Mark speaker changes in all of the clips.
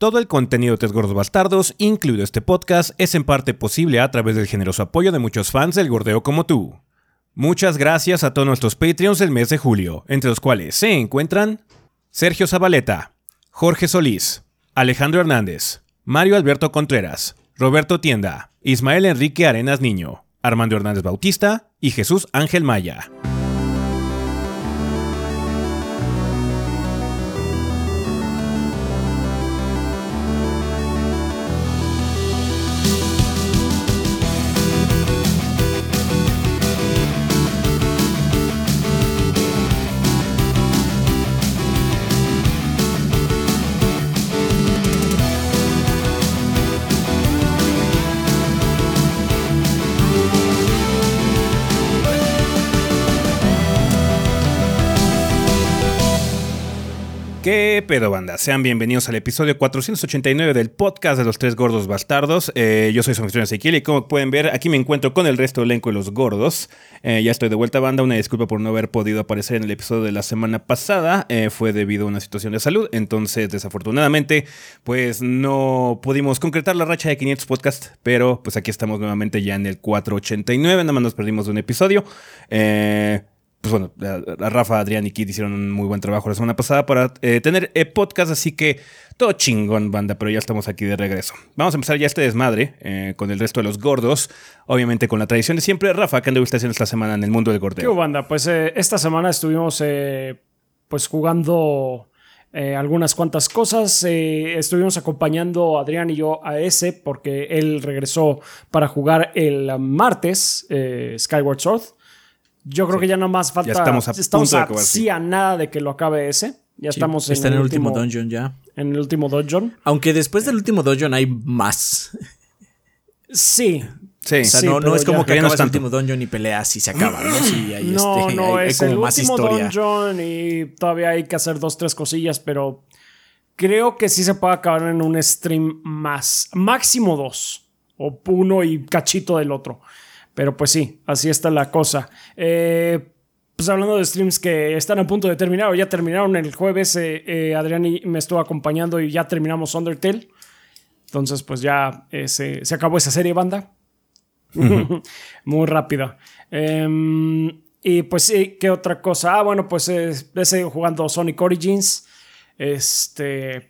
Speaker 1: Todo el contenido de Tres Gordos Bastardos, incluido este podcast, es en parte posible a través del generoso apoyo de muchos fans del gordeo como tú. Muchas gracias a todos nuestros Patreons del mes de julio, entre los cuales se encuentran Sergio Zabaleta, Jorge Solís, Alejandro Hernández, Mario Alberto Contreras, Roberto Tienda, Ismael Enrique Arenas Niño, Armando Hernández Bautista y Jesús Ángel Maya. ¿Qué pedo, banda? Sean bienvenidos al episodio 489 del podcast de los tres gordos bastardos. Eh, yo soy su anfitrión Ezequiel y como pueden ver, aquí me encuentro con el resto del elenco de los gordos. Eh, ya estoy de vuelta, banda. Una disculpa por no haber podido aparecer en el episodio de la semana pasada. Eh, fue debido a una situación de salud. Entonces, desafortunadamente, pues no pudimos concretar la racha de 500 podcasts. Pero pues aquí estamos nuevamente ya en el 489. Nada más nos perdimos de un episodio. Eh pues bueno, Rafa, Adrián y Kit hicieron un muy buen trabajo la semana pasada para eh, tener eh, podcast, así que todo chingón, banda, pero ya estamos aquí de regreso. Vamos a empezar ya este desmadre eh, con el resto de los gordos, obviamente con la tradición de siempre. Rafa, ¿qué anduviste haciendo esta semana en el mundo del gordeo?
Speaker 2: ¿Qué banda? Pues esta semana estuvimos pues jugando algunas cuantas cosas. estuvimos acompañando a Adrián y yo a ese porque él regresó para jugar el martes Skyward Sword. Yo creo que ya no más falta.
Speaker 1: Ya estamos a
Speaker 2: estamos
Speaker 1: punto de
Speaker 2: sí a nada de que lo acabe ese. Ya estamos
Speaker 3: en, el, último, dungeon ya.
Speaker 2: En el último dungeon.
Speaker 3: Aunque después del último dungeon hay más.
Speaker 2: Sí.
Speaker 1: Sí,
Speaker 3: o sea, no, es como que acabas el último dungeon y peleas y se acaba, ¿no? Sí, hay,
Speaker 2: no,
Speaker 3: este,
Speaker 2: no,
Speaker 3: hay,
Speaker 2: es
Speaker 3: como
Speaker 2: el
Speaker 3: más
Speaker 2: último
Speaker 3: historia.
Speaker 2: dungeon y todavía hay que hacer dos, tres cosillas, pero creo que sí se puede acabar en un stream más. Máximo dos. O uno y cachito del otro. Pero pues sí, así está la cosa. Eh, pues hablando de streams que están a punto de terminar o ya terminaron el jueves, eh, eh, Adrián me estuvo acompañando y ya terminamos Undertale. Entonces, pues ya se, se, acabó esa serie, banda. Muy rápida. Em, y pues sí, ¿qué otra cosa? Ah, bueno, pues he seguido jugando Sonic Origins. Este.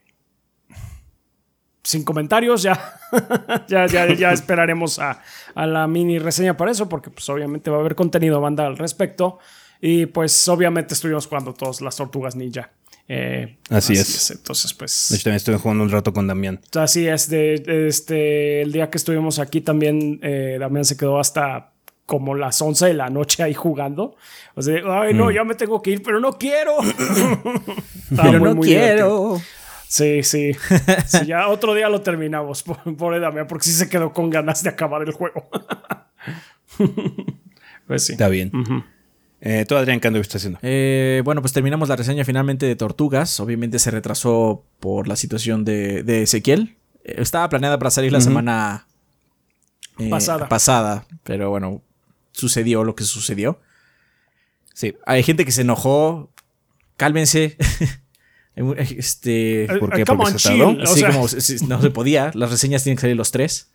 Speaker 2: Sin comentarios, ya. ya, ya, ya esperaremos a, a, la mini reseña para eso, porque pues obviamente va a haber contenido banda al respecto. Y pues obviamente estuvimos jugando todas las tortugas ninja. Eh,
Speaker 1: así, así es. es.
Speaker 2: Entonces, pues.
Speaker 1: De hecho, también estuve jugando un rato con Damián.
Speaker 2: Así es. De, de este, el día que estuvimos aquí también, eh, Damián se quedó hasta como las 11 de la noche ahí jugando. O sea, ay, no, mm. ya me tengo que ir, pero no quiero.
Speaker 3: pero muy, no muy quiero.
Speaker 2: Divertido. Sí, sí. sí. Ya otro día lo terminamos, pobre Damián, porque sí se quedó con ganas de acabar el juego. pues sí.
Speaker 1: Está bien. Uh -huh. eh, ¿Tú, Adrián, qué anduviste haciendo?
Speaker 3: Eh, bueno, pues terminamos la reseña finalmente de Tortugas. Obviamente se retrasó por la situación de, de Ezequiel. Eh, estaba planeada para salir la uh -huh. semana eh,
Speaker 2: pasada.
Speaker 3: pasada, pero bueno, sucedió lo que sucedió. Sí, hay gente que se enojó. Cálmense. Este,
Speaker 1: ¿Por qué?
Speaker 2: Uh,
Speaker 1: Porque se tardó.
Speaker 3: Chill, sí, sea... como si, no se podía. Las reseñas tienen que salir los tres.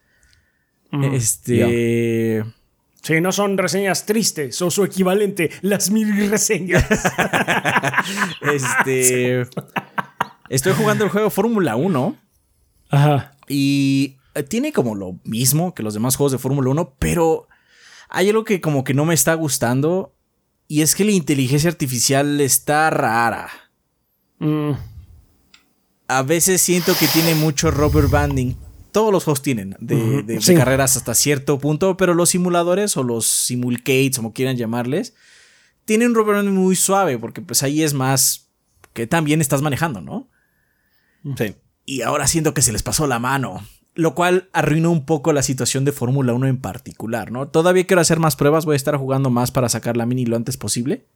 Speaker 2: Mm.
Speaker 3: Este.
Speaker 2: Yeah. Sí, no son reseñas tristes, son su equivalente, las mil reseñas.
Speaker 3: este. Estoy jugando el juego Fórmula 1.
Speaker 2: Ajá.
Speaker 3: Y tiene como lo mismo que los demás juegos de Fórmula 1, pero hay algo que como que no me está gustando. Y es que la inteligencia artificial está rara.
Speaker 2: Mm.
Speaker 3: A veces siento que tiene mucho rubber banding. Todos los juegos tienen de, uh -huh. de, de sí. carreras hasta cierto punto, pero los simuladores o los simulcates, como quieran llamarles, tienen un rubber banding muy suave, porque pues ahí es más que también estás manejando, ¿no?
Speaker 1: Sí.
Speaker 3: Y ahora siento que se les pasó la mano, lo cual arruinó un poco la situación de Fórmula 1 en particular, ¿no? Todavía quiero hacer más pruebas, voy a estar jugando más para sacar la mini lo antes posible.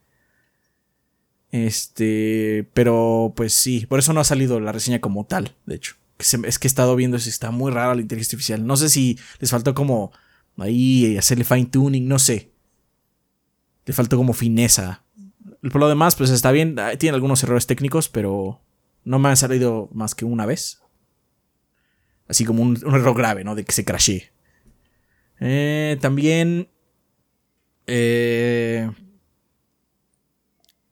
Speaker 3: Este, pero pues sí, por eso no ha salido la reseña como tal, de hecho. Es que he estado viendo si está muy rara la inteligencia artificial. No sé si les faltó como ahí hacerle fine tuning, no sé. Le faltó como fineza. Por lo demás, pues está bien. Tiene algunos errores técnicos, pero no me han salido más que una vez. Así como un, error grave, ¿no? De que se crashee. Eh, también eh,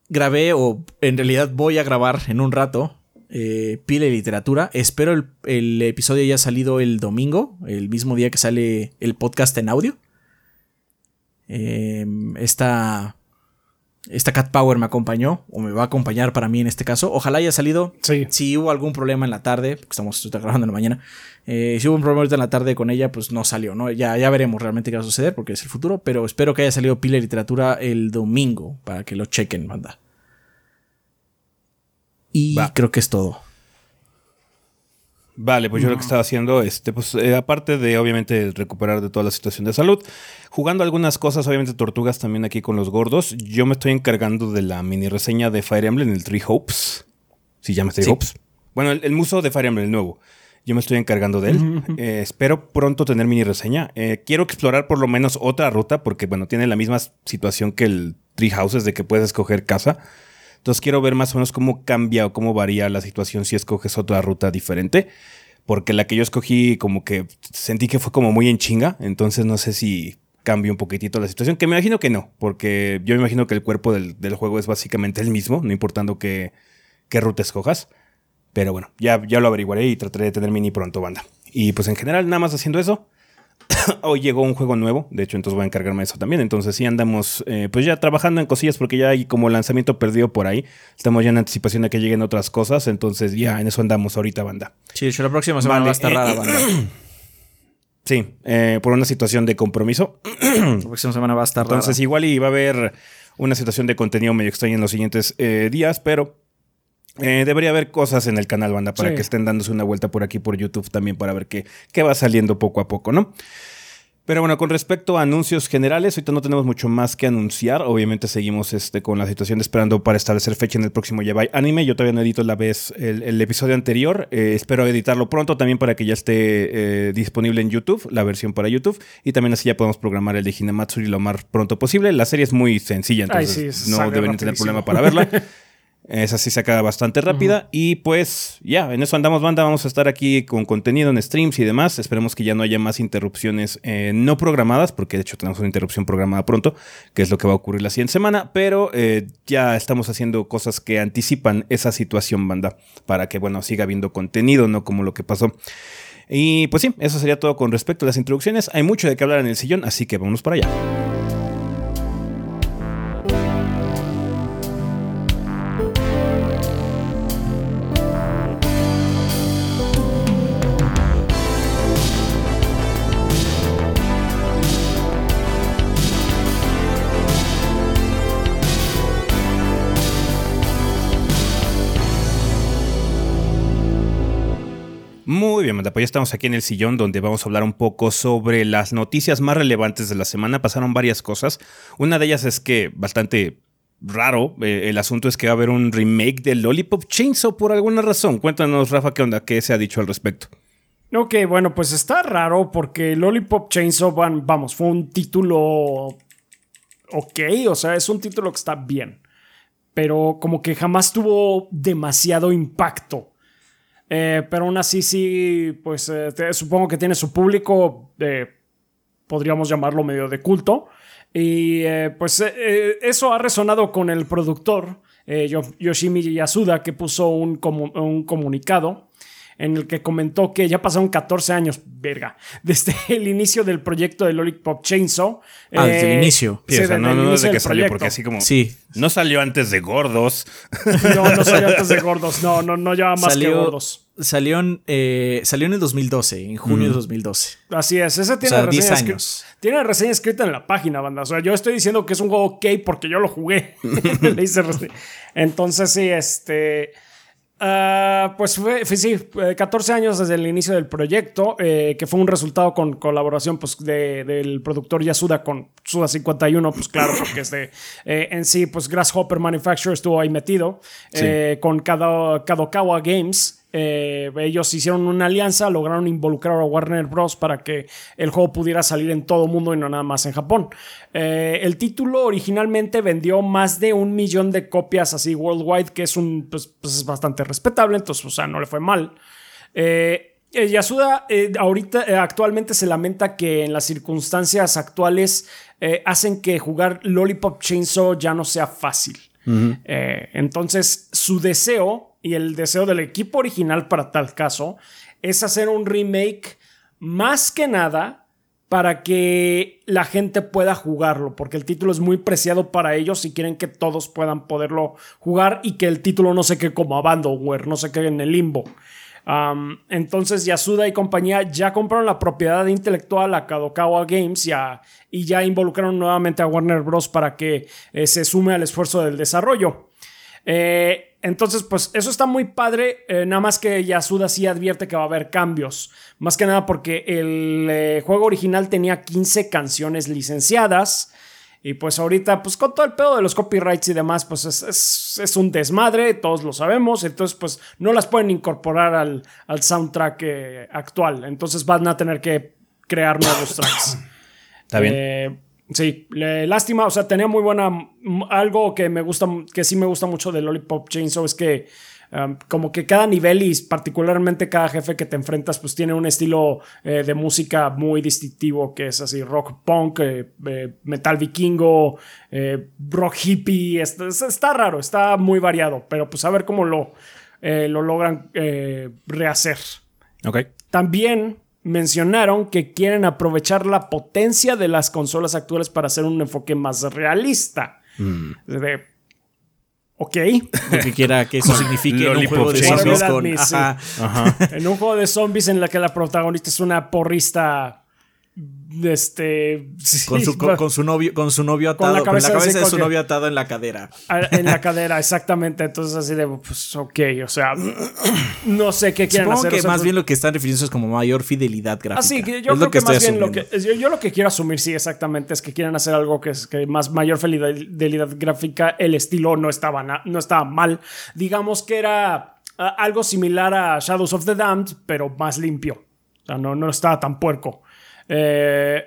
Speaker 3: grabé, o en realidad voy a grabar en un rato, eh, Pile Literatura. Espero el, episodio haya salido el domingo, el mismo día que sale el podcast en audio. esta esta Cat Power me acompañó, o me va a acompañar para mí en este caso. Ojalá haya salido.
Speaker 2: Sí.
Speaker 3: Si hubo algún problema en la tarde, porque estamos grabando en la mañana. Eh, si hubo un problema ahorita en la tarde con ella, pues no salió, ¿no? Ya, ya veremos realmente qué va a suceder, porque es el futuro. Pero espero que haya salido Pile Literatura el domingo, para que lo chequen, manda. Y creo que es todo.
Speaker 1: Vale, pues yo lo que estaba haciendo, este, pues eh, aparte de obviamente recuperar de toda la situación de salud, jugando algunas cosas, obviamente tortugas también aquí con los gordos, yo me estoy encargando de la mini reseña de Fire Emblem, el Tree Hopes. Si llama Tree Hopes. Bueno, el, muso de Fire Emblem, el nuevo. Yo me estoy encargando de él. Eh, espero pronto tener mini reseña. Eh, quiero explorar por lo menos otra ruta, porque bueno, tiene la misma situación que el Tree Houses de que puedes escoger casa. Entonces quiero ver más o menos cómo cambia o cómo varía la situación si escoges otra ruta diferente. Porque la que yo escogí como que sentí que fue como muy en chinga. Entonces no sé si cambia un poquitito la situación. Que me imagino que no. Porque yo me imagino que el cuerpo del, juego es básicamente el mismo. No importando qué, qué ruta escojas. Pero bueno, ya, ya lo averiguaré y trataré de tener mini pronto, banda. Y pues en general, nada más haciendo eso. hoy llegó un juego nuevo, de hecho entonces voy a encargarme de eso también, entonces sí andamos eh, pues ya trabajando en cosillas porque ya hay como lanzamiento perdido por ahí, estamos ya en anticipación de que lleguen otras cosas, entonces ya en eso andamos ahorita banda.
Speaker 3: Sí, de hecho la próxima semana va a estar rara banda.
Speaker 1: Sí, eh, por una situación de compromiso.
Speaker 3: la próxima semana va a estar
Speaker 1: Entonces igual y va a haber una situación de contenido medio extraña en los siguientes eh, días, pero debería haber cosas en el canal, banda, para que estén dándose una vuelta por aquí por YouTube también para ver qué, qué va saliendo poco a poco, ¿no? Pero bueno, con respecto a anuncios generales, ahorita no tenemos mucho más que anunciar. Obviamente seguimos este, con la situación esperando para establecer fecha en el próximo Yabai Anime. Yo todavía no edito la vez el, episodio anterior. Eh, espero editarlo pronto también para que ya esté eh, disponible en YouTube, la versión para YouTube. Y también así ya podemos programar el de Hinamatsuri lo más pronto posible. La serie es muy sencilla, entonces no deben tener problema para verla. Esa sí se acaba bastante rápida. Y pues ya, en eso andamos banda. Vamos a estar aquí con contenido en streams y demás. Esperemos que ya no haya más interrupciones eh, no programadas, porque de hecho tenemos una interrupción programada pronto, que es lo que va a ocurrir la siguiente semana. Pero eh, ya estamos haciendo cosas que anticipan esa situación, banda, para que, bueno, siga habiendo contenido, no como lo que pasó. Y pues sí, eso sería todo con respecto a las introducciones. Hay mucho de qué hablar en el sillón, así que vámonos para allá. Muy bien, pues ya estamos aquí en el sillón donde vamos a hablar un poco sobre las noticias más relevantes de la semana. Pasaron varias cosas. Una de ellas es que bastante raro, eh, el asunto es que va a haber un remake de Lollipop Chainsaw por alguna razón. Cuéntanos, Rafa, qué onda, qué se ha dicho al respecto.
Speaker 2: Ok, bueno, pues está raro porque Lollipop Chainsaw, vamos, fue un título ok, o sea, es un título que está bien, pero como que jamás tuvo demasiado impacto. Eh, pero aún así sí, pues eh, supongo que tiene su público, podríamos llamarlo medio de culto. Y eh, pues eso ha resonado con el productor, Yoshimi Yasuda, que puso un comunicado en el que comentó que ya pasaron 14 años, verga, desde el inicio del proyecto de Lollipop Chainsaw.
Speaker 3: Ah, desde el eh, inicio.
Speaker 1: Sí, o sea, no, no desde que salió, porque así como. Sí. No salió antes de Gordos.
Speaker 2: No, no salió antes de Gordos. No, no, no lleva más que Gordos.
Speaker 3: Salió en, eh, salió en el 2012, en junio de 2012.
Speaker 2: Así es, ese tiene, reseña años. tiene reseña escrita en la página, banda. O sea, yo estoy diciendo que es un juego ok porque yo lo jugué. Le hice Entonces, sí, este. Ah, pues fue, sí, 14 años desde el inicio del proyecto, eh, que fue un resultado con colaboración pues, del productor Yasuda con Suda 51, pues claro, porque es de, eh, en sí, pues Grasshopper Manufacturer estuvo ahí metido, eh, con Kadokawa Games, eh, ellos hicieron una alianza, lograron involucrar a Warner Bros. para que el juego pudiera salir en todo el mundo y no nada más en Japón. Eh, el título originalmente vendió más de un millón de copias así worldwide, que es un pues, pues bastante respetable, entonces, o sea, no le fue mal. Eh, Yasuda eh, ahorita eh, actualmente se lamenta que en las circunstancias actuales hacen que jugar Lollipop Chainsaw ya no sea fácil. entonces su deseo y el deseo del equipo original para tal caso es hacer un remake más que nada para que la gente pueda jugarlo, porque el título es muy preciado para ellos y quieren que todos puedan poderlo jugar y que el título no se quede como abandonware, no se quede en el limbo. entonces Yasuda y compañía ya compraron la propiedad intelectual a Kadokawa Games y ya involucraron nuevamente a Warner Bros. para que eh, se sume al esfuerzo del desarrollo. Eh, entonces, pues eso está muy padre, eh, nada más que Yasuda sí advierte que va a haber cambios. Más que nada porque el eh, juego original tenía 15 canciones licenciadas. Y pues ahorita, pues con todo el pedo de los copyrights y demás, pues es, un desmadre, todos lo sabemos. Entonces, pues no las pueden incorporar al, soundtrack eh, actual. Entonces van a tener que crear nuevos tracks.
Speaker 1: Está bien.
Speaker 2: Sí, lástima, o sea, tenía muy buena. Algo que me gusta, que sí me gusta mucho de Lollipop Chainsaw es que, um, como que cada nivel y particularmente cada jefe que te enfrentas, pues tiene un estilo eh, de música muy distintivo, que es así: rock punk, eh, eh, metal vikingo, rock hippie. Está, raro, está muy variado, pero pues a ver cómo lo, lo logran rehacer.
Speaker 1: Ok.
Speaker 2: También mencionaron que quieren aprovechar la potencia de las consolas actuales para hacer un enfoque más realista. Mm. ok.
Speaker 3: Lo que quiera que eso signifique en un juego de zombies
Speaker 2: En un juego de zombies en la que la protagonista es una porrista este
Speaker 3: con, su, con, su novio con su novio atado con la cabeza, de, su novio atado en la cadera.
Speaker 2: En la cadera exactamente. Entonces así de pues ok o sea no sé qué quieren
Speaker 3: hacer que más bien lo que están refiriendo es como mayor fidelidad gráfica.
Speaker 2: Así que yo creo que, más bien lo que yo, lo que quiero asumir sí exactamente es que quieren hacer algo que es que más mayor fidelidad gráfica el estilo no estaba no estaba mal. Digamos que era algo similar a Shadows of the Damned pero más limpio. O sea no no estaba tan puerco eh,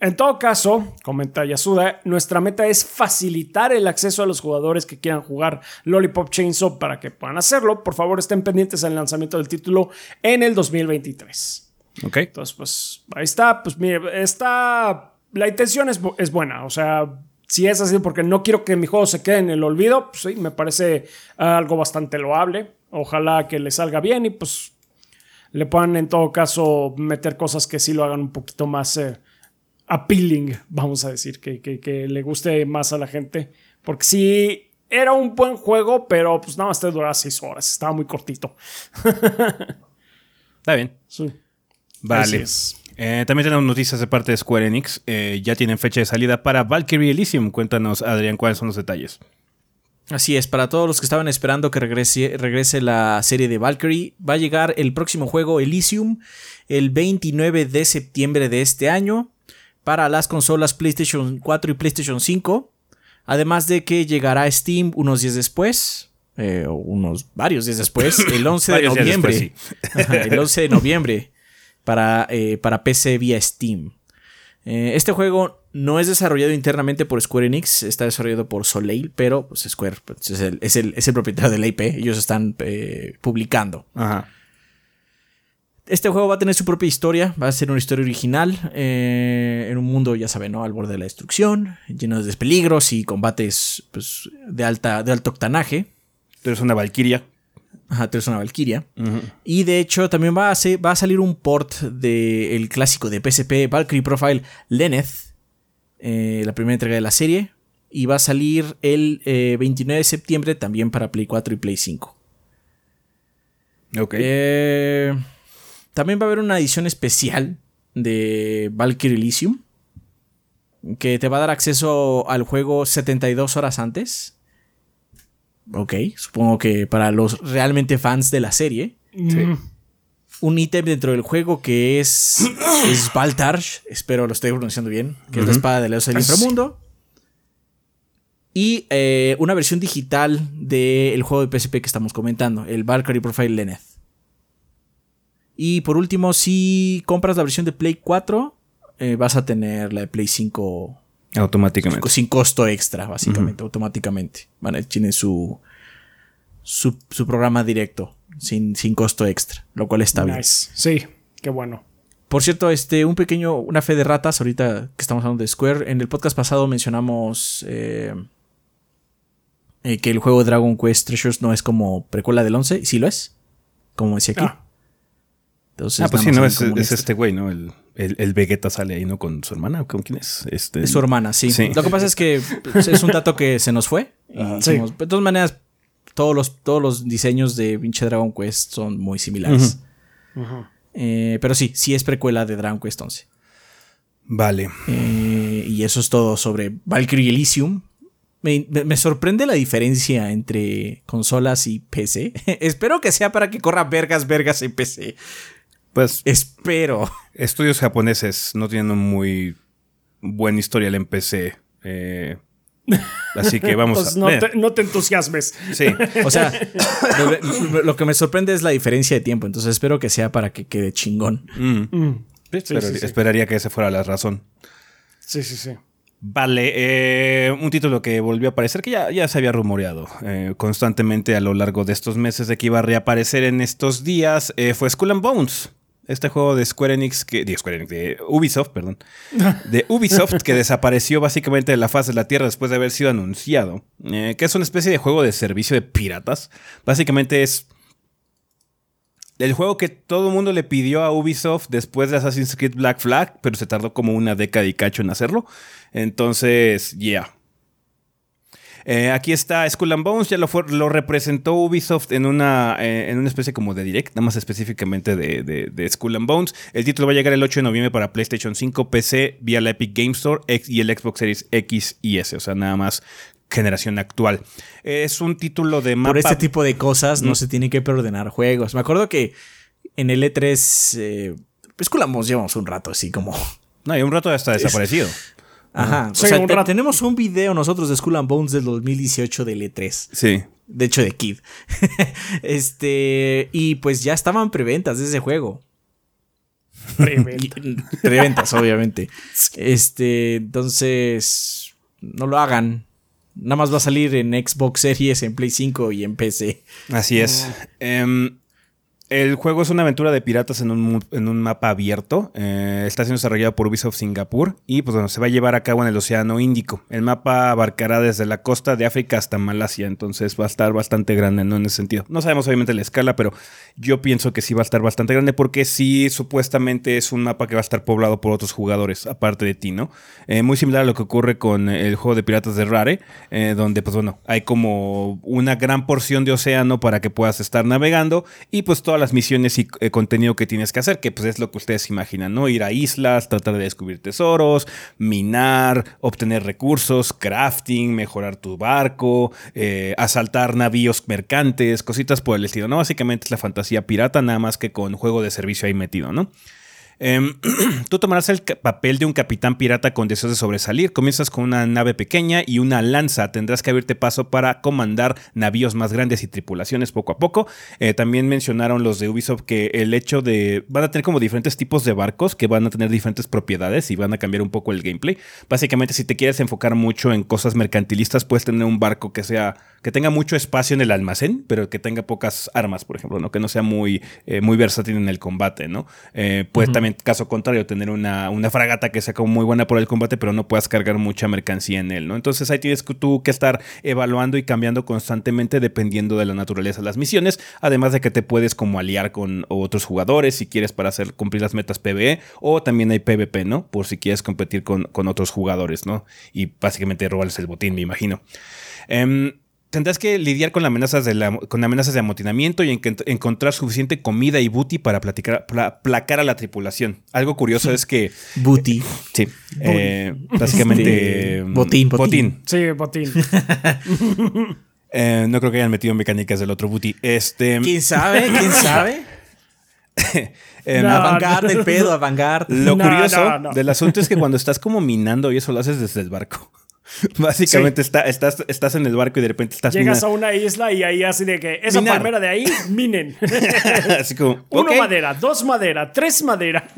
Speaker 2: en todo caso, comenta Yasuda, nuestra meta es facilitar el acceso a los jugadores que quieran jugar Lollipop Chainsaw para que puedan hacerlo. Por favor, estén pendientes al lanzamiento del título en el 2023.
Speaker 1: Ok.
Speaker 2: Entonces, pues ahí está. Pues mire, está. La intención es, es buena. O sea, si es así, porque no quiero que mi juego se quede en el olvido, pues sí, me parece algo bastante loable. Ojalá que le salga bien y pues le puedan en todo caso meter cosas que sí lo hagan un poquito más eh, appealing, vamos a decir, que, le guste más a la gente. Porque sí, era un buen juego, pero pues nada más te duraba seis horas, estaba muy cortito.
Speaker 1: Está bien.
Speaker 2: Sí.
Speaker 1: Vale. Eh, también tenemos noticias de parte de Square Enix. Eh, ya tienen fecha de salida para Valkyrie Elysium. Cuéntanos, Adrián, cuáles son los detalles.
Speaker 3: Así es, para todos los que estaban esperando que regrese, regrese, la serie de Valkyrie, va a llegar el próximo juego Elysium el 29 de septiembre de este año para las consolas PlayStation 4 y PlayStation 5. Además de que llegará a Steam unos días después, eh, unos varios días después, el 11 de noviembre. el 11 de noviembre para, eh, para PC vía Steam. Eh, este juego no es desarrollado internamente por Square Enix, está desarrollado por Soleil, pero pues, Square pues, es, el, propietario de la IP, ellos están eh, publicando. Este juego va a tener su propia historia, va a ser una historia original, eh, en un mundo, ya saben, ¿no? Al borde de la destrucción, lleno de peligros y combates pues, de, alta, de alto octanaje.
Speaker 1: Tú eres una valquiria.
Speaker 3: Ajá, tú eres una Valkyria. Y de hecho, también va a, va a salir un port del clásico de PSP Valkyrie Profile Lenneth, eh, la primera entrega de la serie. Y va a salir el 29 eh, de septiembre también para Play 4 y Play 5.
Speaker 1: Ok.
Speaker 3: Eh, también va a haber una edición especial de Valkyrie Elysium. Que te va a dar acceso al juego 72 horas antes. Ok, supongo que para los realmente fans de la serie. Mm. Un ítem dentro del juego que es, es Baltarsh, espero lo estoy pronunciando bien, que es la espada de Leos del inframundo. Y eh, una versión digital del juego de PSP que estamos comentando, el Valkyrie Profile Lenneth. Y por último, si compras la versión de Play 4, eh, vas a tener la de Play 5
Speaker 1: Automáticamente.
Speaker 3: Sin costo extra, básicamente, automáticamente. Vale, tiene su, su, programa directo sin, sin costo extra, lo cual está bien.
Speaker 2: Sí, qué bueno.
Speaker 3: Por cierto, este, un pequeño, una fe de ratas, ahorita que estamos hablando de Square. En el podcast pasado mencionamos eh, eh, que el juego Dragon Quest Treasures no es como precuela del 11, y sí lo es, como decía aquí.
Speaker 1: Ah. Entonces, ah, pues sí, no, es, este güey, ¿no? El, el, Vegeta sale ahí, ¿no? Con su hermana, ¿con quién es? Este...
Speaker 3: Es su hermana, sí. Lo que pasa es que pues, es un dato que se nos fue. sí. de todas maneras, todos los, todos los diseños de pinche Dragon Quest son muy similares. Eh, pero sí, sí es precuela de Dragon Quest 11.
Speaker 1: Vale.
Speaker 3: Eh, y eso es todo sobre Valkyrie Elysium. Me, sorprende la diferencia entre consolas y PC. Espero que sea para que corra vergas, vergas en PC.
Speaker 1: Pues.
Speaker 3: Espero.
Speaker 1: Estudios japoneses no tienen un muy buen historial en PC. Eh, Así que vamos
Speaker 2: a no te, no te, entusiasmes.
Speaker 1: Sí.
Speaker 3: O sea, lo, que me sorprende es la diferencia de tiempo. Entonces espero que sea para que quede chingón. Mm.
Speaker 1: Mm. esperaría que esa fuera la razón.
Speaker 2: Sí, sí, sí.
Speaker 1: Vale, eh, un título que volvió a aparecer, que ya, ya se había rumoreado eh, constantemente a lo largo de estos meses de que iba a reaparecer en estos días, eh, fue Skull and Bones este juego de Square Enix, que, de Square Enix, de Ubisoft, perdón, de Ubisoft que desapareció básicamente de la faz de la Tierra después de haber sido anunciado, eh, que es una especie de juego de servicio de piratas. Básicamente es el juego que todo el mundo le pidió a Ubisoft después de Assassin's Creed Black Flag, pero se tardó como una década y cacho en hacerlo. Entonces, yeah, eh, aquí está Skull and Bones, ya lo, lo representó Ubisoft en una, eh, en una especie como de direct, nada más específicamente de, de, Skull and Bones. El título va a llegar el 8 de noviembre para PlayStation 5, PC, vía la Epic Game Store y el Xbox Series X y S, o sea, nada más generación actual. Es un título de
Speaker 3: mapa. Por este tipo de cosas no mm. se tiene que preordenar juegos. Me acuerdo que en el E3, eh, Skull and Bones llevamos un rato así como.
Speaker 1: No, y un rato ya está desaparecido.
Speaker 3: Ajá. o sea, tenemos un video nosotros de Skull and Bones del 2018 del E3.
Speaker 1: Sí.
Speaker 3: De hecho, de Kid. este. Y pues ya estaban preventas de ese juego.
Speaker 2: Preventas.
Speaker 3: preventas, obviamente. Este. Entonces. No lo hagan. Nada más va a salir en Xbox Series, en Play 5 y en PC.
Speaker 1: Así es. Eh, el juego es una aventura de piratas en un, mapa abierto. Eh, está siendo desarrollado por Ubisoft Singapur y pues bueno, se va a llevar a cabo en el Océano Índico. El mapa abarcará desde la costa de África hasta Malasia, entonces va a estar bastante grande. En ese sentido. No sabemos obviamente la escala, pero yo pienso que sí va a estar bastante grande porque sí supuestamente es un mapa que va a estar poblado por otros jugadores, aparte de ti, ¿no? Eh, muy similar a lo que ocurre con el juego de piratas de Rare, eh, donde pues bueno, hay como una gran porción de océano para que puedas estar navegando y pues toda las misiones y eh, contenido que tienes que hacer, que pues es lo que ustedes imaginan, ¿no? Ir a islas, tratar de descubrir tesoros, minar, obtener recursos, crafting, mejorar tu barco, eh, asaltar navíos mercantes, cositas por el estilo, ¿no? Básicamente es la fantasía pirata, nada más que con juego de servicio ahí metido, ¿no? Em, tú tomarás el papel de un capitán pirata con deseos de sobresalir. Comienzas con una nave pequeña y una lanza. Tendrás que abrirte paso para comandar navíos más grandes y tripulaciones poco a poco. Eh, también mencionaron los de Ubisoft que el hecho de... Van a tener como diferentes tipos de barcos que van a tener diferentes propiedades y van a cambiar un poco el gameplay. Básicamente, si te quieres enfocar mucho en cosas mercantilistas, puedes tener un barco que sea... que tenga mucho espacio en el almacén, pero que tenga pocas armas, por ejemplo, ¿no? Que no sea muy, eh, muy versátil en el combate, ¿no? Eh, puedes también caso contrario, tener una, una, fragata que sea como muy buena por el combate, pero no puedas cargar mucha mercancía en él, ¿no? Entonces ahí tienes tú que estar evaluando y cambiando constantemente dependiendo de la naturaleza de las misiones, además de que te puedes como aliar con otros jugadores si quieres para hacer cumplir las metas PvE o también hay PvP, ¿no? Por si quieres competir con, con otros jugadores, ¿no? Y básicamente robarles el botín, me imagino. Eh, tendrás que lidiar con amenazas de, con amenazas de amotinamiento y encontrar suficiente comida y booty para, platicar, placar a la tripulación. Algo curioso es que...
Speaker 3: Booty.
Speaker 1: sí. Eh, básicamente...
Speaker 3: Este, botín, botín,
Speaker 2: Sí, botín.
Speaker 1: Eh, no creo que hayan metido mecánicas del otro booty. Este...
Speaker 3: ¿Quién sabe? ¿Quién sabe? eh, no, el pedo, avant
Speaker 1: Lo curioso del asunto es que cuando estás como minando y eso lo haces desde el barco. Básicamente estás, estás en el barco y de repente estás.
Speaker 2: Llegas a una isla y ahí así de que esa palmera de ahí, minen.
Speaker 1: así como.
Speaker 2: Uno madera, dos madera, tres madera.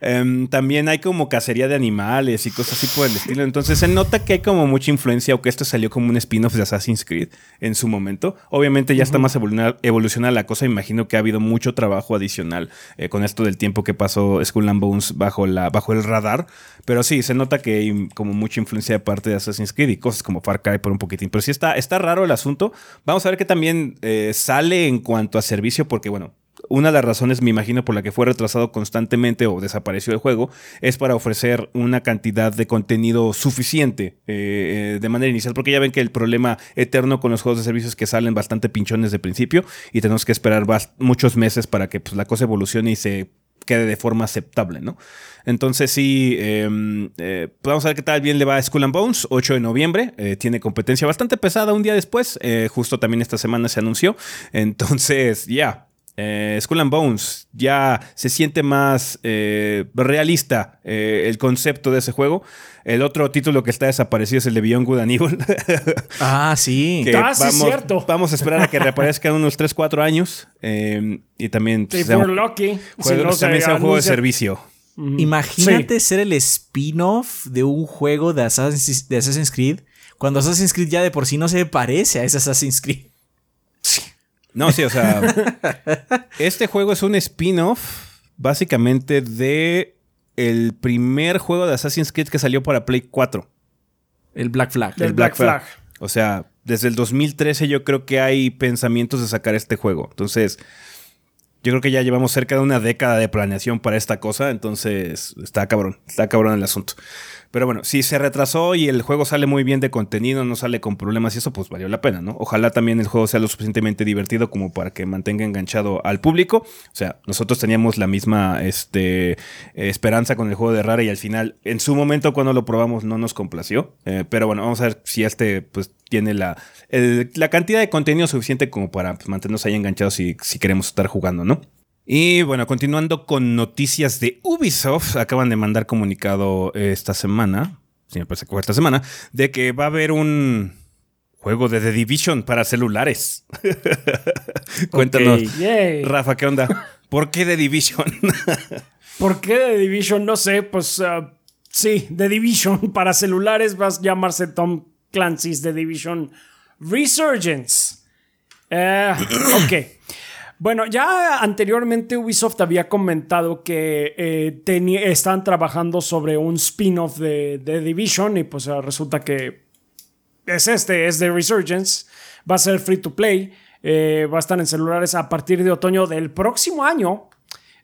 Speaker 1: Em, también hay como cacería de animales y cosas así por el estilo. Entonces se nota que hay como mucha influencia o que esto salió como un spin-off de Assassin's Creed en su momento. Obviamente ya está más evolucionada la cosa. Imagino que ha habido mucho trabajo adicional eh, con esto del tiempo que pasó Skull and Bones bajo, la, bajo el radar. Pero sí, se nota que hay como mucha influencia de parte de Assassin's Creed y cosas como Far Cry por un poquitín. Pero sí está, está raro el asunto. Vamos a ver que también eh, sale en cuanto a servicio porque bueno, una de las razones, me imagino, por la que fue retrasado constantemente o desapareció el juego, es para ofrecer una cantidad de contenido suficiente eh, eh, de manera inicial, porque ya ven que el problema eterno con los juegos de servicios es que salen bastante pinchones de principio y tenemos que esperar muchos meses para que pues, la cosa evolucione y se quede de forma aceptable, ¿no? Entonces sí, em, eh, vamos a ver qué tal bien le va a Skull and Bones, 8 de noviembre, tiene competencia bastante pesada un día después, justo también esta semana se anunció, entonces ya, eh, Skull and Bones ya se siente más eh, realista eh, el concepto de ese juego. El otro título que está desaparecido es el de Beyond Good and Evil.
Speaker 3: ah, sí.
Speaker 2: ah, vamos, sí, cierto.
Speaker 1: Vamos a esperar a que reaparezca en unos 3, 4 años. y también...
Speaker 2: Sí, por Lucky.
Speaker 1: Juego, también sea un juego de servicio.
Speaker 3: Imagínate ser el spin-off de un juego de Assassin's, de Assassin's Creed cuando Assassin's Creed ya de por sí no se parece a ese Assassin's Creed.
Speaker 1: No, sí, o sea. este juego es un spin-off, básicamente, de el primer juego de Assassin's Creed que salió para Play 4.
Speaker 3: El Black Flag.
Speaker 2: El, Black, Flag.
Speaker 1: O sea, desde el 2013 yo creo que hay pensamientos de sacar este juego. Entonces, yo creo que ya llevamos cerca de una década de planeación para esta cosa. Entonces, está cabrón. Está cabrón el asunto. Pero bueno, si se retrasó y el juego sale muy bien de contenido, no sale con problemas y eso, pues valió la pena, ¿no? Ojalá también el juego sea lo suficientemente divertido como para que mantenga enganchado al público. O sea, nosotros teníamos la misma este, esperanza con el juego de Rara y al final, en su momento cuando lo probamos, no nos complació. Eh, pero bueno, vamos a ver si este pues tiene la, la cantidad de contenido suficiente como para pues, mantenernos ahí enganchados si, si queremos estar jugando, ¿no? Y bueno, continuando con noticias de Ubisoft, acaban de mandar comunicado esta semana, si me parece que fue esta semana, de que va a haber un juego de The Division para celulares. Cuéntanos, Rafa, ¿qué onda? ¿Por qué The Division?
Speaker 2: ¿Por qué The Division? No sé, pues uh, sí, The Division para celulares va a llamarse Tom Clancy's The Division Resurgence. Uh, ok. Bueno, ya anteriormente Ubisoft había comentado que eh, están trabajando sobre un spin-off de, Division y pues resulta que es este, es de Resurgence, va a ser free to play, eh, va a estar en celulares a partir de otoño del próximo año.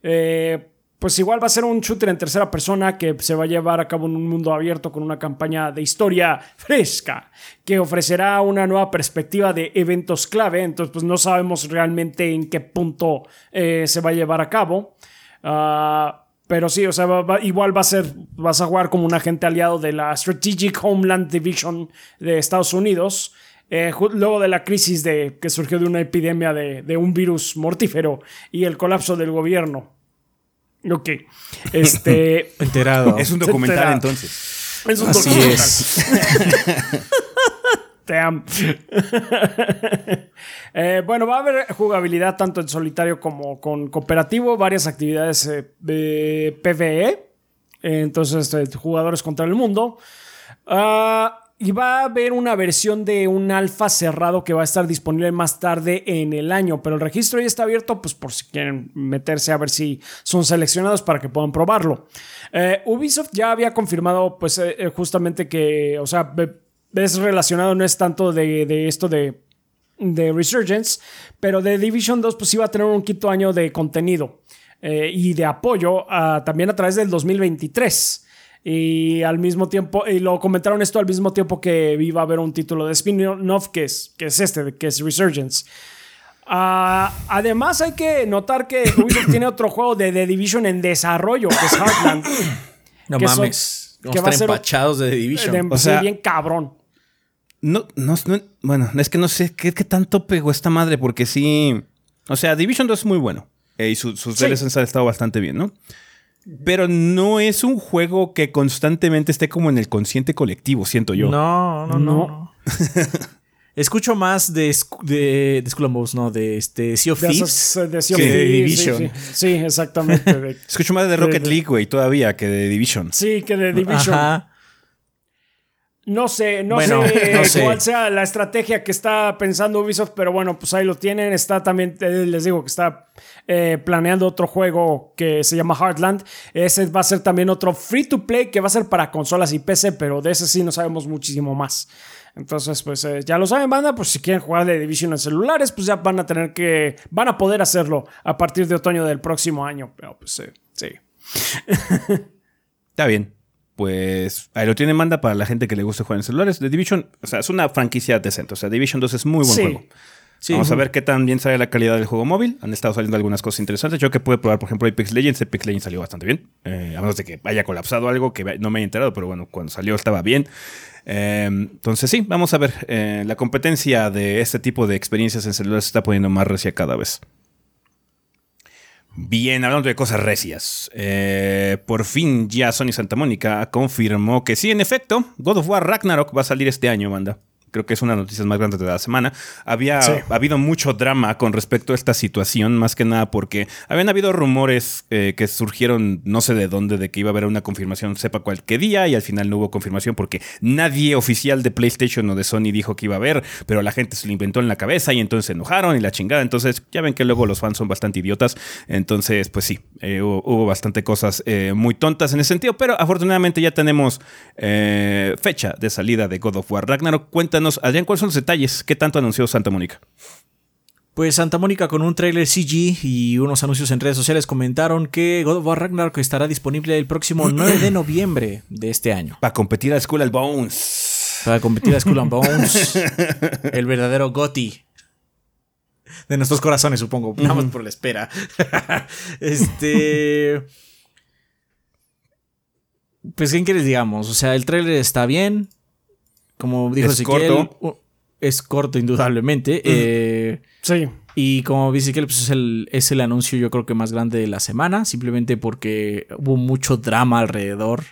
Speaker 2: Eh, pues igual va a ser un shooter en tercera persona que se va a llevar a cabo en un mundo abierto con una campaña de historia fresca que ofrecerá una nueva perspectiva de eventos clave. Entonces, pues no sabemos realmente en qué punto eh, se va a llevar a cabo. Ah, pero sí, o sea, igual va a ser, vas a jugar como un agente aliado de la Strategic Homeland Division de Estados Unidos. Eh, luego de la crisis de, que surgió de una epidemia de, de un virus mortífero y el colapso del gobierno. Ok. Este.
Speaker 3: Enterado.
Speaker 1: Es un documental entonces.
Speaker 2: Es un
Speaker 3: Así
Speaker 2: documental.
Speaker 3: es.
Speaker 2: Te amo. Eh, bueno, va a haber jugabilidad tanto en solitario como con cooperativo, varias actividades eh, de PvE. entonces, este, jugadores contra el mundo. Ah y va a haber una versión de un alfa cerrado que va a estar disponible más tarde en el año, pero el registro ya está abierto pues por si quieren meterse a ver si son seleccionados para que puedan probarlo. Eh, Ubisoft ya había confirmado pues eh, eh, justamente que, o sea, es relacionado, no es tanto de, esto de, de Resurgence, pero de Division 2 pues iba a tener un quinto año de contenido y de apoyo también a través del 2023. Y al mismo tiempo, y lo comentaron esto al mismo tiempo que iba a haber un título de spin-off que es, que es este, que es Resurgence. Ah, además, hay que notar que Ubisoft tiene otro juego de The Division en desarrollo, que es Heartland.
Speaker 3: No mames. que va a ser empachados de The Division.
Speaker 2: o sea, bien cabrón.
Speaker 1: No, no, bueno, es que no sé qué, tanto pegó esta madre, porque sí. O sea, Division 2 es muy bueno. Eh, y sus sí. DLCs han estado bastante bien, ¿no? Pero no es un juego que constantemente esté como en el consciente colectivo, siento yo.
Speaker 3: No, no, no. Escucho más de, de, de Skull and Bones, no, de este Sea of
Speaker 2: De,
Speaker 3: Thieves.
Speaker 2: esos, de Sea of
Speaker 3: que de Division.
Speaker 2: Sí, sí. Sí, exactamente. de-
Speaker 1: Escucho más de Rocket
Speaker 2: de-
Speaker 1: League, güey, todavía que de Division.
Speaker 2: sí, que de Division.
Speaker 3: Ajá.
Speaker 2: No sé, no
Speaker 3: Bueno,
Speaker 2: sé
Speaker 3: no sé.
Speaker 2: cuál sea la estrategia que está pensando Ubisoft, pero bueno, pues ahí lo tienen. Está también, eh, les digo que está eh, planeando otro juego que se llama Heartland. Ese va a ser también otro free to play que va a ser para consolas y PC, pero de ese sí no sabemos muchísimo más. Entonces, pues eh, ya lo saben, banda, pues si quieren jugar de Division en celulares, pues ya van a tener que, van a poder hacerlo a partir de otoño del próximo año. Pero pues eh, sí.
Speaker 1: Está bien. Pues ahí lo tienen, manda para la gente que le gusta jugar en celulares. The Division, o sea, es una franquicia decente. O sea, Division 2 es muy buen
Speaker 2: Sí.
Speaker 1: juego.
Speaker 3: Sí.
Speaker 1: Vamos a ver qué tan bien sale la calidad del juego móvil. Han estado saliendo algunas cosas interesantes. Yo que pude probar, por ejemplo, Apex Legends. Apex Legends salió bastante bien. Eh, a menos de que haya colapsado algo que no me he enterado, pero bueno, cuando salió estaba bien. Eh, entonces sí, vamos a ver. Eh, la competencia de este tipo de experiencias en celulares se está poniendo más recia cada vez. Bien, hablando de cosas recias. eh, por fin ya Sony Santa Mónica confirmó que sí, en efecto, God of War Ragnarok va a salir este año, banda. Creo que es una de las noticias más grandes de la semana. Había
Speaker 2: Sí.
Speaker 1: ha habido mucho drama con respecto a esta situación, más que nada porque habían habido rumores eh, que surgieron no sé de dónde, de que iba a haber una confirmación, sepa cuál qué día, y al final no hubo confirmación porque nadie oficial de PlayStation o de Sony dijo que iba a haber, pero la gente se lo inventó en la cabeza y entonces se enojaron y la chingada. Entonces, ya ven que luego los fans son bastante idiotas. Entonces, pues sí, eh, hubo, hubo bastante cosas eh, muy tontas en ese sentido, pero afortunadamente ya tenemos fecha de salida de God of War Ragnarok. Cuéntanos, Adrián, ¿cuáles son los detalles? ¿Qué tanto anunció Santa Mónica?
Speaker 3: Pues Santa Mónica con un trailer CG y unos anuncios en redes sociales comentaron que God of War Ragnarok estará disponible el próximo 9 de noviembre de este año.
Speaker 1: Para competir a Skull and Bones.
Speaker 3: Para competir a Skull and Bones, el verdadero Gotti. De nuestros corazones, supongo. Nada más por la espera. este. Pues, ¿qué quieres digamos? O sea, el trailer está bien. Como dijo
Speaker 1: Es
Speaker 3: Ezequiel,
Speaker 1: corto.
Speaker 3: Es corto, indudablemente. Eh,
Speaker 2: Sí.
Speaker 3: y como dice Ezequiel, pues es el, es el anuncio, yo creo que más grande de la semana. Simplemente porque hubo mucho drama alrededor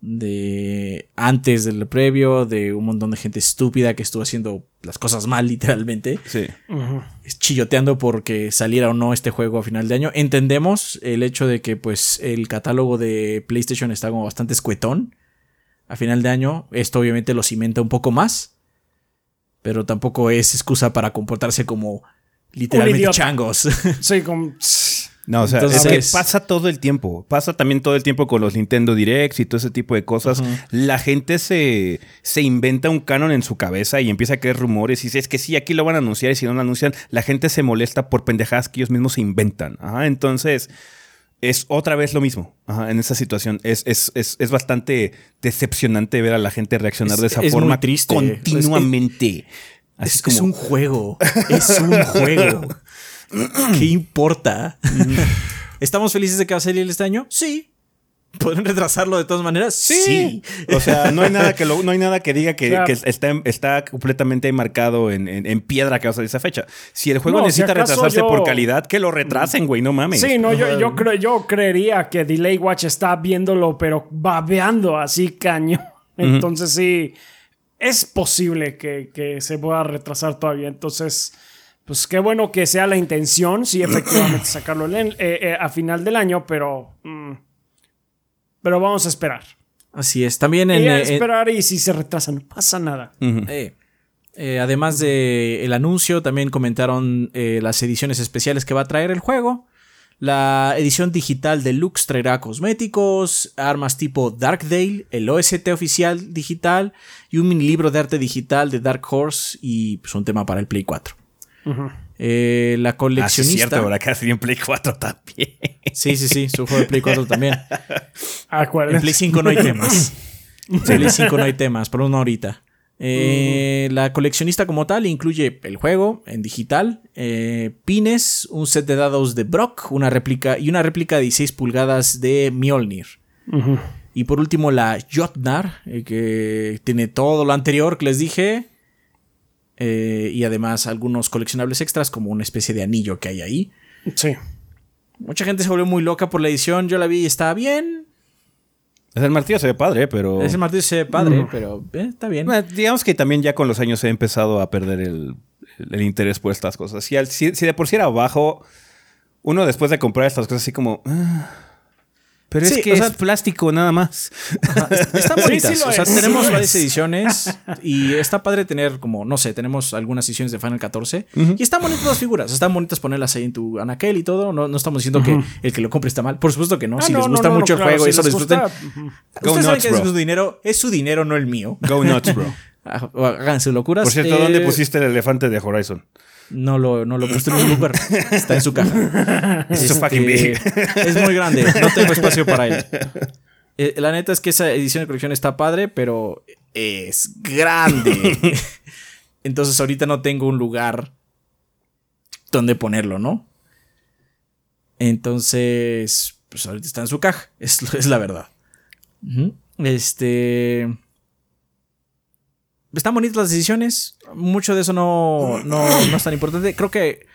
Speaker 3: de antes del previo, de un montón de gente estúpida que estuvo haciendo las cosas mal, literalmente,
Speaker 1: Sí.
Speaker 3: Chilloteando porque saliera o no este juego a final de año. Entendemos el hecho de que pues el catálogo de PlayStation está como bastante escuetón a final de año. Esto obviamente lo cimenta un poco más, pero tampoco es excusa para comportarse como literalmente changos.
Speaker 2: Sí, con...
Speaker 1: No, o sea,
Speaker 3: Entonces-
Speaker 1: es que pasa todo el tiempo. Pasa también todo el tiempo con los Nintendo Directs y todo ese tipo de cosas. La gente se, se inventa un canon en su cabeza y empieza a creer rumores y dice, es que sí, aquí lo van a anunciar y si no lo anuncian, la gente se molesta por pendejadas que ellos mismos se inventan. Ajá, entonces, es otra vez lo mismo ajá, en esa situación. Es, es, es, es bastante decepcionante ver a la gente reaccionar de esa forma
Speaker 3: triste.
Speaker 1: continuamente. Así
Speaker 3: Es,
Speaker 1: como,
Speaker 3: es un juego. Es un juego. ¿Qué importa? ¿Estamos felices de que va a salir este año? Sí. ¿Pueden retrasarlo de todas maneras? Sí.
Speaker 1: O sea, no hay nada que, lo- no hay nada que diga que,
Speaker 2: Claro.
Speaker 1: que está, está completamente marcado en, en- en piedra que va a salir esa fecha. Si el juego
Speaker 2: No, si
Speaker 1: necesita
Speaker 2: acaso
Speaker 1: retrasarse
Speaker 2: yo-
Speaker 1: por calidad, que lo retrasen, güey, no mames.
Speaker 2: Sí, no, yo, yo, creo, yo creería que Delay Watch está viéndolo, pero babeando así caño. Entonces sí, es posible que, que se pueda retrasar todavía. Entonces, pues qué bueno que sea la intención, sí, efectivamente, sacarlo en- eh, eh, a final del año, pero... mm, pero vamos a esperar.
Speaker 3: Así es. También en,
Speaker 2: Y a
Speaker 3: eh, en-
Speaker 2: esperar y si se retrasa, no pasa nada.
Speaker 3: Eh, eh, además de el anuncio, también comentaron eh, las ediciones especiales que va a traer el juego. La edición digital deluxe traerá cosméticos, armas tipo Darkdale, el OST oficial digital y un mini libro de arte digital de Dark Horse y pues, un tema para el Play 4. Eh, la
Speaker 1: Ah, sí, es
Speaker 3: coleccionista.
Speaker 1: cierto, ahora casi en Play 4 también.
Speaker 3: sí, sí, sí, su juego de Play 4 también. En. Play 5 no hay temas. En Play 5 no hay temas, por una horita. Eh, La coleccionista como tal incluye el juego en digital, eh, pines, un set de dados de Brock, una réplica y una réplica de 16 pulgadas de Mjolnir. Y por último la Jotnar, eh, que tiene todo lo anterior que les dije. Eh, y además algunos coleccionables extras como una especie de anillo que hay ahí.
Speaker 2: Sí.
Speaker 3: Mucha gente se volvió muy loca por la edición, yo la vi y estaba bien.
Speaker 1: El martillo se ve padre, pero.
Speaker 3: Ese martillo se ve padre, pero eh, está bien.
Speaker 1: Bueno, digamos que también ya con los años he empezado a perder el, el interés por estas cosas. Si, al- si- si de por sí era bajo, uno después de comprar estas cosas así como... "Ah, pero
Speaker 3: Sí,
Speaker 1: es que
Speaker 3: o sea-
Speaker 1: es plástico nada más.
Speaker 3: Están
Speaker 2: Sí,
Speaker 3: bonitas.
Speaker 2: sí lo
Speaker 3: o sea,
Speaker 2: es, sí
Speaker 3: tenemos varias
Speaker 2: es.
Speaker 3: ediciones y está padre tener como, no sé, tenemos algunas ediciones de Final 14 y están bonitas las figuras. Están bonitas ponerlas ahí en tu anaquel y todo. No, no estamos diciendo que el que lo compre está mal. Por supuesto que no.
Speaker 2: Ah,
Speaker 3: si
Speaker 2: no,
Speaker 3: les gusta
Speaker 2: no, no,
Speaker 3: mucho
Speaker 2: claro,
Speaker 3: el juego y eso
Speaker 2: les
Speaker 3: disfruten.
Speaker 2: gusta, ujú.
Speaker 1: Go
Speaker 3: Ustedes saben
Speaker 1: nuts,
Speaker 3: que es
Speaker 1: bro.
Speaker 3: su dinero. Es su dinero, no el mío.
Speaker 1: Go nuts, bro.
Speaker 3: Hagan sus locuras.
Speaker 1: Por cierto,
Speaker 3: Eh,
Speaker 1: ¿dónde pusiste el elefante de Horizon?
Speaker 3: No lo, no lo puse en un lugar. Está en su caja.
Speaker 1: Es
Speaker 3: Este,
Speaker 1: fucking big.
Speaker 3: Es muy grande. No tengo espacio para él. Eh, la neta es que esa edición de colección está padre, pero es grande. Entonces ahorita no tengo un lugar donde ponerlo, ¿no? Entonces, pues ahorita está en su caja. Es, es la verdad. Este. Están bonitas las decisiones. Mucho de eso no, no, no es tan importante. Creo que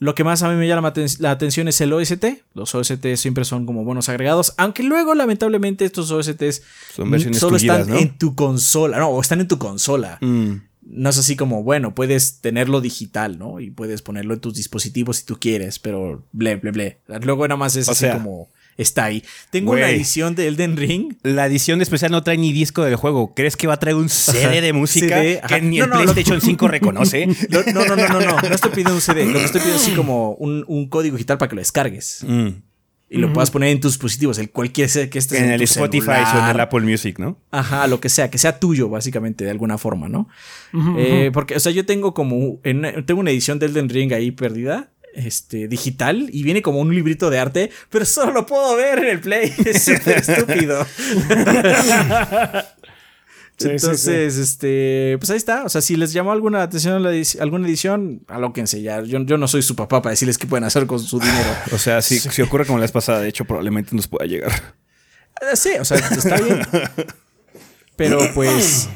Speaker 3: lo que más a mí me llama la atención es el OST. Los OST siempre son como buenos agregados. Aunque luego, lamentablemente, estos OSTs
Speaker 1: Son
Speaker 3: solo están
Speaker 1: ¿no?
Speaker 3: en tu consola. No, o están en tu consola.
Speaker 1: Mm.
Speaker 3: No es así como, bueno, puedes tenerlo digital, ¿no? Y puedes ponerlo en tus dispositivos si tú quieres, pero ble, ble, ble. Luego nada más es
Speaker 1: O
Speaker 3: así
Speaker 1: sea,
Speaker 3: como está ahí. Tengo una edición de Elden Ring.
Speaker 1: La edición especial no trae ni disco del juego. ¿Crees que va a traer un CD de música
Speaker 3: CD, ajá.
Speaker 1: que ni
Speaker 3: No,
Speaker 1: el
Speaker 3: no, lo-
Speaker 1: PlayStation 5 reconoce?
Speaker 3: Lo- No, no, no, no, no. No estoy pidiendo un CD. Lo que estoy pidiendo es así como un, un código digital para que lo descargues.
Speaker 1: Mm.
Speaker 3: Y lo puedas poner en tus dispositivos. El cualquier sea que estés
Speaker 1: En
Speaker 3: en,
Speaker 1: el
Speaker 3: tu
Speaker 1: Spotify o en el Apple Music, ¿no?
Speaker 3: Ajá, lo que sea, que sea tuyo, básicamente, de alguna forma, ¿no? Eh, porque, o sea, yo tengo como. en- tengo una edición del Elden Ring ahí perdida. Este, digital, y viene como un librito de arte, pero solo lo puedo ver en el Play. Es súper estúpido.
Speaker 2: Sí, sí,
Speaker 3: Entonces, este, pues ahí está. O sea, si les llamó alguna atención la edici- alguna edición, alóquense ya. Yo, yo no soy su papá para decirles qué pueden hacer con su dinero.
Speaker 1: O sea, si, si ocurre como la vez pasada, de hecho, probablemente nos pueda llegar.
Speaker 3: Eh, Sí, o sea, está bien. Pero pues,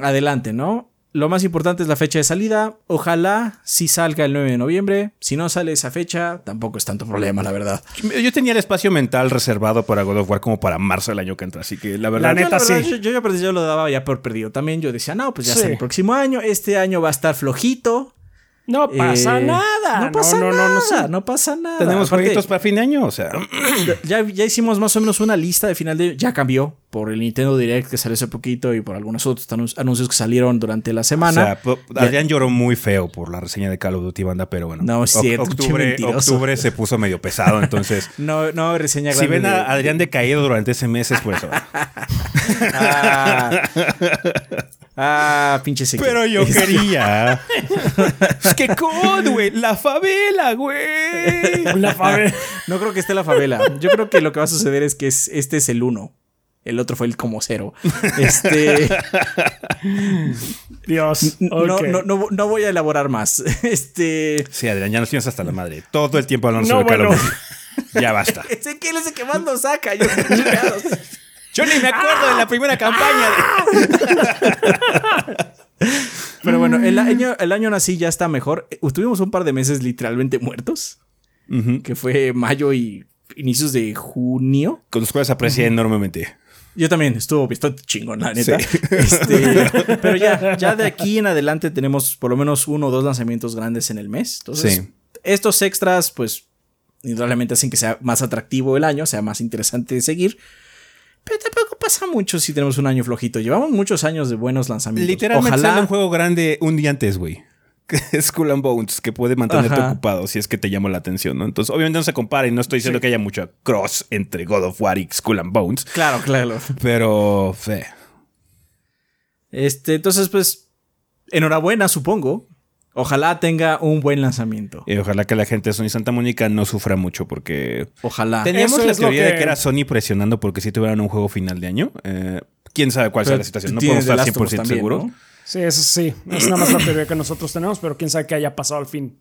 Speaker 3: adelante, ¿no? Lo más importante es la fecha de salida. Ojalá sí salga el 9 de noviembre. Si no sale esa fecha, tampoco es tanto problema, la verdad.
Speaker 1: Yo tenía el espacio mental reservado para God of War como para marzo del año que entra, así que la verdad.
Speaker 2: La neta,
Speaker 3: Yo, verdad,
Speaker 2: sí.
Speaker 3: Yo, yo yo lo daba ya por perdido. También yo decía, no, pues ya
Speaker 2: Sí.
Speaker 3: está el próximo año. Este año va a estar flojito.
Speaker 2: No pasa
Speaker 3: Eh,
Speaker 2: nada.
Speaker 3: No pasa
Speaker 2: no,
Speaker 3: nada.
Speaker 2: no,
Speaker 3: No, no pasa nada.
Speaker 1: Tenemos
Speaker 3: Aparte,
Speaker 1: para fin de año, o sea.
Speaker 3: ya, ya hicimos más o menos una lista de final de. Ya cambió por el Nintendo Direct que salió hace poquito y por algunos otros anun- anuncios que salieron durante la
Speaker 1: O
Speaker 3: semana.
Speaker 1: sea, po- Adrián lloró muy feo por la reseña de Call of Duty banda, pero bueno.
Speaker 3: No, es cierto,
Speaker 1: octubre, se puso medio pesado, entonces.
Speaker 3: no, no, reseña
Speaker 1: si ven a
Speaker 3: de-
Speaker 1: Adrián decaído durante ese mes es por eso.
Speaker 3: Ah, ah, pinche Ezequiel.
Speaker 1: Pero yo quería. es que COD, güey. La favela, güey.
Speaker 2: La fave-
Speaker 3: No creo que esté la favela. Yo creo que lo que va a suceder es que es- este es el uno. El otro fue el como cero. Este.
Speaker 2: Dios.
Speaker 3: no, no, no, no voy a elaborar más. Este.
Speaker 1: Sí, Adrián, ya nos tienes hasta la madre. Todo el tiempo hablando
Speaker 2: No,
Speaker 1: sobre
Speaker 2: bueno.
Speaker 1: Ya basta.
Speaker 3: Ezequiel es el que más nos saca. Yo, chingados.
Speaker 1: Yo ni me acuerdo de la primera campaña.
Speaker 3: Pero bueno, el año, el año así ya está mejor. Tuvimos un par de meses literalmente muertos,
Speaker 1: Ujú.
Speaker 3: que fue mayo y inicios de junio.
Speaker 1: Con los cuales aprecié enormemente.
Speaker 3: Yo también estuvo bastante chingón, la neta.
Speaker 1: Sí.
Speaker 3: Este, pero ya, ya de aquí en adelante tenemos por lo menos uno o dos lanzamientos grandes en el mes. Entonces,
Speaker 1: Sí.
Speaker 3: estos extras, pues, indudablemente hacen que sea más atractivo el año, sea más interesante de seguir. Pero tampoco pasa mucho si tenemos un año flojito. Llevamos muchos años de buenos lanzamientos.
Speaker 1: Literalmente sale
Speaker 3: Ojalá.
Speaker 1: un juego grande un día antes, güey. Que es Skull and Bones, que puede mantenerte
Speaker 3: Ajá.
Speaker 1: ocupado si es que te llama la atención, ¿no? Entonces, obviamente no se compara y no estoy diciendo que haya mucho cross entre God of War y Skull and Bones,
Speaker 3: Claro, claro.
Speaker 1: pero fe.
Speaker 3: Este, entonces, pues, enhorabuena, supongo. Ojalá tenga un buen lanzamiento.
Speaker 1: Y ojalá que la gente de Sony Santa Mónica no sufra mucho porque
Speaker 3: Ojalá.
Speaker 1: teníamos
Speaker 2: Eso
Speaker 1: la teoría de
Speaker 2: que-
Speaker 1: era Sony presionando porque si tuvieran un juego final de año. Eh, Quién sabe cuál sea
Speaker 3: Pero
Speaker 1: la situación. No podemos
Speaker 3: The
Speaker 1: estar
Speaker 3: Last of Us
Speaker 1: 100%
Speaker 3: también,
Speaker 1: seguros.
Speaker 3: ¿no?
Speaker 2: Sí, eso sí. Es nada más la teoría que nosotros tenemos, pero quién sabe qué haya pasado al fin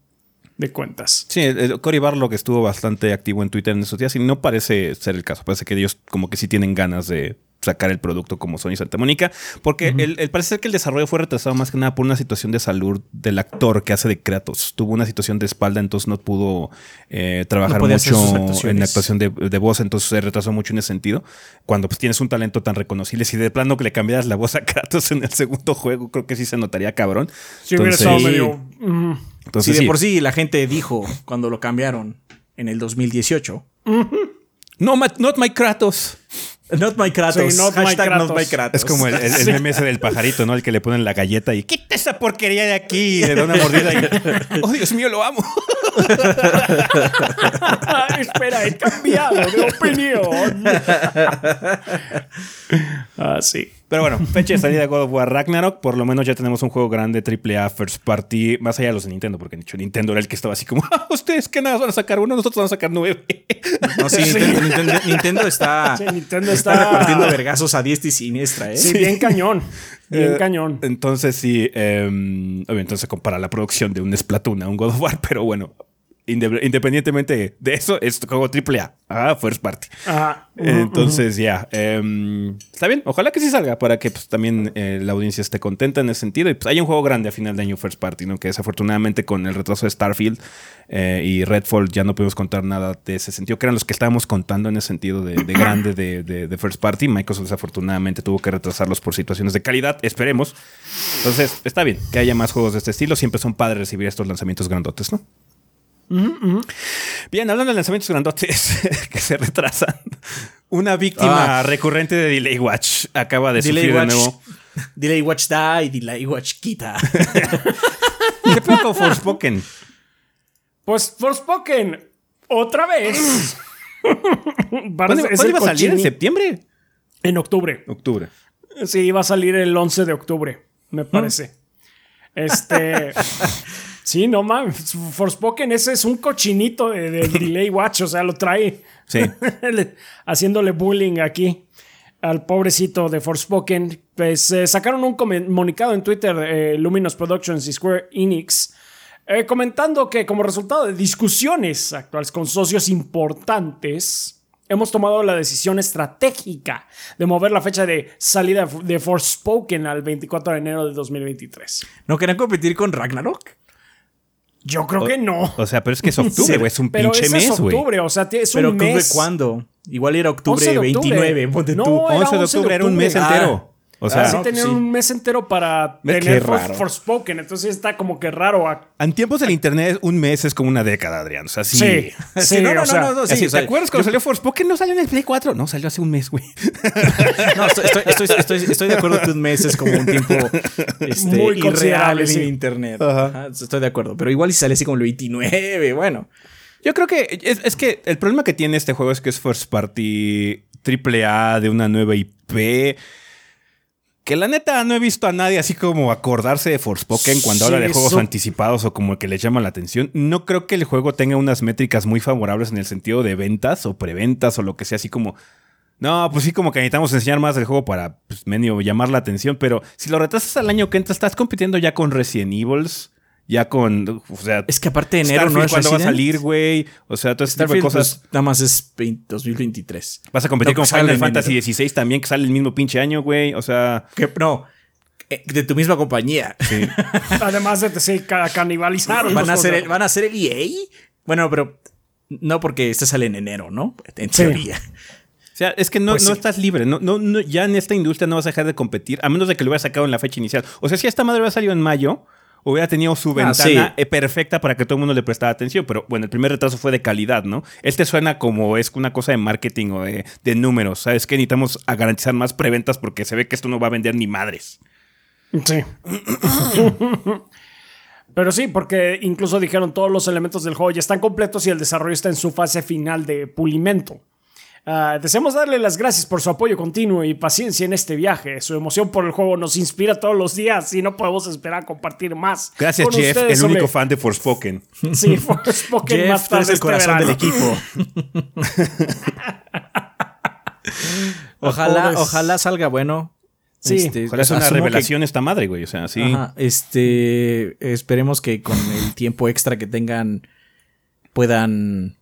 Speaker 2: de cuentas.
Speaker 1: Sí, el- Cory Barlow que estuvo bastante activo en Twitter en esos días y no parece ser el caso. Parece que ellos como que sí tienen ganas de sacar el producto como Sony Santa Mónica, porque el, el, parece que el desarrollo fue retrasado más que nada por una situación de salud del actor que hace de Kratos. Tuvo una situación de espalda, entonces no pudo eh, trabajar mucho en la actuación de, de, voz, entonces se retrasó mucho en ese sentido. Cuando pues tienes un talento tan reconocible, si de plano que le cambiaras la voz a Kratos en el segundo juego, creo que sí se notaría cabrón.
Speaker 2: Sí, entonces, hubiera estado medio...
Speaker 3: Entonces, sí, de por sí la gente dijo cuando lo cambiaron en el 2018.
Speaker 1: No, not my Kratos.
Speaker 3: Not my Kratos.
Speaker 2: Sí, not, my Kratos.
Speaker 3: not my Kratos.
Speaker 1: Es como el, el, el meme ese del pajarito, ¿no? El que le ponen la galleta y quita esa porquería de aquí. Y le da una mordida y. ¡Oh, Dios mío, lo amo!
Speaker 2: Espera, he cambiado de opinión. ah, sí.
Speaker 1: Pero bueno, fecha de salida de God of War Ragnarok. Por lo menos ya tenemos un juego grande, AAA, First Party, más allá de los de Nintendo, porque dicho Nintendo era el que estaba así como, ah, ustedes que nada van a sacar uno, nosotros vamos a sacar nueve.
Speaker 3: No, sí, Nintendo, Nintendo, Nintendo está,
Speaker 2: Sí, Nintendo está...
Speaker 3: está repartiendo vergazos a diestra y siniestra, ¿eh?
Speaker 2: Sí, bien cañón. Bien
Speaker 1: Eh,
Speaker 2: cañón.
Speaker 1: Entonces sí, eh, obviamente se compara la producción de un Splatoon a un God of War, pero bueno, independientemente de eso, es juego AAA, ah, First Party.
Speaker 2: Ajá.
Speaker 1: Entonces, ya. em, está bien. Ojalá que sí salga para que pues, también eh, la audiencia esté contenta en ese sentido. Y pues hay un juego grande a final de año First Party, ¿no? Que desafortunadamente con el retraso de Starfield eh, y Redfall ya no pudimos contar nada de ese sentido, que eran los que estábamos contando en ese sentido de, de grande de, de- de First Party. Microsoft desafortunadamente tuvo que retrasarlos por situaciones de calidad. Esperemos. Entonces, está bien que haya más juegos de este estilo. Siempre son padres recibir estos lanzamientos grandotes, ¿no? Bien, hablando de lanzamientos grandotes que se retrasan, una víctima
Speaker 3: Ah.
Speaker 1: recurrente de Delay Watch acaba de
Speaker 3: Delay
Speaker 1: sufrir de nuevo.
Speaker 3: Delay Watch da y Delay Watch quita.
Speaker 1: ¿Qué fue con Forspoken?
Speaker 2: Pues Forspoken, otra vez.
Speaker 1: ¿Cuándo, iba a salir? ¿En septiembre?
Speaker 2: En octubre.
Speaker 1: Octubre.
Speaker 2: Sí, iba a salir el 11 de octubre, me parece. Este. Sí, no mames. Forspoken, ese es un cochinito de, de Delay Watch, o sea, lo trae
Speaker 1: Sí.
Speaker 2: le- haciéndole bullying aquí al pobrecito de Forspoken. Pues eh, sacaron un comunicado en Twitter, eh, Luminous Productions y Square Enix, eh, comentando que como resultado de discusiones actuales con socios importantes, hemos tomado la decisión estratégica de mover la fecha de salida de Forspoken al 24 de enero de 2023.
Speaker 3: ¿No querían competir con Ragnarok?
Speaker 2: Yo creo que no.
Speaker 1: O sea, pero es que es octubre,
Speaker 3: Sí,
Speaker 1: güey. Es un
Speaker 2: Pero
Speaker 1: pinche
Speaker 2: ese es
Speaker 1: mes, güey.
Speaker 2: octubre, o sea, es
Speaker 3: Pero
Speaker 2: un
Speaker 3: octubre
Speaker 2: mes.
Speaker 3: cuándo? Igual era octubre
Speaker 2: 11 de octubre.
Speaker 3: 29, ponte
Speaker 2: No,
Speaker 3: tú.
Speaker 2: era
Speaker 1: 11 de
Speaker 2: 11 de
Speaker 1: octubre era un mes entero. O sea,
Speaker 3: Ah,
Speaker 2: sí
Speaker 3: no,
Speaker 2: tenían
Speaker 3: sí.
Speaker 2: un mes entero para
Speaker 1: Qué
Speaker 2: tener For-. Forspoken, entonces está como que raro. a-
Speaker 1: en tiempos del internet, un mes es como una década, Adrián. O sea, sí.
Speaker 2: Sí, sí,
Speaker 3: no, no,
Speaker 2: o sea,
Speaker 3: no, no,
Speaker 1: Así,
Speaker 3: sí, o sea,
Speaker 1: ¿Te acuerdas cuando salió Forspoken? No salió en el Play 4. No, salió hace un mes, güey.
Speaker 3: No, estoy, estoy, estoy, estoy, estoy de acuerdo que un mes es como un tiempo este,
Speaker 2: Muy
Speaker 3: irreal en
Speaker 2: sí.
Speaker 3: internet.
Speaker 1: Ajá.
Speaker 3: Ajá, estoy de acuerdo. Pero igual si sale así como el 29, bueno.
Speaker 1: Yo creo que es, es que el problema que tiene este juego es que es First Party AAA de una nueva IP. Que la neta no he visto a nadie así como acordarse de Forspoken cuando
Speaker 2: Sí,
Speaker 1: habla de juegos
Speaker 2: eso-
Speaker 1: anticipados o como que les llama la atención. No creo que el juego tenga unas métricas muy favorables en el sentido de ventas o preventas o lo que sea, así como. No, pues sí, como que necesitamos enseñar más del juego para pues, medio llamar la atención, pero si lo retrasas al año que entra, estás compitiendo ya con Resident Evils, ya con. O sea,
Speaker 3: Es que aparte de enero
Speaker 1: Starfield,
Speaker 3: no es
Speaker 1: ¿Cuándo va a salir, güey? O sea, todo ese tipo de cosas.
Speaker 3: pues, nada más es 20 2023.
Speaker 1: Vas a competir
Speaker 3: No,
Speaker 1: con Final Fantasy. XVI también, que sale el mismo pinche año, güey. O sea,
Speaker 3: Que, no, eh, de tu misma compañía.
Speaker 1: sí.
Speaker 2: Además de sí, ca- canibalizaron.
Speaker 3: ¿Van a, ser el. ¿Van a ser el EA? Bueno, pero no porque este sale en enero, ¿no? En
Speaker 2: Sí.
Speaker 3: teoría.
Speaker 1: O sea, es que no,
Speaker 3: Pues
Speaker 1: no
Speaker 3: sí.
Speaker 1: estás libre. No, no, no- ya en esta industria no vas a dejar de competir, a menos de que lo hubieras sacado en la fecha inicial. O sea, si esta madre hubiera salido en mayo, hubiera tenido su
Speaker 3: Ah,
Speaker 1: ventana
Speaker 3: sí.
Speaker 1: eh, perfecta para que todo el mundo le prestara atención. Pero bueno, el primer retraso fue de calidad, ¿no? Este suena como es una cosa de marketing o de, de números. ¿Sabes que Necesitamos a garantizar más preventas porque se ve que esto no va a vender ni madres.
Speaker 2: Sí. Pero sí, porque incluso dijeron todos los elementos del juego ya están completos y el desarrollo está en su fase final de pulimento. Ah, deseamos darle las gracias por su apoyo continuo y paciencia en este viaje. Su emoción por el juego nos inspira todos los días y no podemos esperar a compartir más.
Speaker 1: Gracias,
Speaker 2: con
Speaker 1: Jeff,
Speaker 2: ustedes
Speaker 1: el único fan de Forspoken.
Speaker 2: Sí, Forspoken
Speaker 3: Jeff,
Speaker 2: más tarde
Speaker 3: el
Speaker 2: este
Speaker 3: corazón del equipo. ojalá, ojalá salga bueno.
Speaker 2: Sí,
Speaker 3: Este,
Speaker 1: Ojalá sea una
Speaker 3: que-
Speaker 1: revelación esta madre, güey. O sea, sí.
Speaker 3: Ajá, este, esperemos que con el tiempo extra que tengan puedan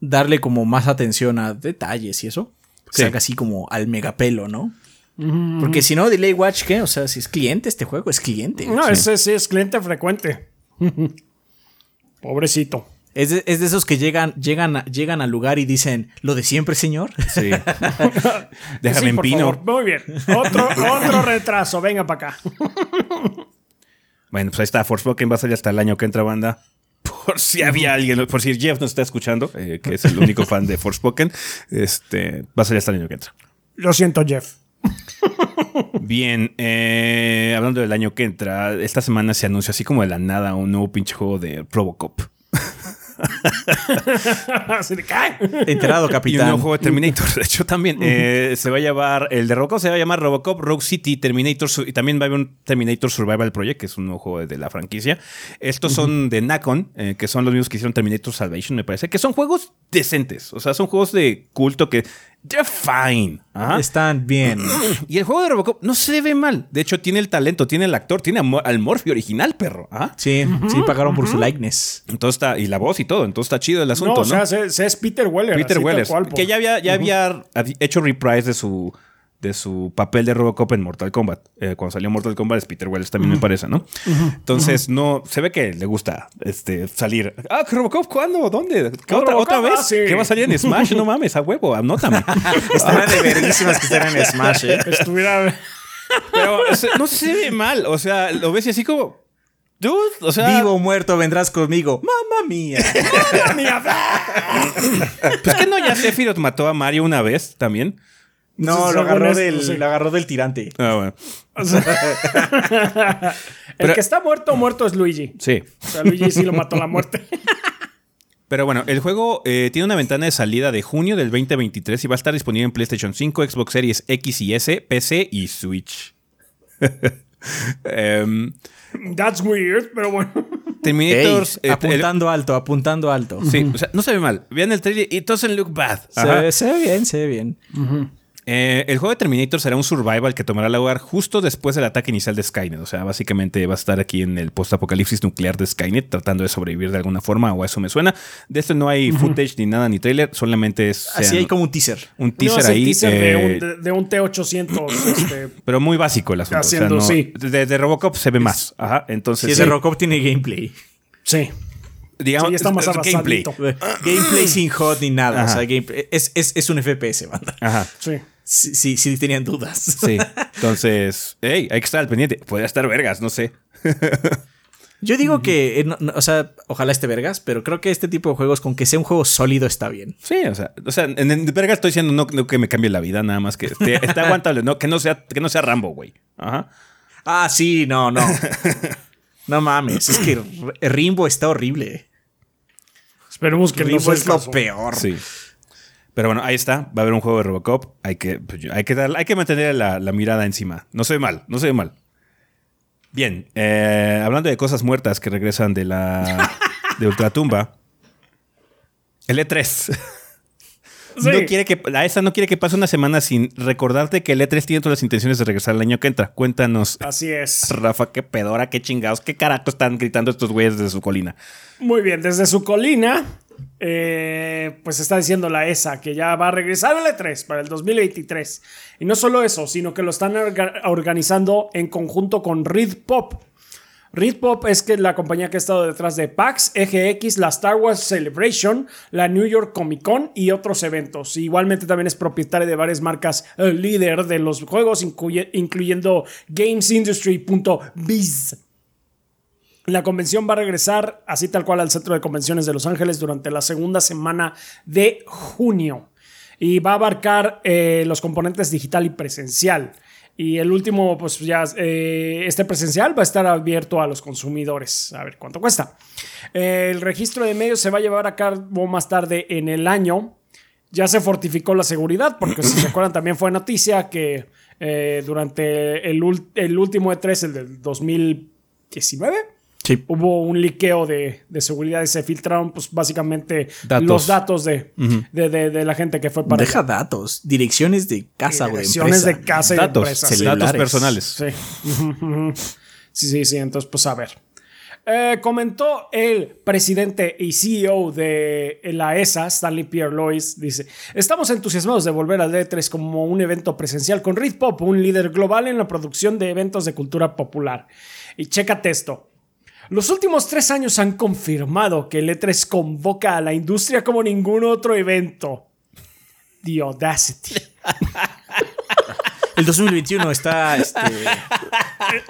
Speaker 3: darle como más atención a detalles y eso. Que salga así como al megapelo, ¿no? Porque si no, Delay Watch, ¿qué? O sea, si es cliente este juego, es cliente.
Speaker 2: No, ese sí es cliente frecuente. Pobrecito.
Speaker 3: Es de, es de esos que llegan, llegan, llegan al lugar y dicen, ¿lo de siempre, señor?
Speaker 1: Sí. Déjame
Speaker 2: Sí,
Speaker 1: en
Speaker 2: por
Speaker 1: pino.
Speaker 2: favor. Muy bien. Otro, otro retraso. Venga para acá.
Speaker 1: Bueno, pues ahí está. Forspoken va a salir hasta el año que entra, banda. Por si había alguien, por si Jeff nos está escuchando, eh, que es el único fan de Forspoken, este, va a salir hasta el año que entra.
Speaker 2: Lo siento, Jeff.
Speaker 1: Bien, eh, hablando del año que entra, esta semana se anuncia así como de la nada un nuevo pinche juego de Robocop.
Speaker 2: Así de cae.
Speaker 3: Enterado,
Speaker 1: Y un
Speaker 3: capitán.
Speaker 1: nuevo juego de Terminator, de hecho también. eh, se va a llamar, el de Robocop se va a llamar Robocop Rogue City Terminator y también va a haber un Terminator Survival Project, que es un nuevo juego de, de la franquicia. Estos son de Nacon, eh, que son los mismos que hicieron Terminator Salvation, me parece, que son juegos decentes, o sea, son juegos de culto que... They're fine. Ajá.
Speaker 3: Están bien.
Speaker 1: Y el juego de Robocop no se ve mal. De hecho, tiene el talento, tiene el actor, tiene al Morphy original, perro. Ajá.
Speaker 3: Sí, sí pagaron por su likeness.
Speaker 1: Entonces está, y la voz y todo, entonces está chido el
Speaker 2: No,
Speaker 1: asunto,
Speaker 2: o
Speaker 1: ¿no?
Speaker 2: sea, se, se es Peter Weller.
Speaker 1: Peter Weller, que ya había, ya había hecho reprise de su, de su papel de Robocop en Mortal Kombat. Eh, cuando salió Mortal Kombat es Peter Weller también me parece, ¿no? Entonces, no, se ve que le gusta este, salir. Ah, ¿qué Robocop, ¿cuándo? ¿Dónde? ¿Qué otra, otra vez?
Speaker 2: Ah, sí.
Speaker 1: ¿Qué va a salir en Smash? No mames, a huevo, anótame.
Speaker 3: Estaban de verguísimas que están en Smash, ¿eh?
Speaker 2: Estuviera.
Speaker 1: Pero o sea, no se ve mal, o sea, lo ves y así como... Dude, o sea...
Speaker 3: Vivo o muerto, vendrás conmigo. Mamma mía.
Speaker 1: Pues que no, ya Sephiroth mató a Mario una vez también.
Speaker 3: No,
Speaker 2: Entonces,
Speaker 3: lo agarró, del,
Speaker 2: sí.
Speaker 3: lo agarró del tirante.
Speaker 1: Ah, bueno.
Speaker 2: El que está muerto, muerto es Luigi.
Speaker 1: Sí.
Speaker 2: O sea, Luigi sí lo mató a la muerte.
Speaker 1: Pero bueno, el juego eh, tiene una ventana de salida de junio del 2023 y va a estar disponible en PlayStation 5, Xbox Series X y S, PC y Switch. Em,
Speaker 2: That's weird, pero bueno.
Speaker 1: Terminators. Eh,
Speaker 3: apuntando alto, apuntando alto.
Speaker 1: sí, o sea, no se ve mal. Vean el trailer, it doesn't look bad.
Speaker 3: Se, ve- se ve bien, se ve bien.
Speaker 1: Eh, el juego de Terminator será un survival que tomará lugar justo después del ataque inicial de Skynet. O sea, básicamente va a estar aquí en el post-apocalipsis nuclear de Skynet, tratando de sobrevivir de alguna forma, o eso me suena. De esto no hay footage ni nada, ni trailer, solamente es
Speaker 3: Así
Speaker 1: sean-
Speaker 3: hay como un teaser.
Speaker 1: un
Speaker 2: No,
Speaker 1: teaser
Speaker 2: es el
Speaker 1: ahí.
Speaker 2: teaser
Speaker 1: eh,
Speaker 2: de, un, de, de un T800. este,
Speaker 1: Pero muy básico el asunto.
Speaker 2: Haciendo,
Speaker 1: o sea, no-
Speaker 2: sí.
Speaker 1: de, de Robocop se ve más. Ajá. Entonces,
Speaker 3: Si ese
Speaker 1: sí,
Speaker 3: Robocop tiene gameplay.
Speaker 2: sí.
Speaker 1: digamos,
Speaker 2: sí, está más
Speaker 1: gameplay.
Speaker 3: gameplay sin hot ni nada.
Speaker 1: Ajá.
Speaker 3: O sea, gameplay- es, es, es un FPS, banda.
Speaker 1: Ajá.
Speaker 2: Sí.
Speaker 3: Sí, sí, sí tenían dudas.
Speaker 1: Sí. Entonces, hey, hay que estar al pendiente. Podría estar vergas, no sé.
Speaker 3: Yo digo que, eh, no- no, o sea, ojalá esté vergas, pero creo que este tipo de juegos, con que sea un juego sólido, está bien.
Speaker 1: Sí, o sea, o sea en, en verga estoy diciendo no, no que me cambie la vida, nada más que esté, esté aguantable, no, que no sea, que no sea Rambo, güey. Ajá.
Speaker 3: Ah, sí, no, no. no mames, es que Rimbo está horrible.
Speaker 2: Esperemos que no
Speaker 3: Rimbo
Speaker 2: sea el
Speaker 3: es lo peor.
Speaker 1: Sí. Pero bueno, ahí está. Va a haber un juego de Robocop. Hay que, pues, hay que, dar, hay que mantener la, la mirada encima. No se ve mal, no se ve mal. Bien, eh, hablando de cosas muertas que regresan de la de Ultratumba. El E3.
Speaker 2: Sí.
Speaker 1: No quiere que, ESA no quiere que pase una semana sin recordarte que el E3 tiene todas las intenciones de regresar el año que entra. Cuéntanos,
Speaker 2: Así es.
Speaker 1: Rafa, qué pedora, qué chingados, qué carajo están gritando estos güeyes desde su colina.
Speaker 2: Muy bien, desde su colina, eh, pues está diciendo la ESA que ya va a regresar el E3 para el 2023. Y no solo eso, sino que lo están orga- organizando en conjunto con Reed Pop. Reed Pop es que la compañía que ha estado detrás de PAX, EGX, la Star Wars Celebration, la New York Comic Con y otros eventos. Igualmente también es propietaria de varias marcas eh, líder de los juegos, incluye- incluyendo GamesIndustry.biz. La convención va a regresar así tal cual al Centro de Convenciones de Los Ángeles durante la segunda semana de junio. Y va a abarcar eh, los componentes digital y presencial. Y el último, pues ya, eh, este presencial va a estar abierto a los consumidores. A ver cuánto cuesta. Eh, el registro de medios se va a llevar a cabo más tarde en el año. Ya se fortificó la seguridad, porque si se acuerdan también fue noticia que durante el, el último E3, el del 2019,
Speaker 3: Sí.
Speaker 2: hubo un liqueo de, de seguridad y se filtraron pues básicamente
Speaker 1: Datos.
Speaker 2: los datos de, de, de- de la gente que fue para
Speaker 3: Deja
Speaker 2: allá.
Speaker 3: datos, direcciones de casa, güey.
Speaker 2: Direcciones de
Speaker 3: empresa.
Speaker 2: casa y
Speaker 1: Datos,
Speaker 2: de empresas.
Speaker 1: datos personales.
Speaker 2: Sí. sí, sí, sí. Entonces, pues a ver. Eh, comentó el presidente y CEO de la ESA, Stanley Pierre Lois, dice, estamos entusiasmados de volver a D3 como un evento presencial con Reed Pop, un líder global en la producción de eventos de cultura popular. Y chécate esto. Los últimos tres años han confirmado que el E3 convoca a la industria como ningún otro evento. The Audacity.
Speaker 3: El 2021 está. Este,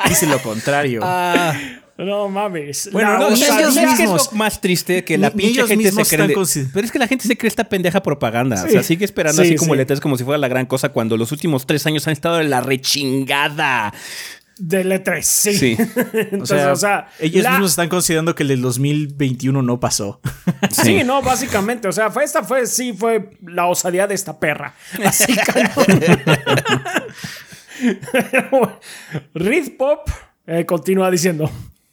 Speaker 3: dice lo contrario.
Speaker 2: Ah, no mames.
Speaker 3: Bueno, no,
Speaker 1: O sea,
Speaker 3: ellos
Speaker 1: ¿sabes qué es
Speaker 3: mismos-
Speaker 1: lo más triste que la pinche gente se
Speaker 3: mismos
Speaker 1: cree. de- Pero es que la gente se cree esta pendeja propaganda. O
Speaker 2: Sí.
Speaker 1: sea, sigue esperando
Speaker 2: Sí,
Speaker 1: así como
Speaker 2: sí.
Speaker 1: el E3 como si fuera la gran cosa cuando los últimos tres años han estado en la rechingada.
Speaker 2: Del E3, sí.
Speaker 1: Sí.
Speaker 2: Entonces, o sea,
Speaker 3: ellos
Speaker 2: la-
Speaker 3: mismos están considerando que el del 2021 no pasó.
Speaker 2: Sí, no, básicamente. O sea, fue esta fue, sí, fue la osadía de esta perra. Así que. Reed Pop eh, continúa diciendo: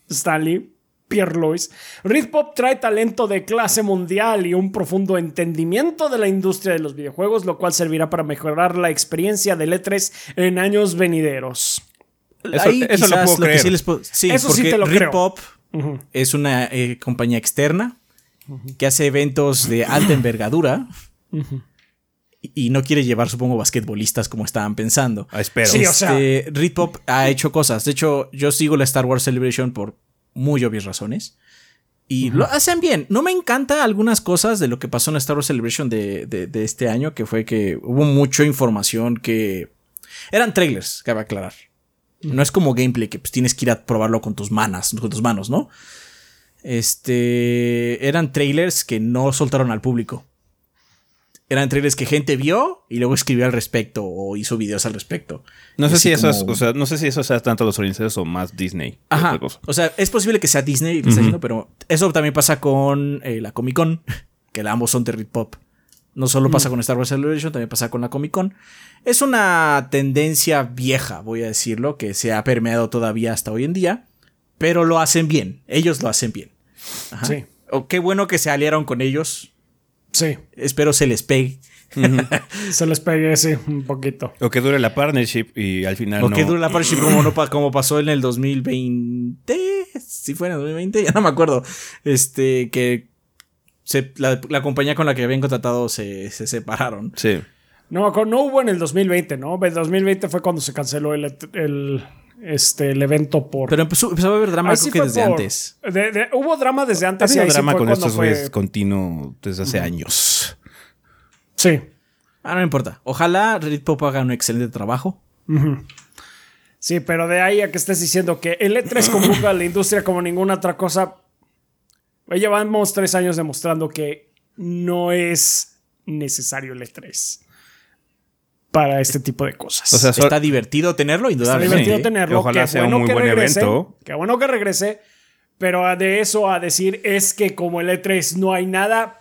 Speaker 2: Stanley. Pierre Lois. Reed Pop trae talento de clase mundial y un profundo entendimiento de la industria de los videojuegos, lo cual servirá para mejorar la experiencia del E3 en años venideros.
Speaker 1: Eso- eso lo puedo
Speaker 3: que
Speaker 1: creer.
Speaker 3: sí les puedo- sí,
Speaker 2: Eso sí
Speaker 3: porque
Speaker 2: te lo
Speaker 3: Rip
Speaker 2: creo.
Speaker 3: Pop es una eh, compañía externa que hace eventos de alta envergadura y y no quiere llevar, supongo, basquetbolistas como estaban pensando.
Speaker 1: Ah, espero.
Speaker 2: Sí, o sea-
Speaker 3: Este, Reed Pop ha hecho cosas. De hecho, yo sigo la Star Wars Celebration por muy obvias razones. Y lo hacen bien. No me encanta algunas cosas de lo que pasó en la Star Wars Celebration de, de- de este año, que fue que hubo mucha información que... Eran trailers, cabe aclarar. No es como gameplay que pues, tienes que ir a probarlo con tus manos, con tus manos, ¿no? Este... Eran trailers que no soltaron al público. Eran trailers que gente vio y luego escribió al respecto o hizo videos al respecto.
Speaker 1: No sé si eso es, o sea, no sé si eso sea tanto los orientales o más Disney.
Speaker 3: Ajá. O sea, es posible que sea Disney, está diciendo, pero eso también pasa con eh, la Comic Con, que ambos son de Rit Pop. No solo pasa con Star Wars Celebration, también pasa con la Comic Con. Es una tendencia vieja, voy a decirlo, que se ha permeado todavía hasta hoy en día, pero lo hacen bien. Ellos lo hacen bien. Ajá.
Speaker 2: Sí.
Speaker 3: O qué bueno que se aliaron con ellos.
Speaker 2: Sí,
Speaker 3: Espero se les pegue.
Speaker 2: se les pegue, sí, un poquito.
Speaker 1: O que dure la partnership y al final
Speaker 3: O
Speaker 1: no.
Speaker 3: que dure la partnership como, no como pasó en el 2020. Si fue en el 2020, ya no me acuerdo. Este, que se- la, la compañía con la que habían contratado se, se separaron.
Speaker 1: Sí.
Speaker 2: No, no hubo en el 2020, ¿no? El 2020 fue cuando se canceló el, el, este, el evento por...
Speaker 3: Pero empezó, empezó a haber drama
Speaker 2: Ahí
Speaker 3: creo que desde
Speaker 2: por-
Speaker 3: antes.
Speaker 2: de- de- hubo drama desde
Speaker 1: Ha
Speaker 2: antes.
Speaker 1: habido
Speaker 2: ahí sí
Speaker 1: drama
Speaker 2: fue
Speaker 1: con estos
Speaker 2: fue-
Speaker 1: güeyes continuo desde hace años.
Speaker 2: Sí.
Speaker 3: Ah, no importa. Ojalá Reddit Pop haga un excelente trabajo.
Speaker 2: Sí, pero de ahí a que estés diciendo que el E3 convoca a la industria como ninguna otra cosa. Llevamos tres años demostrando que no es necesario el E3 para este tipo de cosas.
Speaker 1: O sea,
Speaker 3: Está divertido tenerlo,
Speaker 2: Está
Speaker 3: indudablemente.
Speaker 2: divertido
Speaker 1: sí,
Speaker 2: tenerlo.
Speaker 1: ojalá
Speaker 2: qué
Speaker 1: sea un
Speaker 2: bueno
Speaker 1: muy
Speaker 2: que
Speaker 1: buen
Speaker 2: regrese,
Speaker 1: evento.
Speaker 2: Qué bueno que regrese. Pero de eso a decir es que como el E3 no hay nada.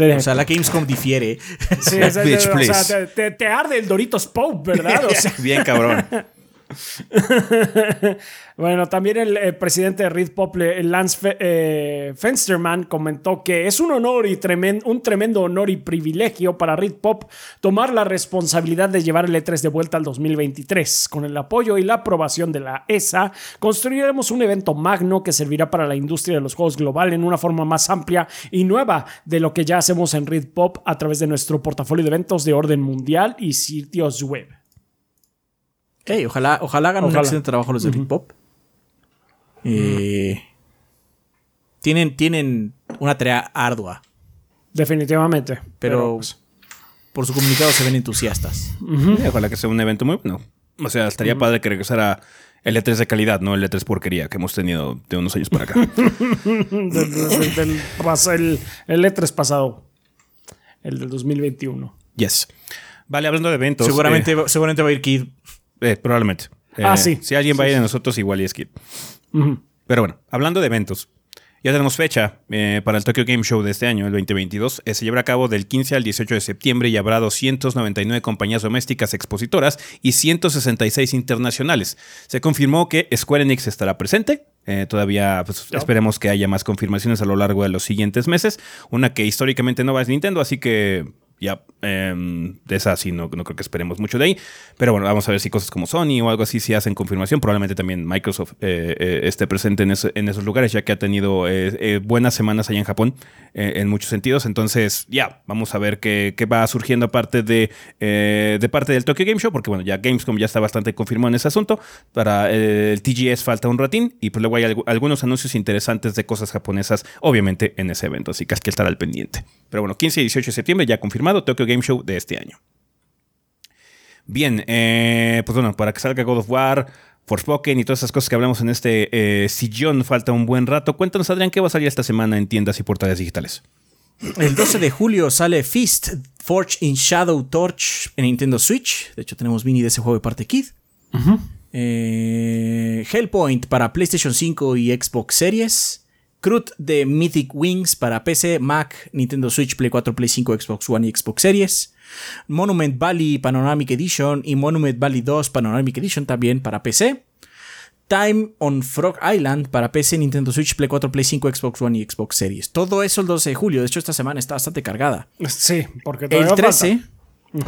Speaker 3: O sea, la Gamescom difiere.
Speaker 2: sí, o sea,
Speaker 1: Bitch,
Speaker 2: o sea, te- te arde el Doritos Pope, ¿verdad? O sea,
Speaker 1: Bien cabrón.
Speaker 2: Bueno, también el, presidente de Reed Pop, le- el Lance eh, Fensterman, comentó que es un honor y tremen- un tremendo honor y privilegio para Reed Pop tomar la responsabilidad de llevar el E3 de vuelta al 2023. Con el apoyo y la aprobación de la ESA, construiremos un evento magno que servirá para la industria de los juegos global en una forma más amplia y nueva de lo que ya hacemos en Reed Pop a través de nuestro portafolio de eventos de orden mundial y sitios web.
Speaker 3: Ey, ojalá, ojalá hagan un excelente trabajo los de Hip Hop. Eh, tienen, tienen una tarea ardua,
Speaker 2: Definitivamente.
Speaker 3: pero
Speaker 2: pues,
Speaker 3: por su comunicado se ven entusiastas.
Speaker 1: Ojalá que sea un evento muy bueno. O sea, estaría padre que regresara el E3 de calidad, no el E3 porquería que hemos tenido de unos años para acá.
Speaker 2: del, del- del pas- el, el E3 pasado. El del 2021.
Speaker 1: yes. Vale, hablando de eventos.
Speaker 3: Seguramente, seguramente va a ir Kid.
Speaker 1: Eh, eh, probablemente.
Speaker 2: Ah,
Speaker 1: Eh,
Speaker 2: sí.
Speaker 1: Si alguien va a ir de nosotros, igual y es Kid. Pero bueno, hablando de eventos. Ya tenemos fecha eh, para el Tokyo Game Show de este año, el 2022. Eh, se llevará a cabo del 15 al 18 de septiembre y habrá 299 compañías domésticas expositoras y 166 internacionales. Se confirmó que Square Enix estará presente. Eh, todavía pues, esperemos que haya más confirmaciones a lo largo de los siguientes meses. Una que históricamente no va es Nintendo, así que ya, em, de esa sí no, no, creo que esperemos mucho de ahí. Pero bueno, vamos a ver si cosas como Sony o algo así si hacen confirmación. Probablemente también Microsoft eh, eh, esté presente en, en, esos lugares, ya que ha tenido eh, buenas semanas allá en Japón en muchos sentidos. Entonces, ya, vamos a ver qué, qué, va surgiendo aparte de, de parte del Tokyo Game Show, porque bueno, ya Gamescom ya está bastante confirmado en ese asunto. Para el TGS falta un ratín y pues luego hay algunos anuncios interesantes de cosas japonesas, obviamente, en ese evento. Así que hay que estar al pendiente. Pero bueno, 15 y 18 de septiembre ya confirmado, Tokyo Game Show de este año. Bien, eh, pues bueno, para que salga God of War, Forspoken y todas esas cosas que hablamos en este eh, sillón, falta un buen rato. Cuéntanos, Adrián, ¿qué va a salir esta semana en tiendas y portales digitales?
Speaker 3: El 12 de julio sale Fist, Forge in Shadow Torch en Nintendo Switch. De hecho, tenemos mini de ese juego de parte Kid. Eh, Hellpoint para PlayStation 5 y Xbox Series. Crut de Mythic Wings para PC, Mac, Nintendo Switch, Play 4, Play 5, Xbox One y Xbox Series. Monument Valley Panoramic Edition y Monument Valley 2 Panoramic Edition también para PC. Time on Frog Island para PC, Nintendo Switch, Play 4, Play 5, Xbox One y Xbox Series. Todo eso el 12 de julio. De hecho, esta semana está bastante cargada.
Speaker 2: Sí, porque
Speaker 3: el 13,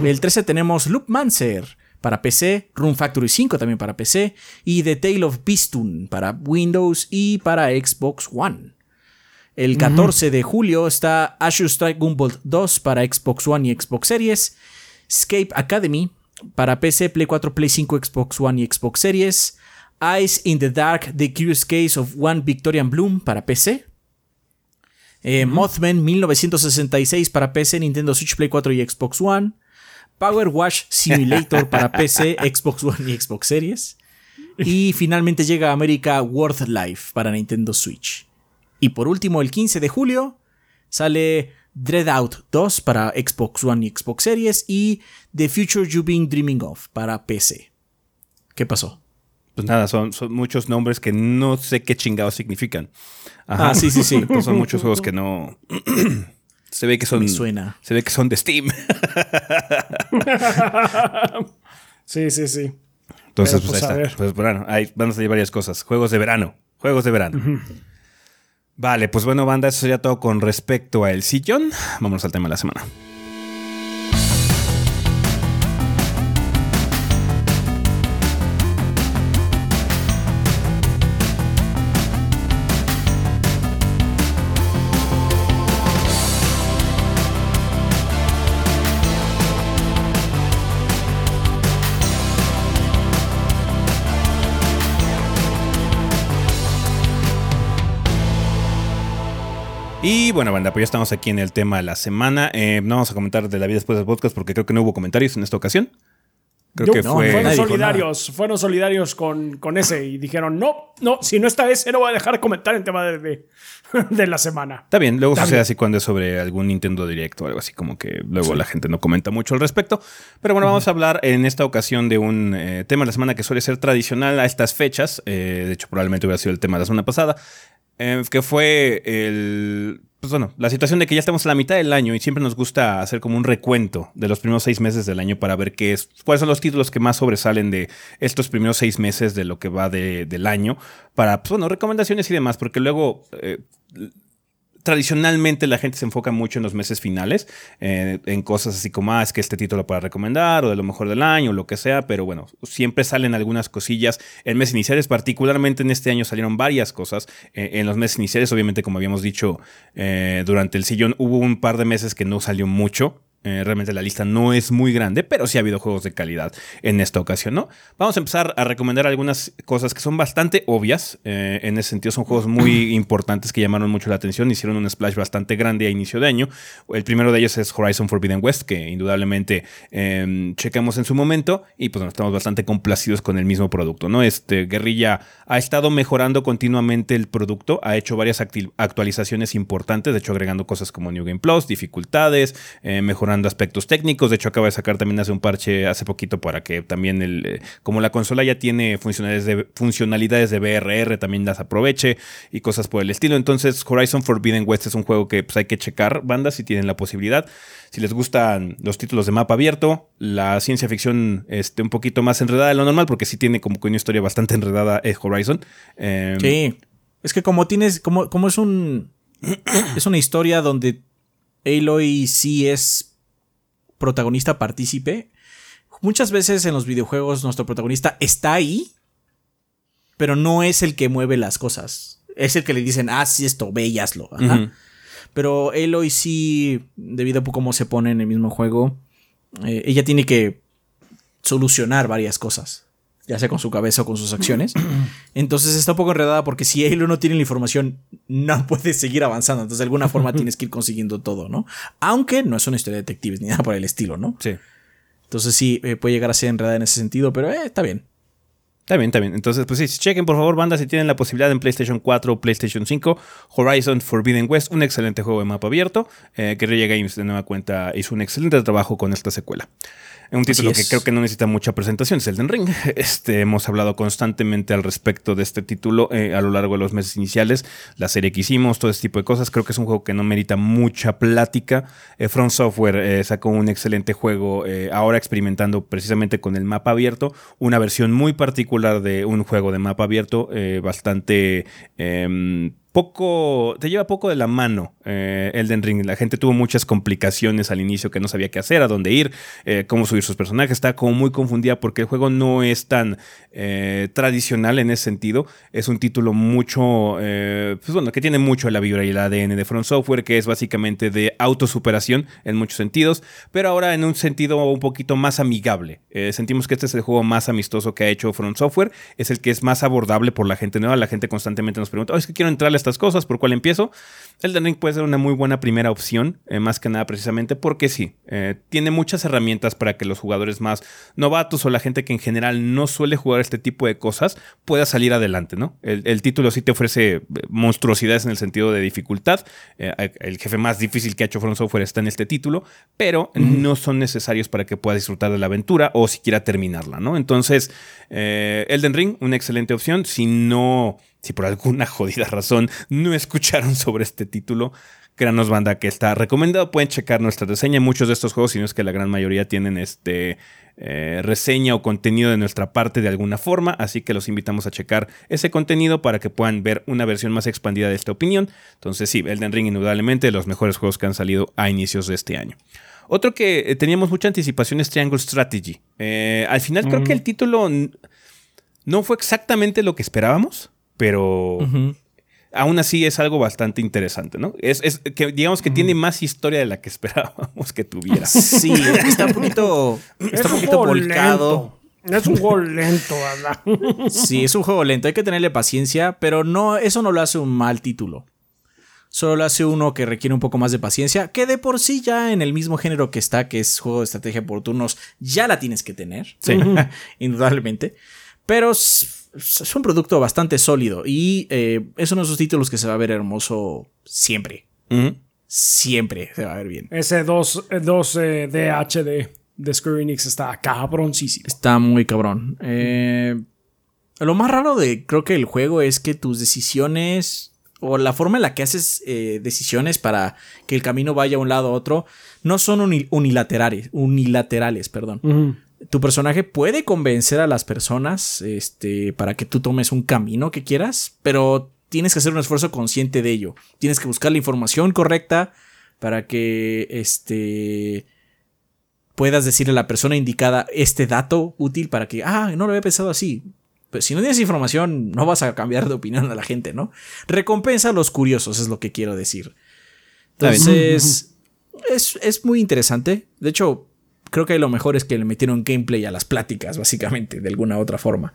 Speaker 3: el 13 tenemos Loopmancer para PC, Room Factory 5 también para PC y The Tale of Beastun para Windows y para Xbox One. El 14 de julio está Azure Strike Gunvolt 2 para Xbox One y Xbox Series, Escape Academy para PC, Play 4, Play 5, Xbox One y Xbox Series, Eyes in the Dark, The Curious Case of One Victorian Bloom para PC, eh, Mothman 1966 para PC, Nintendo Switch, Play 4 y Xbox One, Power Wash Simulator para PC, Xbox One y Xbox Series. Y finalmente llega a América World Life para Nintendo Switch. Y por último, el 15 de julio sale Dreadout 2 para Xbox One y Xbox Series y The Future You've Been Dreaming of para PC. ¿Qué pasó?
Speaker 1: Pues nada, son, son muchos nombres que no sé qué chingados significan.
Speaker 3: Ah, sí, sí, sí.
Speaker 1: Pues son muchos juegos que no. Se ve que son.
Speaker 3: suena.
Speaker 1: Se ve que son de Steam.
Speaker 2: sí, sí, sí.
Speaker 1: Entonces, pues, pues, ahí está. Pues bueno, ahí van a salir varias cosas. Juegos de verano. Juegos de verano. Vale, pues bueno, banda, eso sería todo con respecto a el sillón. Vámonos al tema de la semana. Y bueno, banda, pues ya estamos aquí en el tema de la semana. Eh, no vamos a comentar de la vida después del podcast porque creo que no hubo comentarios en esta ocasión.
Speaker 2: Creo que fue... fueron solidarios, fueron solidarios con, con, ese y dijeron, no, no, si no está ese no voy a dejar comentar en tema de, de, la semana.
Speaker 1: Está bien, luego sucede así cuando es sobre algún Nintendo Directo o algo así, como que luego la gente no comenta mucho al respecto. Pero bueno, vamos a hablar en esta ocasión de un eh, tema de la semana que suele ser tradicional a estas fechas. Eh, de hecho, probablemente hubiera sido el tema de la semana pasada. Eh, que fue el. Pues bueno, la situación de que ya estamos a la mitad del año y siempre nos gusta hacer como un recuento de los primeros seis meses del año para ver qué es, cuáles son los títulos que más sobresalen de estos primeros seis meses de lo que va del año, para, pues bueno, recomendaciones y demás, porque luego eh, tradicionalmente la gente se enfoca mucho en los meses finales, eh, en cosas así como, ah, es que este título para recomendar, o de lo mejor del año, o lo que sea, pero bueno, siempre salen algunas cosillas. En meses iniciales, particularmente en este año salieron varias cosas eh, en los meses iniciales, obviamente como habíamos dicho eh, durante el sillón, hubo un par de meses que no salió mucho, eh, realmente la lista no es muy grande, pero sí ha habido juegos de calidad en esta ocasión, ¿no? Vamos a empezar a recomendar algunas cosas que son bastante obvias. Eh, en ese sentido, son juegos muy importantes que llamaron mucho la atención, hicieron un splash bastante grande a inicio de año. El primero de ellos es Horizon Forbidden West, que indudablemente eh, checamos en su momento y pues estamos bastante complacidos con el mismo producto, ¿no? Este Guerrilla ha estado mejorando continuamente el producto, ha hecho varias actualizaciones importantes, de hecho agregando cosas como New Game Plus, dificultades, mejorando aspectos técnicos. De hecho, acaba de sacar también hace un parche hace poquito para que también el, eh, como la consola ya tiene funcionalidades de, funcionalidades de BRR, también las aproveche y cosas por el estilo. Entonces, Horizon Forbidden West es un juego que pues, hay que checar, bandas, si tienen la posibilidad. Si les gustan los títulos de mapa abierto, la ciencia ficción este, un poquito más enredada de lo normal, porque sí tiene como que una historia bastante enredada es Horizon.
Speaker 3: Em, sí. Es que como tienes, como, como es un. es una historia donde Aloy sí es protagonista partícipe. Muchas veces en los videojuegos nuestro protagonista está ahí, pero no es el que mueve las cosas. Es el que le dicen, haz esto, ve y hazlo. Pero Eloy sí, debido a cómo se pone en el mismo juego, eh, ella tiene que solucionar varias cosas ya sea con su cabeza o con sus acciones. Entonces está un poco enredada porque si Halo no tiene la información, no puede seguir avanzando. Entonces de alguna forma tienes que ir consiguiendo todo, ¿no? Aunque no es una historia de detectives ni nada por el estilo, ¿no?
Speaker 1: Sí.
Speaker 3: Entonces sí, eh, puede llegar a ser enredada en ese sentido, pero eh, está bien.
Speaker 1: Está bien, está bien. Entonces, pues sí, chequen por favor, banda, si tienen la posibilidad en PlayStation 4 o PlayStation 5. Horizon Forbidden West, un excelente juego de mapa abierto. Eh, Guerrilla Games, de nueva cuenta, hizo un excelente trabajo con esta secuela. Un título que creo que no necesita mucha presentación, es Elden Ring. Este, hemos hablado constantemente al respecto de este título eh, a lo largo de los meses iniciales, la serie que hicimos, todo ese tipo de cosas. Creo que es un juego que no merita mucha plática. Eh, Front Software eh, sacó un excelente juego, ahora experimentando precisamente con el mapa abierto, una versión muy particular de un juego de mapa abierto, bastante em, poco, te lleva poco de la mano eh, Elden Ring. La gente tuvo muchas complicaciones al inicio que no sabía qué hacer, a dónde ir, eh, cómo subir sus personajes. Está como muy confundida porque el juego no es tan eh, tradicional en ese sentido. Es un título mucho, pues bueno, que tiene mucho la vibra y el ADN de Front Software, que es básicamente de autosuperación en muchos sentidos, pero ahora en un sentido un poquito más amigable. sentimos que este es el juego más amistoso que ha hecho Front Software. Es el que es más abordable por la gente nueva. La gente constantemente nos pregunta, oh, es que quiero entrarle estas cosas, ¿por cuál empiezo? Elden Ring puede ser una muy buena primera opción, eh, más que nada precisamente porque sí, eh, tiene muchas herramientas para que los jugadores más novatos o la gente que en general no suele jugar este tipo de cosas pueda salir adelante, ¿no? El, título sí te ofrece eh, monstruosidades en el sentido de dificultad. el jefe más difícil que ha hecho From Software está en este título, pero no son necesarios para que puedas disfrutar de la aventura o siquiera terminarla, ¿no? Entonces, Elden Ring, una excelente opción. Si no si por alguna jodida razón no escucharon sobre este título, créanos banda que está recomendado. Pueden checar nuestra reseña. Muchos de estos juegos, si no es que la gran mayoría tienen este eh, reseña o contenido de nuestra parte de alguna forma. Así que los invitamos a checar ese contenido para que puedan ver una versión más expandida de esta opinión. Entonces sí, Elden Ring indudablemente de los mejores juegos que han salido a inicios de este año. Otro que eh, teníamos mucha anticipación es Triangle Strategy. Eh, al final creo que el título no fue exactamente lo que esperábamos pero aún así es algo bastante interesante, ¿no? Es, que digamos que tiene más historia de la que esperábamos que tuviera.
Speaker 3: Sí, está un poquito, está un poquito volcado.
Speaker 2: Es un juego lento, ¿verdad?
Speaker 3: Sí, es un juego lento, hay que tenerle paciencia, pero no, eso no lo hace un mal título. Solo lo hace uno que requiere un poco más de paciencia, que de por sí ya en el mismo género que está, que es juego de estrategia por turnos, ya la tienes que tener. Sí. Indudablemente. Pero es un producto bastante sólido y eh, es uno de esos títulos que se va a ver hermoso siempre. Siempre se va a ver bien.
Speaker 2: Ese 2, 2 eh, DHD de Square Enix está cabroncísimo.
Speaker 3: Está muy cabrón. Eh, lo más raro de creo que el juego es que tus decisiones o la forma en la que haces decisiones para que el camino vaya a un lado a otro no son unilaterales, unilaterales, perdón tu personaje puede convencer a las personas este, para que tú tomes un camino que quieras, pero tienes que hacer un esfuerzo consciente de ello. Tienes que buscar la información correcta para que este, puedas decirle a la persona indicada este dato útil para que, ah, no lo había pensado así. Pues si no tienes información, no vas a cambiar de opinión a la gente, ¿no? Recompensa a los curiosos, es lo que quiero decir. Entonces, es, es muy interesante. De hecho, creo que lo mejor es que le metieron gameplay a las pláticas, básicamente, de alguna otra forma.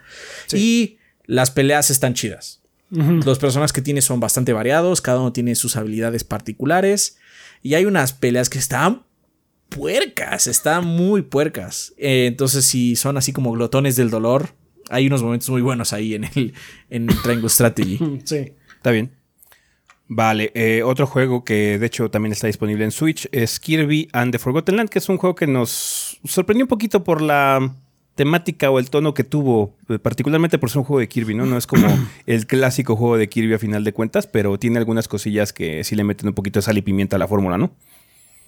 Speaker 3: Y las peleas están chidas. Los personajes que tiene son bastante variados, cada uno tiene sus habilidades particulares. Y hay unas peleas que están puercas, están muy puercas. Eh, entonces, si son así como glotones del dolor, hay unos momentos muy buenos ahí en el en Triangle Strategy.
Speaker 2: Sí.
Speaker 1: Está bien. Vale, eh, otro juego que de hecho también está disponible en Switch es Kirby and the Forgotten Land, que es un juego que nos sorprendió un poquito por la temática o el tono que tuvo, eh, particularmente por ser un juego de Kirby, ¿no? No es como el clásico juego de Kirby a final de cuentas, pero tiene algunas cosillas que sí le meten un poquito de sal y pimienta a la fórmula, ¿no?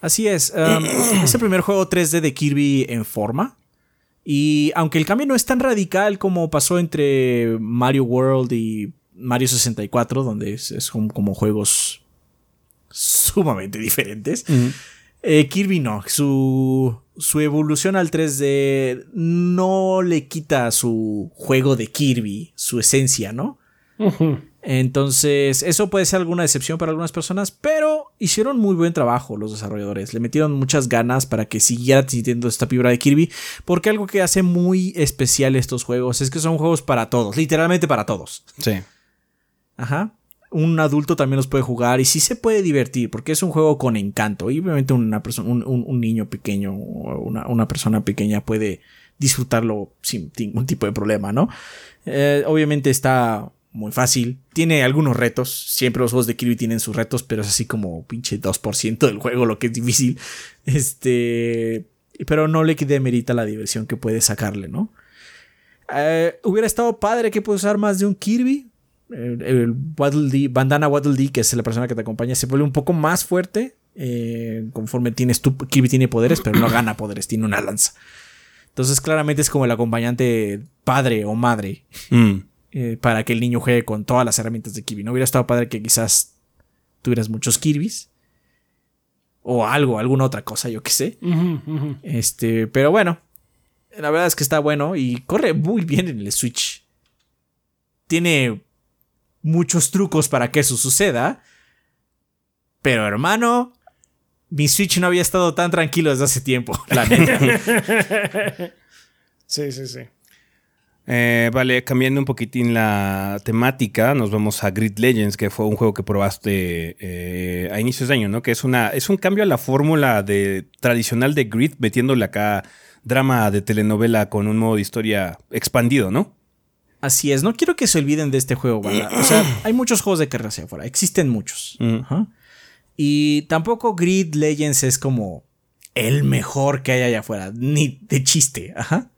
Speaker 3: Así es. Um, es el primer juego 3D de Kirby en forma. Y aunque el cambio no es tan radical como pasó entre Mario World y Mario 64, donde es, como juegos sumamente diferentes. Eh, Kirby no, su, su evolución al 3D no le quita su juego de Kirby, su esencia, ¿no? Entonces, eso puede ser alguna decepción para algunas personas, pero hicieron muy buen trabajo los desarrolladores. Le metieron muchas ganas para que siguiera sintiendo esta fibra de Kirby, porque algo que hace muy especial estos juegos es que son juegos para todos, literalmente para todos.
Speaker 1: Sí.
Speaker 3: Ajá. Un adulto también los puede jugar y sí se puede divertir porque es un juego con encanto. Y obviamente una persona, un, niño pequeño o una, persona pequeña puede disfrutarlo sin ningún tipo de problema, ¿no? Eh, obviamente está muy fácil, tiene algunos retos, siempre los juegos de Kirby tienen sus retos, pero es así como pinche 2% del juego lo que es difícil, este, pero no le demerita la diversión que puede sacarle, ¿no? Eh, hubiera estado padre que pueda usar más de un Kirby, el, Bandana Waddle Dee, que es la persona que te acompaña, se vuelve un poco más fuerte eh, conforme tienes tú. Kirby tiene poderes, pero no gana poderes, tiene una lanza. Entonces, claramente es como el acompañante padre o madre mm. eh, para que el niño juegue con todas las herramientas de Kirby. No hubiera estado padre que quizás tuvieras muchos Kirby's o algo, alguna otra cosa, yo qué sé. Este, pero bueno, la verdad es que está bueno y corre muy bien en el Switch. Tiene muchos trucos para que eso suceda. Pero hermano, mi Switch no había estado tan tranquilo desde hace tiempo, la neta.
Speaker 2: sí, sí, sí.
Speaker 1: Eh, vale, cambiando un poquitín la temática, nos vamos a Grid Legends, que fue un juego que probaste eh, a inicios de año, ¿no? Que es una es un cambio a la fórmula de tradicional de Grid, metiéndole acá drama de telenovela con un modo de historia expandido, ¿no?
Speaker 3: Así es, no quiero que se olviden de este juego, O sea, hay muchos juegos de carrera hacia afuera, existen muchos. Mm. Y tampoco Grid Legends es como el mejor que hay allá afuera, ni de chiste. Ajá.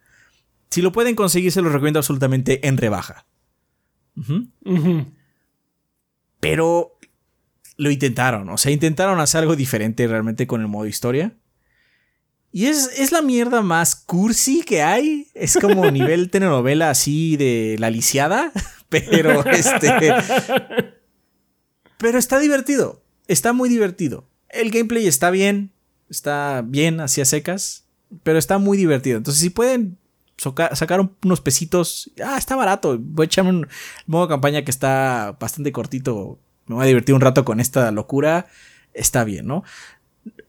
Speaker 3: Si lo pueden conseguir, se lo recomiendo absolutamente en rebaja. Pero lo intentaron, o sea, intentaron hacer algo diferente realmente con el modo historia. Y es, la mierda más cursi que hay. Es como nivel telenovela así de la lisiada. Pero este. Pero está divertido. Está muy divertido. El gameplay está bien. Está bien hacia secas. Pero está muy divertido. Entonces, si pueden sacar unos pesitos. Ah, está barato. Voy a echarme un modo campaña que está bastante cortito. Me voy a divertir un rato con esta locura. Está bien, ¿no?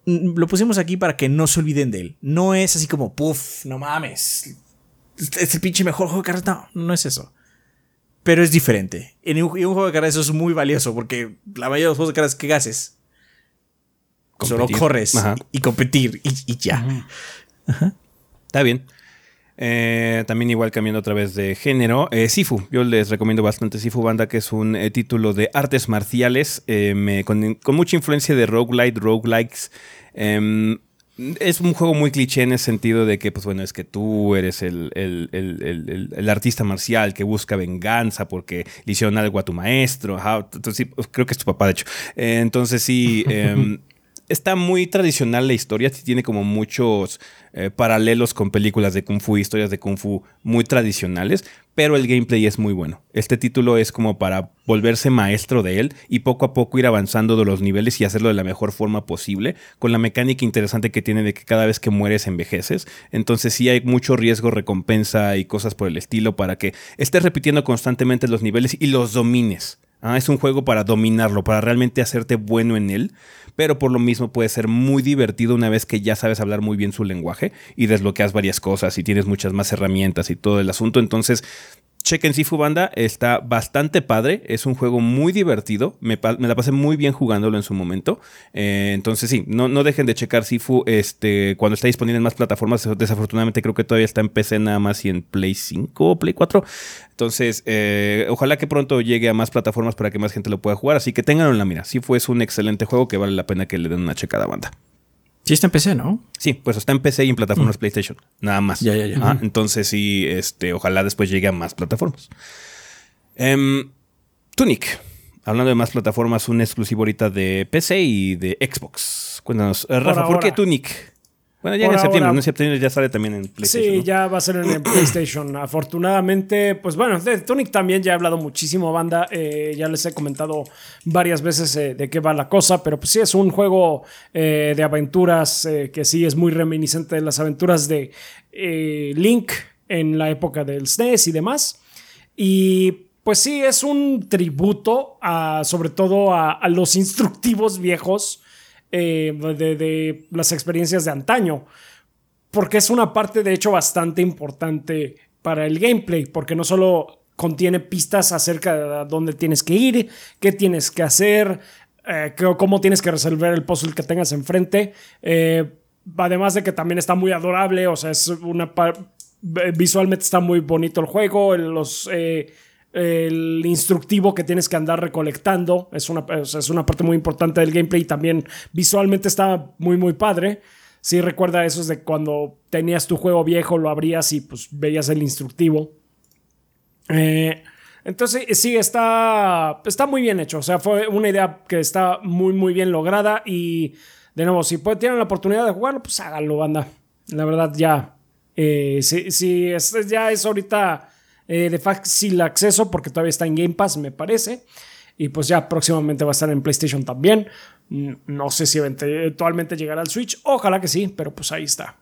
Speaker 3: Lo pusimos aquí para que no se olviden de él. No es así como, puff, no mames. Es el pinche mejor juego de carreras. No, no es eso. Pero es diferente. En un, juego de carreras eso es muy valioso porque la mayoría de los juegos de carreras que haces solo corres y competir y, ya.
Speaker 1: Está bien. Eh, también igual cambiando otra vez de género. Eh, Sifu, yo les recomiendo bastante Sifu Banda, que es un eh, título de artes marciales con, mucha influencia de roguelite, roguelikes. Em, es un juego muy cliché en el sentido de que, pues bueno, es que tú eres el, artista marcial que busca venganza porque le hicieron algo a tu maestro. entonces, pues, creo que es tu papá, de hecho. entonces sí, em, está muy tradicional la historia, tiene como muchos eh, paralelos con películas de Kung Fu, historias de Kung Fu muy tradicionales, pero el gameplay es muy bueno. Este título es como para volverse maestro de él y poco a poco ir avanzando de los niveles y hacerlo de la mejor forma posible, con la mecánica interesante que tiene de que cada vez que mueres envejeces. Entonces sí hay mucho riesgo, recompensa y cosas por el estilo para que estés repitiendo constantemente los niveles y los domines. Ah, es un juego para dominarlo, para realmente hacerte bueno en él pero por lo mismo puede ser muy divertido una vez que ya sabes hablar muy bien su lenguaje y desbloqueas varias cosas y tienes muchas más herramientas y todo el asunto. Entonces, chequen Sifu Banda, está bastante padre, es un juego muy divertido, me, la pasé muy bien jugándolo en su momento, eh, entonces sí, no, no, dejen de checar Sifu este, cuando está disponible en más plataformas, desafortunadamente creo que todavía está en PC nada más y en Play 5 o Play 4, entonces eh, ojalá que pronto llegue a más plataformas para que más gente lo pueda jugar, así que ténganlo en la mira, Sifu es un excelente juego que vale la pena que le den una checada banda.
Speaker 3: Sí está en PC, ¿no?
Speaker 1: Sí, pues está en PC y en plataformas mm. PlayStation, nada más.
Speaker 3: Ya, ya, ya.
Speaker 1: Ah, entonces sí, este, ojalá después llegue a más plataformas. Em, Tunic, hablando de más plataformas, un exclusivo ahorita de PC y de Xbox. Cuéntanos, eh, Rafa, ¿por qué Tunic? Bueno, ya en septiembre. En septiembre ya sale también en PlayStation.
Speaker 2: Sí, ya va a ser en, PlayStation. Afortunadamente, pues bueno, de Tunic también ya he hablado muchísimo, banda. Eh, ya les he comentado varias veces eh, de qué va la cosa, pero pues sí, es un juego eh, de aventuras que sí es muy reminiscente de las aventuras de Link en la época del SNES y demás. Y pues sí, es un tributo a, sobre todo a, a los instructivos viejos eh, de, las experiencias de antaño. Porque es una parte, de hecho, bastante importante para el gameplay. Porque no solo contiene pistas acerca de dónde tienes que ir, qué tienes que hacer, eh, cómo tienes que resolver el puzzle que tengas enfrente. Eh, además de que también está muy adorable, o sea, es una visualmente está muy bonito el juego, los el instructivo que tienes que andar recolectando. Es una, es una parte muy importante del gameplay y también visualmente está muy, muy padre. Sí, recuerda eso de cuando tenías tu juego viejo, lo abrías y pues veías el instructivo. Eh, entonces, sí, está, está muy bien hecho. O sea, fue una idea que está muy, muy bien lograda. Y de nuevo, si tienen la oportunidad de jugarlo, pues háganlo, banda. La verdad, ya. Eh, sí, ya es ahorita eh, de fácil acceso porque todavía está en Game Pass, me parece. Y pues ya próximamente va a estar en PlayStation también. No sé si eventualmente llegará al Switch. Ojalá que sí, pero pues ahí está.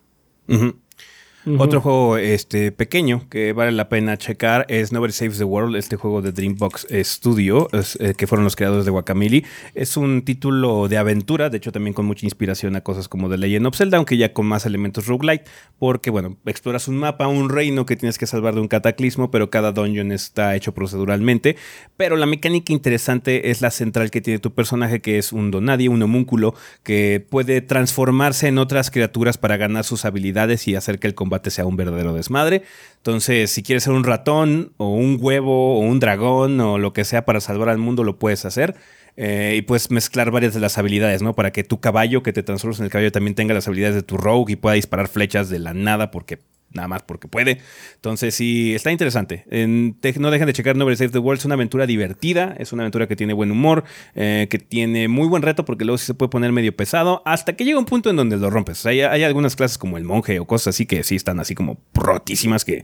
Speaker 1: Otro juego este, pequeño que vale la pena checar es Nobody Saves the World, este juego de Dreambox Studio, eh, que fueron los creadores de Guacamole. Es un título de aventura, de hecho también con mucha inspiración a cosas como The Legend of Zelda, aunque ya con más elementos roguelite, porque bueno, exploras un mapa, un reino que tienes que salvar de un cataclismo, pero cada dungeon está hecho proceduralmente. Pero la mecánica interesante es la central que tiene tu personaje, que es un donadie, un homúnculo, que puede transformarse en otras criaturas para ganar sus habilidades y hacer que el combate sea un verdadero desmadre. Entonces, si quieres ser un ratón o un huevo o un dragón o lo que sea para salvar al mundo, lo puedes hacer. Eh, y puedes mezclar varias de las habilidades, ¿no? Para que tu caballo, que te transformes en el caballo, también tenga las habilidades de tu rogue y pueda disparar flechas de la nada porque nada más porque puede. Entonces sí, está interesante. no dejen de checar Nobody Save the World. Es una aventura divertida, es una aventura que tiene buen humor, eh, que tiene muy buen reto porque luego sí se puede poner medio pesado hasta que llega un punto en donde lo rompes. hay, algunas clases como el monje o cosas así que sí están así como rotísimas que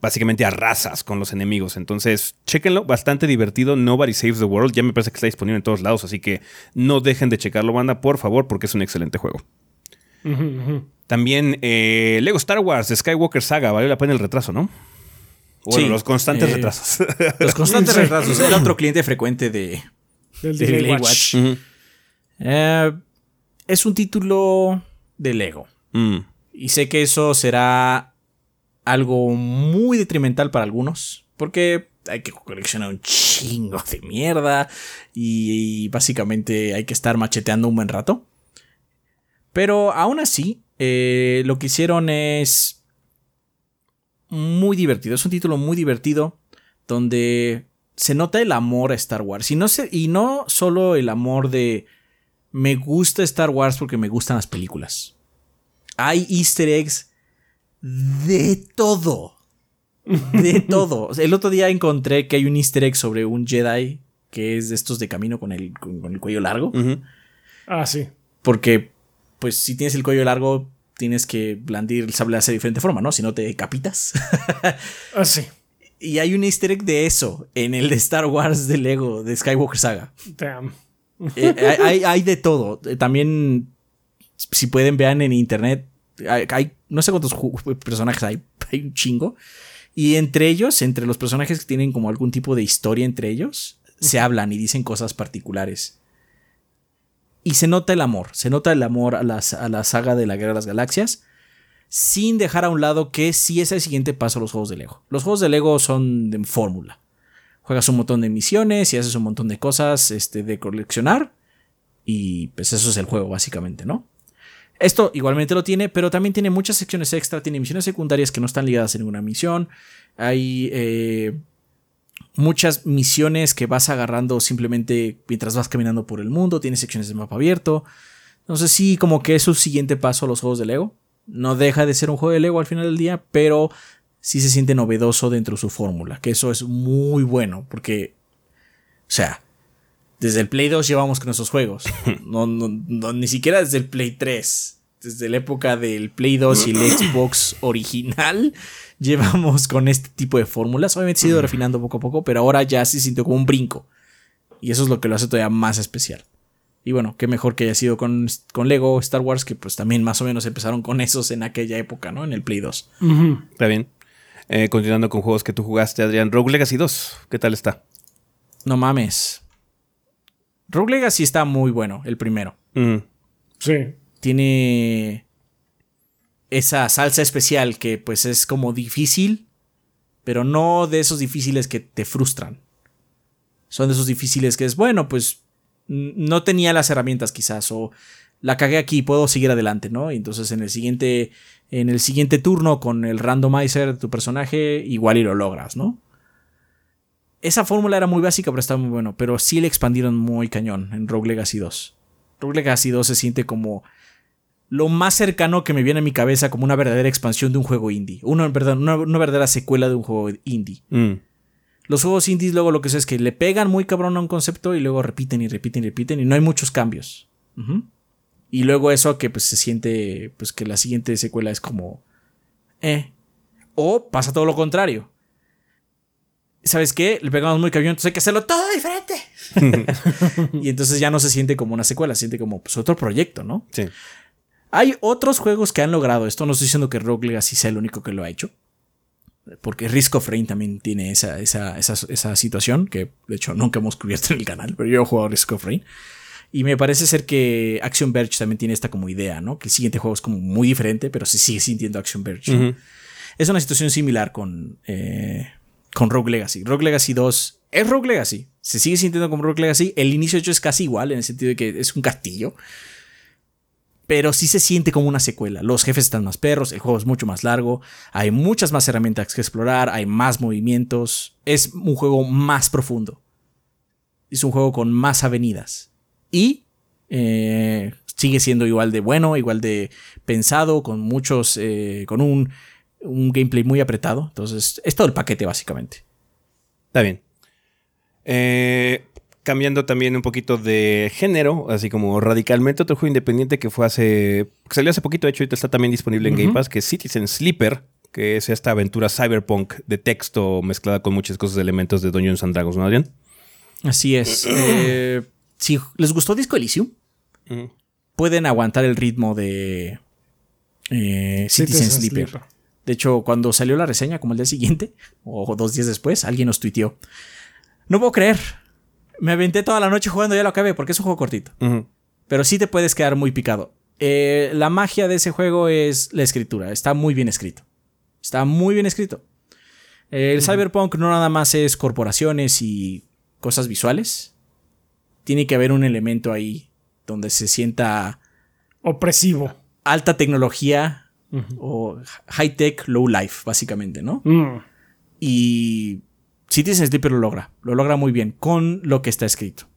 Speaker 1: básicamente arrasas con los enemigos. Entonces, chequenlo, bastante divertido. Nobody Saves the World. Ya me parece que está disponible en todos lados, así que no dejen de checarlo, banda, por favor, porque es un excelente juego. También eh, Lego Star Wars, Skywalker Saga, valió la pena el retraso, ¿no? Bueno, sí, los constantes eh, retrasos.
Speaker 3: Los constantes retrasos. El otro cliente frecuente de,
Speaker 2: de Watch.
Speaker 3: Eh, es un título de Lego. Mm. Y sé que eso será algo muy detrimental para algunos. Porque hay que coleccionar un chingo de mierda. y básicamente hay que estar macheteando un buen rato. Pero aún así, eh, lo que hicieron es muy divertido. Es un título muy divertido donde se nota el amor a Star Wars. Y no, y no solo el amor de me gusta Star Wars porque me gustan las películas. Hay easter eggs de todo. De todo. El otro día encontré que hay un easter egg sobre un Jedi que es de estos de camino con el, con, el cuello largo.
Speaker 2: Ah, sí.
Speaker 3: Porque pues si tienes el cuello largo, tienes que blandir el sable de diferente forma, ¿no? Si no te capitas.
Speaker 2: ah, sí.
Speaker 3: Y hay un easter egg de eso en el de Star Wars de Lego, de Skywalker Saga.
Speaker 2: Damn.
Speaker 3: Eh, hay, de todo. Eh, también, si pueden, vean en internet. Hay, no sé cuántos personajes hay, hay un chingo. Y entre ellos, entre los personajes que tienen como algún tipo de historia entre ellos, se hablan y dicen cosas particulares. Y se nota el amor, se nota el amor a, a la saga de la Guerra de las Galaxias, sin dejar a un lado que sí es el siguiente paso a los juegos de Lego. Los juegos de Lego son de fórmula. Juegas un montón de misiones y haces un montón de cosas este, de coleccionar. Y pues eso es el juego, básicamente, ¿no? Esto igualmente lo tiene, pero también tiene muchas secciones extra, tiene misiones secundarias que no están ligadas a ninguna misión. Hay eh, muchas misiones que vas agarrando simplemente mientras vas caminando por el mundo, tienes secciones de mapa abierto. Entonces sí, como que es un siguiente paso a los juegos de Lego. No deja de ser un juego de Lego al final del día, pero sí se siente novedoso dentro de su fórmula, que eso es muy bueno, porque, o sea, desde el Play 2 llevamos con esos juegos, no, ni siquiera desde el Play 3 desde la época del Play 2 y el Xbox original, llevamos con este tipo de fórmulas. Obviamente se ha ido refinando poco a poco, pero ahora ya se siente como un brinco. Y eso es lo que lo hace todavía más especial. Y bueno, qué mejor que haya sido con, con, Lego Star Wars, que pues también más o menos empezaron con esos en aquella época, ¿no? En el Play 2.
Speaker 1: Está bien. Eh, continuando con juegos que tú jugaste, Adrián. Rogue Legacy 2, ¿qué tal está?
Speaker 3: No mames. Rogue Legacy está muy bueno, el primero.
Speaker 2: Sí.
Speaker 3: Tiene esa salsa especial que pues es como difícil, pero no de esos difíciles que te frustran. Son de esos difíciles que es, bueno, pues no tenía las herramientas quizás o la cagué aquí, puedo seguir adelante, ¿no? Y entonces en el siguiente en el siguiente turno con el randomizer de tu personaje igual y lo logras, ¿no? Esa fórmula era muy básica, pero estaba muy bueno, pero sí le expandieron muy cañón en Rogue Legacy 2. Rogue Legacy 2 se siente como lo más cercano que me viene a mi cabeza como una verdadera expansión de un juego indie. Una, una, una verdadera secuela de un juego indie. Mm. Los juegos indies luego lo que es que le pegan muy cabrón a un concepto y luego repiten y repiten y repiten y no hay muchos cambios. Y luego eso que pues se siente pues que la siguiente secuela es como... Eh. O pasa todo lo contrario. ¿Sabes qué? Le pegamos muy cabrón, entonces hay que hacerlo todo diferente. y entonces ya no se siente como una secuela, se siente como pues, otro proyecto, ¿no?
Speaker 1: Sí.
Speaker 3: Hay otros juegos que han logrado esto. No estoy diciendo que Rogue Legacy sea el único que lo ha hecho. Porque Risk of Rain también tiene esa, esa, esa, situación. Que de hecho nunca hemos cubierto en el canal. Pero yo he jugado Risk of Rain. Y me parece ser que Action Verge también tiene esta como idea, ¿no? Que el siguiente juego es como muy diferente, pero se sigue sintiendo Action Verge. Es una situación similar con, eh, con Rogue Legacy. Rogue Legacy 2 es Rogue Legacy. Se sigue sintiendo como Rogue Legacy. El inicio de hecho es casi igual en el sentido de que es un castillo pero sí se siente como una secuela. Los jefes están más perros, el juego es mucho más largo, hay muchas más herramientas que explorar, hay más movimientos, es un juego más profundo. Es un juego con más avenidas. Y eh, sigue siendo igual de bueno, igual de pensado, con muchos, eh, con un, un gameplay muy apretado. Entonces, es todo el paquete básicamente.
Speaker 1: Está bien. Eh, cambiando también un poquito de género, así como radicalmente, otro juego independiente que fue hace. que salió hace poquito, de hecho, ahorita está también disponible en Game Pass, que es Citizen Sleeper, que es esta aventura cyberpunk de texto mezclada con muchas cosas de elementos de Dungeons and Dragons, ¿no, Adrián?
Speaker 3: Así es. Eh, si les gustó Disco Elysium, pueden aguantar el ritmo de eh, Citizen, Sleeper. De hecho, cuando salió la reseña, como el día siguiente, o dos días después, alguien nos tuiteó. No puedo creer, me aventé toda la noche jugando, ya lo acabé, porque es un juego cortito. Pero sí te puedes quedar muy picado. Eh, la magia de ese juego es la escritura. Está muy bien escrito. Está muy bien escrito. el cyberpunk no nada más es corporaciones y cosas visuales. Tiene que haber un elemento ahí donde se sienta
Speaker 2: opresivo.
Speaker 3: Alta tecnología o high tech, low life, básicamente, ¿no? Mm. Y Citizen Sleeper lo logra, lo logra muy bien con lo que está escrito.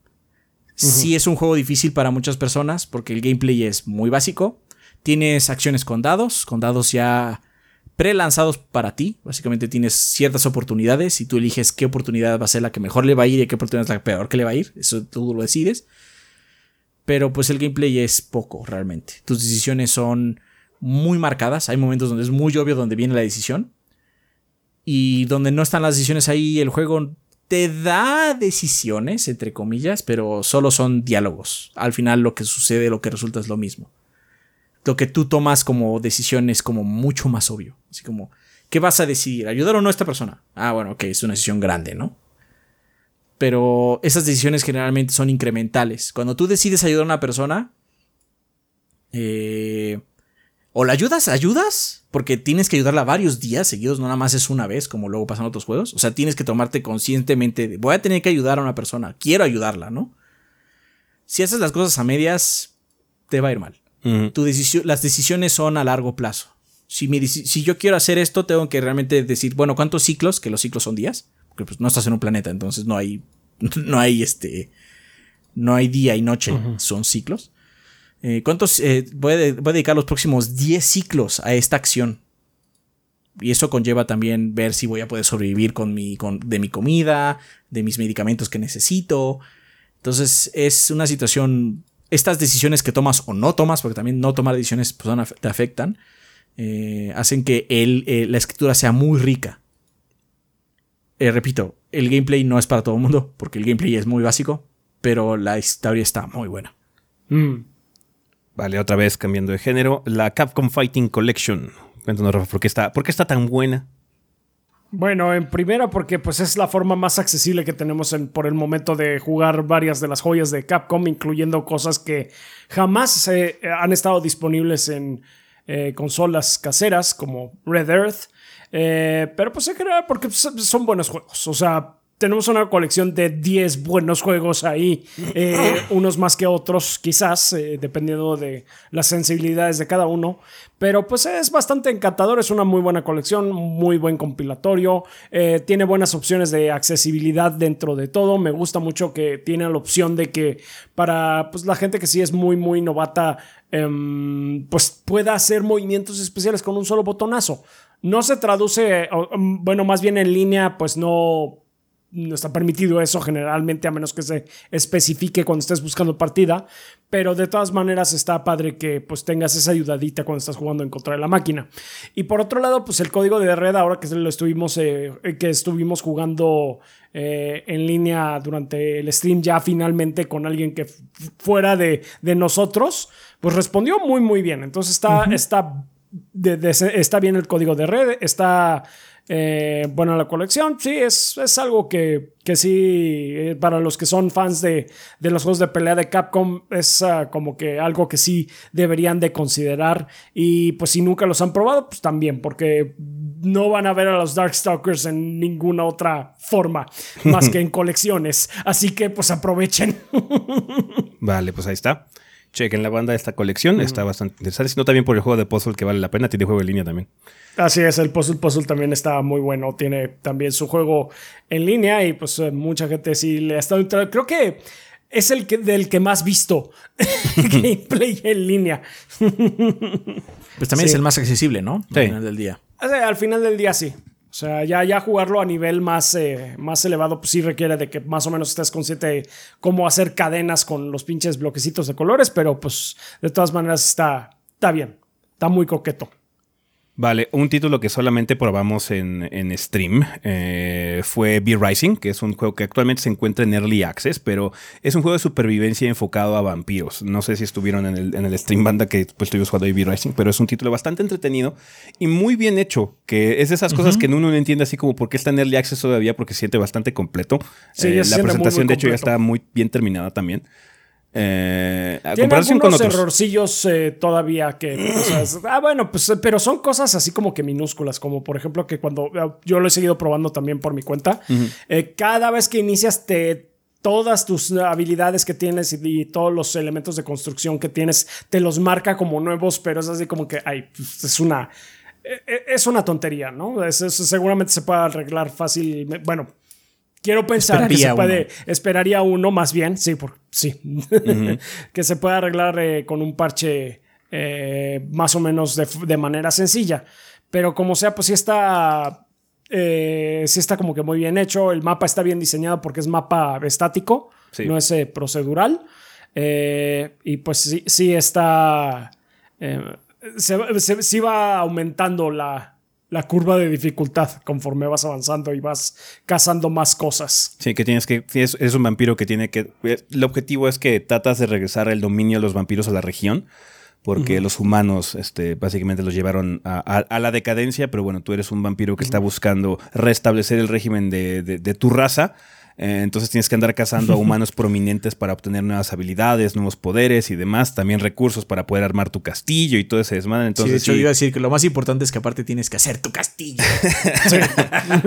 Speaker 3: Sí es un juego difícil para muchas personas porque el gameplay es muy básico. Tienes acciones con dados, con dados ya pre-lanzados para ti. Básicamente tienes ciertas oportunidades y tú eliges qué oportunidad va a ser la que mejor le va a ir y qué oportunidad es la peor que le va a ir. Eso tú lo decides. Pero pues el gameplay es poco realmente. Tus decisiones son muy marcadas. Hay momentos donde es muy obvio donde viene la decisión y donde no están las decisiones ahí, el juego te da decisiones, entre comillas, pero solo son diálogos. Al final lo que sucede, lo que resulta es lo mismo. Lo que tú tomas como decisión es como mucho más obvio. Así como, ¿qué vas a decidir? ¿Ayudar o no a esta persona? Ah, bueno, ok, es una decisión grande, ¿no? Pero esas decisiones generalmente son incrementales. Cuando tú decides ayudar a una persona, eh, o la ayudas, ayudas, porque tienes que ayudarla varios días seguidos, no nada más es una vez, como luego pasan otros juegos. O sea, tienes que tomarte conscientemente, voy a tener que ayudar a una persona, quiero ayudarla, ¿no? Si haces las cosas a medias, te va a ir mal. tu decisión, las decisiones son a largo plazo. Si, si yo quiero hacer esto, tengo que realmente decir, bueno, ¿cuántos ciclos? Que los ciclos son días, porque pues no estás en un planeta, entonces no hay, no hay este, no hay día y noche, son ciclos. Eh, ¿Cuántos? Eh, voy, a, dedicar los próximos 10 ciclos a esta acción. Y eso conlleva también ver si voy a poder sobrevivir con mi, con, de mi comida, de mis medicamentos que necesito. Entonces es una situación estas decisiones que tomas o no tomas, porque también no tomar decisiones pues, te afectan, eh, hacen que el, la escritura sea muy rica. repito, el gameplay no es para todo el mundo, porque el gameplay es muy básico, pero la historia está muy buena.
Speaker 1: Mm. Vale, otra vez cambiando de género. La Capcom Fighting Collection. Cuéntanos, Rafa, ¿por qué está, por qué está tan buena?
Speaker 2: Bueno, en primera porque pues es la forma más accesible que tenemos por el momento de jugar varias de las joyas de Capcom, incluyendo cosas que jamás han estado disponibles en eh, consolas caseras como Red Earth. Eh, pero pues en general porque son buenos juegos. O sea, tenemos una colección de 10 buenos juegos ahí, eh, unos más que otros quizás, eh, dependiendo de las sensibilidades de cada uno, pero pues es bastante encantador, es una muy buena colección, muy buen compilatorio, eh, tiene buenas opciones de accesibilidad dentro de todo, me gusta mucho que tiene la opción de que para pues, la gente que sí es muy muy novata, em, pues pueda hacer movimientos especiales con un solo botonazo. No se traduce, bueno, más bien en línea, pues no no está permitido eso generalmente a menos que se especifique cuando estés buscando partida, pero de todas maneras está padre que pues tengas esa ayudadita cuando estás jugando en contra de la máquina. Y por otro lado, pues el código de red ahora que lo estuvimos eh, que estuvimos jugando eh, en línea durante el stream ya finalmente con alguien que fuera de, nosotros, pues respondió muy muy bien. Entonces está está está bien el código de red, está eh, bueno, la colección, sí, es, es algo que, que sí, eh, para los que son fans de, los juegos de pelea de Capcom, es ah, como que algo que sí deberían de considerar. Y pues si nunca los han probado, pues también, porque no van a ver a los Darkstalkers en ninguna otra forma, más que en colecciones. Así que pues aprovechen.
Speaker 1: vale, pues ahí está. Chequen la banda de esta colección, está bastante interesante, sino también por el juego de puzzle que vale la pena, tiene juego en línea también.
Speaker 2: Así es, el Puzzle Puzzle también está muy bueno. Tiene también su juego en línea y pues eh, mucha gente sí le ha estado Creo que es el que, del que más visto gameplay en línea.
Speaker 3: pues también es el más accesible, ¿no?
Speaker 1: Al final del día.
Speaker 2: al final del día sí. O sea, ya, ya jugarlo a nivel más, eh, más elevado, pues sí requiere de que más o menos estés consciente de cómo hacer cadenas con los pinches bloquecitos de colores, pero pues de todas maneras está, está bien. Está muy coqueto.
Speaker 1: Vale, un título que solamente probamos en, stream eh, fue Be Rising, que es un juego que actualmente se encuentra en Early Access, pero es un juego de supervivencia enfocado a vampiros. No sé si estuvieron en el, en el stream banda que pues, estuvimos jugando Be Rising, pero es un título bastante entretenido y muy bien hecho, que es de esas cosas que uno no entiende así como por qué está en Early Access todavía, porque se siente bastante completo. Sí, eh, la presentación, de hecho, ya está muy bien terminada también.
Speaker 2: Eh, Tiene algunos errorcillos eh, todavía que. ah, bueno, pues, pero son cosas así como que minúsculas, como por ejemplo que cuando eh, yo lo he seguido probando también por mi cuenta, eh, cada vez que inicias te todas tus habilidades que tienes y, todos los elementos de construcción que tienes te los marca como nuevos, pero es así como que, ay, pues, es una es una tontería, ¿no? Eso seguramente se puede arreglar fácil. Bueno, Quiero pensar que se puede, esperaría uno más bien, sí, por, sí, que se puede arreglar eh, con un parche eh, más o menos de, manera sencilla. Pero como sea, pues sí está, eh, sí está como que muy bien hecho. El mapa está bien diseñado porque es mapa estático, no es procedural. y pues sí, sí está, se, se va aumentando la, la curva de dificultad conforme vas avanzando y vas cazando más cosas.
Speaker 1: Sí, que tienes que. Es, un vampiro que tiene que. El objetivo es que tratas de regresar el dominio de los vampiros a la región. Porque los humanos, este, básicamente los llevaron a, la decadencia, pero bueno, tú eres un vampiro que está buscando restablecer el régimen de, de tu raza eh, entonces tienes que andar cazando a humanos prominentes para obtener nuevas habilidades, nuevos poderes y demás. También recursos para poder armar tu castillo y todo ese desmadre. Entonces,
Speaker 3: sí, de hecho, iba a decir que lo más importante es que aparte tienes que hacer tu castillo.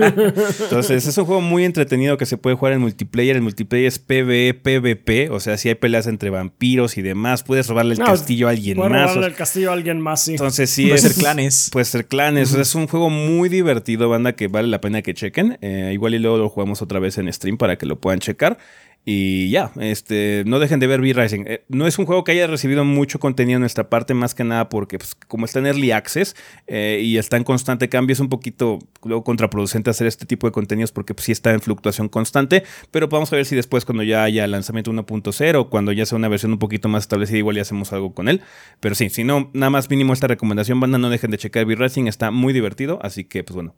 Speaker 1: Entonces, es un juego muy entretenido que se puede jugar en multiplayer. El multiplayer es PvE, PvP. O sea, si hay peleas entre vampiros y demás, puedes robarle el castillo a alguien más.
Speaker 2: robarle el castillo a alguien más, sí.
Speaker 1: Entonces, sí.
Speaker 3: Puede ser clanes.
Speaker 1: Puede ser clanes. es un juego muy divertido, banda, que vale la pena que chequen. Eh, igual y luego lo jugamos otra vez en stream para que lo puedan checar. Y ya, este, no dejen de ver V-Rising. Eh, no es un juego que haya recibido mucho contenido en nuestra parte, más que nada porque pues, como está en Early Access eh, y está en constante cambio, es un poquito luego contraproducente hacer este tipo de contenidos porque pues, sí está en fluctuación constante. Pero vamos a ver si después cuando ya haya lanzamiento 1.0, cuando ya sea una versión un poquito más establecida, igual ya hacemos algo con él. Pero sí, si no, nada más mínimo esta recomendación, banda, no dejen de checar V-Rising, está muy divertido, así que pues bueno,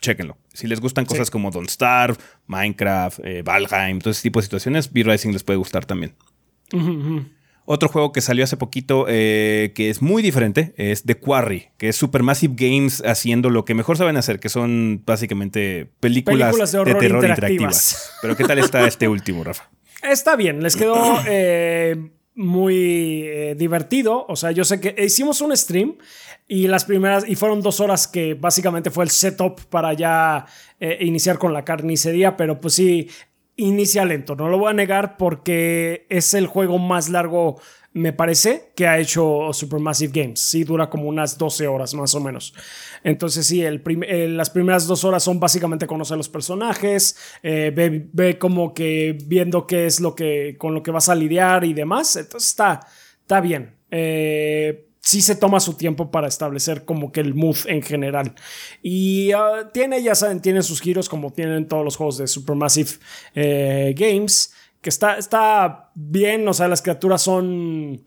Speaker 1: chequenlo. Si les gustan cosas como Don't Starve, Minecraft, eh, Valheim, todo ese tipo de situaciones, V-Rising les puede gustar también. Otro juego que salió hace poquito eh, que es muy diferente es The Quarry, que es Supermassive Games haciendo lo que mejor saben hacer, que son básicamente películas, de, terror interactivas. Pero ¿qué tal está este último, Rafa?
Speaker 2: Está bien, les quedó eh, muy divertido. O sea, yo sé que hicimos un stream y las primeras, y fueron dos horas que básicamente fue el setup para ya eh, iniciar con la carnicería, pero pues sí, inicia lento, no lo voy a negar porque es el juego más largo, me parece, que ha hecho Supermassive Games. Sí, dura como unas 12 horas más o menos. Entonces sí, el las primeras dos horas son básicamente conocer los personajes, eh, ve, como que viendo qué es lo que, con lo que vas a lidiar y demás. Entonces está, está bien. Eh, sí se toma su tiempo para establecer como que el mood en general. Y ah, tiene, ya saben, tiene sus giros como tienen todos los juegos de Supermassive eh, Games, que está, está bien, o sea, las criaturas son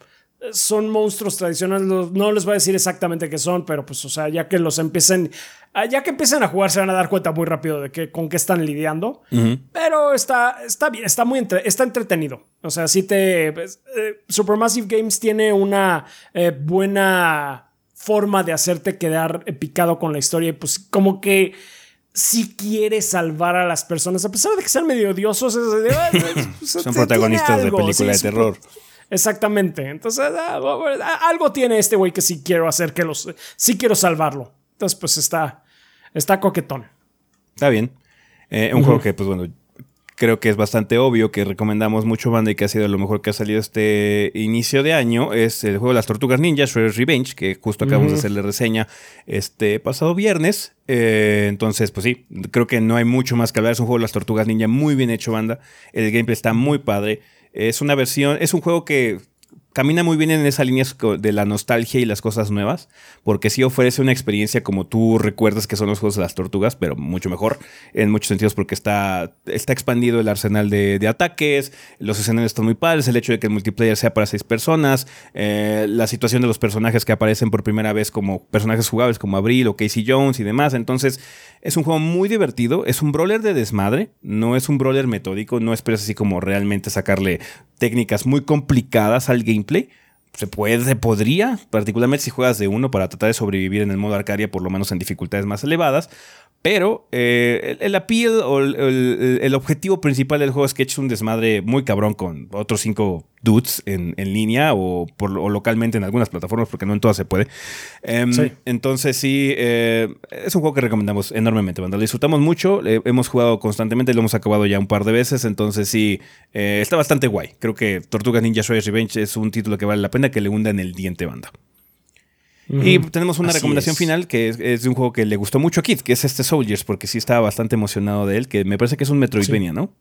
Speaker 2: son monstruos tradicionales. No les voy a decir exactamente qué son, pero pues, o sea, ya que los empiecen, ah, ya que empiecen a jugar, se van a dar cuenta muy rápido de que, con qué están lidiando. Pero está, está bien, está muy está entretenido. O sea, si te. Pues, eh, Supermassive Games tiene una eh, buena forma de hacerte quedar picado con la historia y pues como que si quiere salvar a las personas, a pesar de que sean medio odiosos,
Speaker 1: pues, son protagonistas de películas de terror.
Speaker 2: Exactamente. Entonces, ah, algo tiene este güey que sí quiero hacer, que los. Sí quiero salvarlo. Entonces, pues está. Está coquetón.
Speaker 1: Está bien. Eh, un juego que, pues bueno, creo que es bastante obvio que recomendamos mucho banda y que ha sido lo mejor que ha salido este inicio de año es el juego de las Tortugas Ninja, Shredder's Revenge, que justo acabamos de hacerle reseña este pasado viernes. Eh, entonces, pues sí, creo que no hay mucho más que hablar. Es un juego de las Tortugas Ninja muy bien hecho, banda. El gameplay está muy padre. Es una versión, es un juego que camina muy bien en esa línea de la nostalgia y las cosas nuevas, porque sí ofrece una experiencia como tú recuerdas que son los juegos de las tortugas, pero mucho mejor en muchos sentidos porque está, está expandido el arsenal de, ataques, los escenarios están muy padres, el hecho de que el multiplayer sea para seis personas, eh, la situación de los personajes que aparecen por primera vez como personajes jugables como Abril o Casey Jones y demás, entonces es un juego muy divertido, es un brawler de desmadre, no es un brawler metódico, no esperes así como realmente sacarle técnicas muy complicadas al gameplay. Se puede, se podría, particularmente si juegas de uno para tratar de sobrevivir en el modo Arcadia, por lo menos en dificultades más elevadas. Pero eh, el, appeal o el, objetivo principal del juego es que eches un desmadre muy cabrón con otros cinco dudes en, línea o, por, localmente en algunas plataformas, porque no en todas se puede. Em, entonces, sí, eh, es un juego que recomendamos enormemente. Lo disfrutamos mucho, hemos jugado constantemente, lo hemos acabado ya un par de veces. Entonces, sí, eh, está bastante guay. Creo que Tortuga Ninja Shredder's Revenge es un título que vale la pena que le hunda en el diente, banda. Y tenemos una recomendación final que es, de un juego que le gustó mucho a Kid, que es este Soldiers, porque sí estaba bastante emocionado de él, que me parece que es un Metroidvania, ¿no?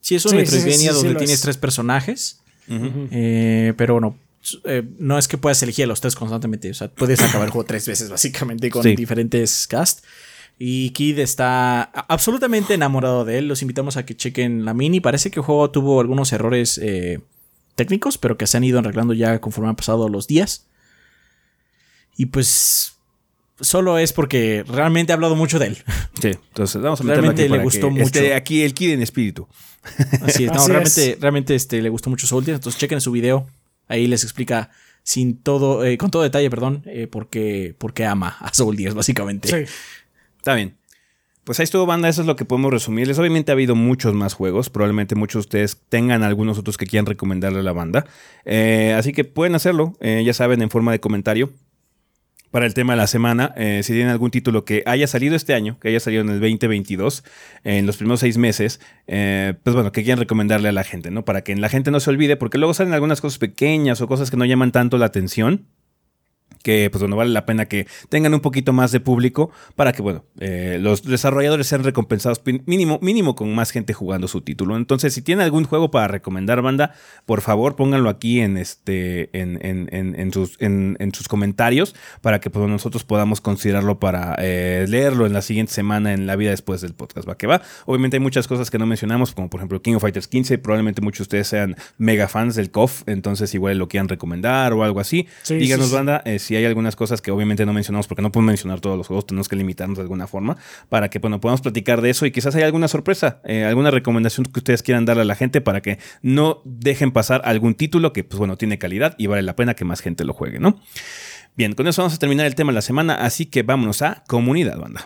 Speaker 3: Sí, es un Metroidvania donde tienes tres personajes, eh, pero no, eh, no es que puedas elegir a los tres constantemente, o sea, puedes acabar el juego tres veces básicamente con diferentes cast. Y Kid está absolutamente enamorado de él. Los invitamos a que chequen la mini. Parece que el juego tuvo algunos errores eh, técnicos, pero que se han ido arreglando ya conforme han pasado los días. Y pues solo es porque realmente he hablado mucho de él.
Speaker 1: Sí, entonces vamos a
Speaker 3: Realmente le gustó mucho.
Speaker 1: aquí el Kid en espíritu.
Speaker 3: Así es, no, realmente, realmente este, le gustó mucho Soldier. Entonces chequen su video. Ahí les explica sin todo, eh, con todo detalle, perdón, eh, porque, porque ama a Soldier, básicamente. Sí.
Speaker 1: Está bien. Pues ahí estuvo, banda. Eso es lo que podemos resumirles. Obviamente ha habido muchos más juegos. Probablemente muchos de ustedes tengan algunos otros que quieran recomendarle a la banda. Eh, así que pueden hacerlo, ya saben, en forma de comentario para el tema de la semana. Eh, si tienen algún título que haya salido este año, que haya salido en el 2022, en los primeros seis meses, eh, pues bueno, que quieran recomendarle a la gente, ¿no? Para que la gente no se olvide, porque luego salen algunas cosas pequeñas o cosas que no llaman tanto la atención. Que pues bueno, vale la pena que tengan un poquito más de público para que bueno, eh, los desarrolladores sean recompensados mínimo, mínimo con más gente jugando su título. Entonces, si tienen algún juego para recomendar, banda, por favor pónganlo aquí en este en, en, sus, en, sus comentarios para que pues, nosotros podamos considerarlo para eh, leerlo en la siguiente semana en la vida después del podcast. Va que va. Obviamente hay muchas cosas que no mencionamos, como por ejemplo King of Fighters 15. Probablemente muchos de ustedes sean mega fans del KOF, entonces igual lo quieran recomendar o algo así. Díganos, banda, eh, si hay algunas cosas que obviamente no mencionamos porque no podemos mencionar todos los juegos, tenemos que limitarnos de alguna forma para que bueno, podamos platicar de eso y quizás haya alguna sorpresa, eh, alguna recomendación que ustedes quieran darle a la gente para que no dejen pasar algún título que pues bueno, tiene calidad y vale la pena que más gente lo juegue, ¿no? Bien, con eso vamos a terminar el tema de la semana, así que vámonos a comunidad, banda.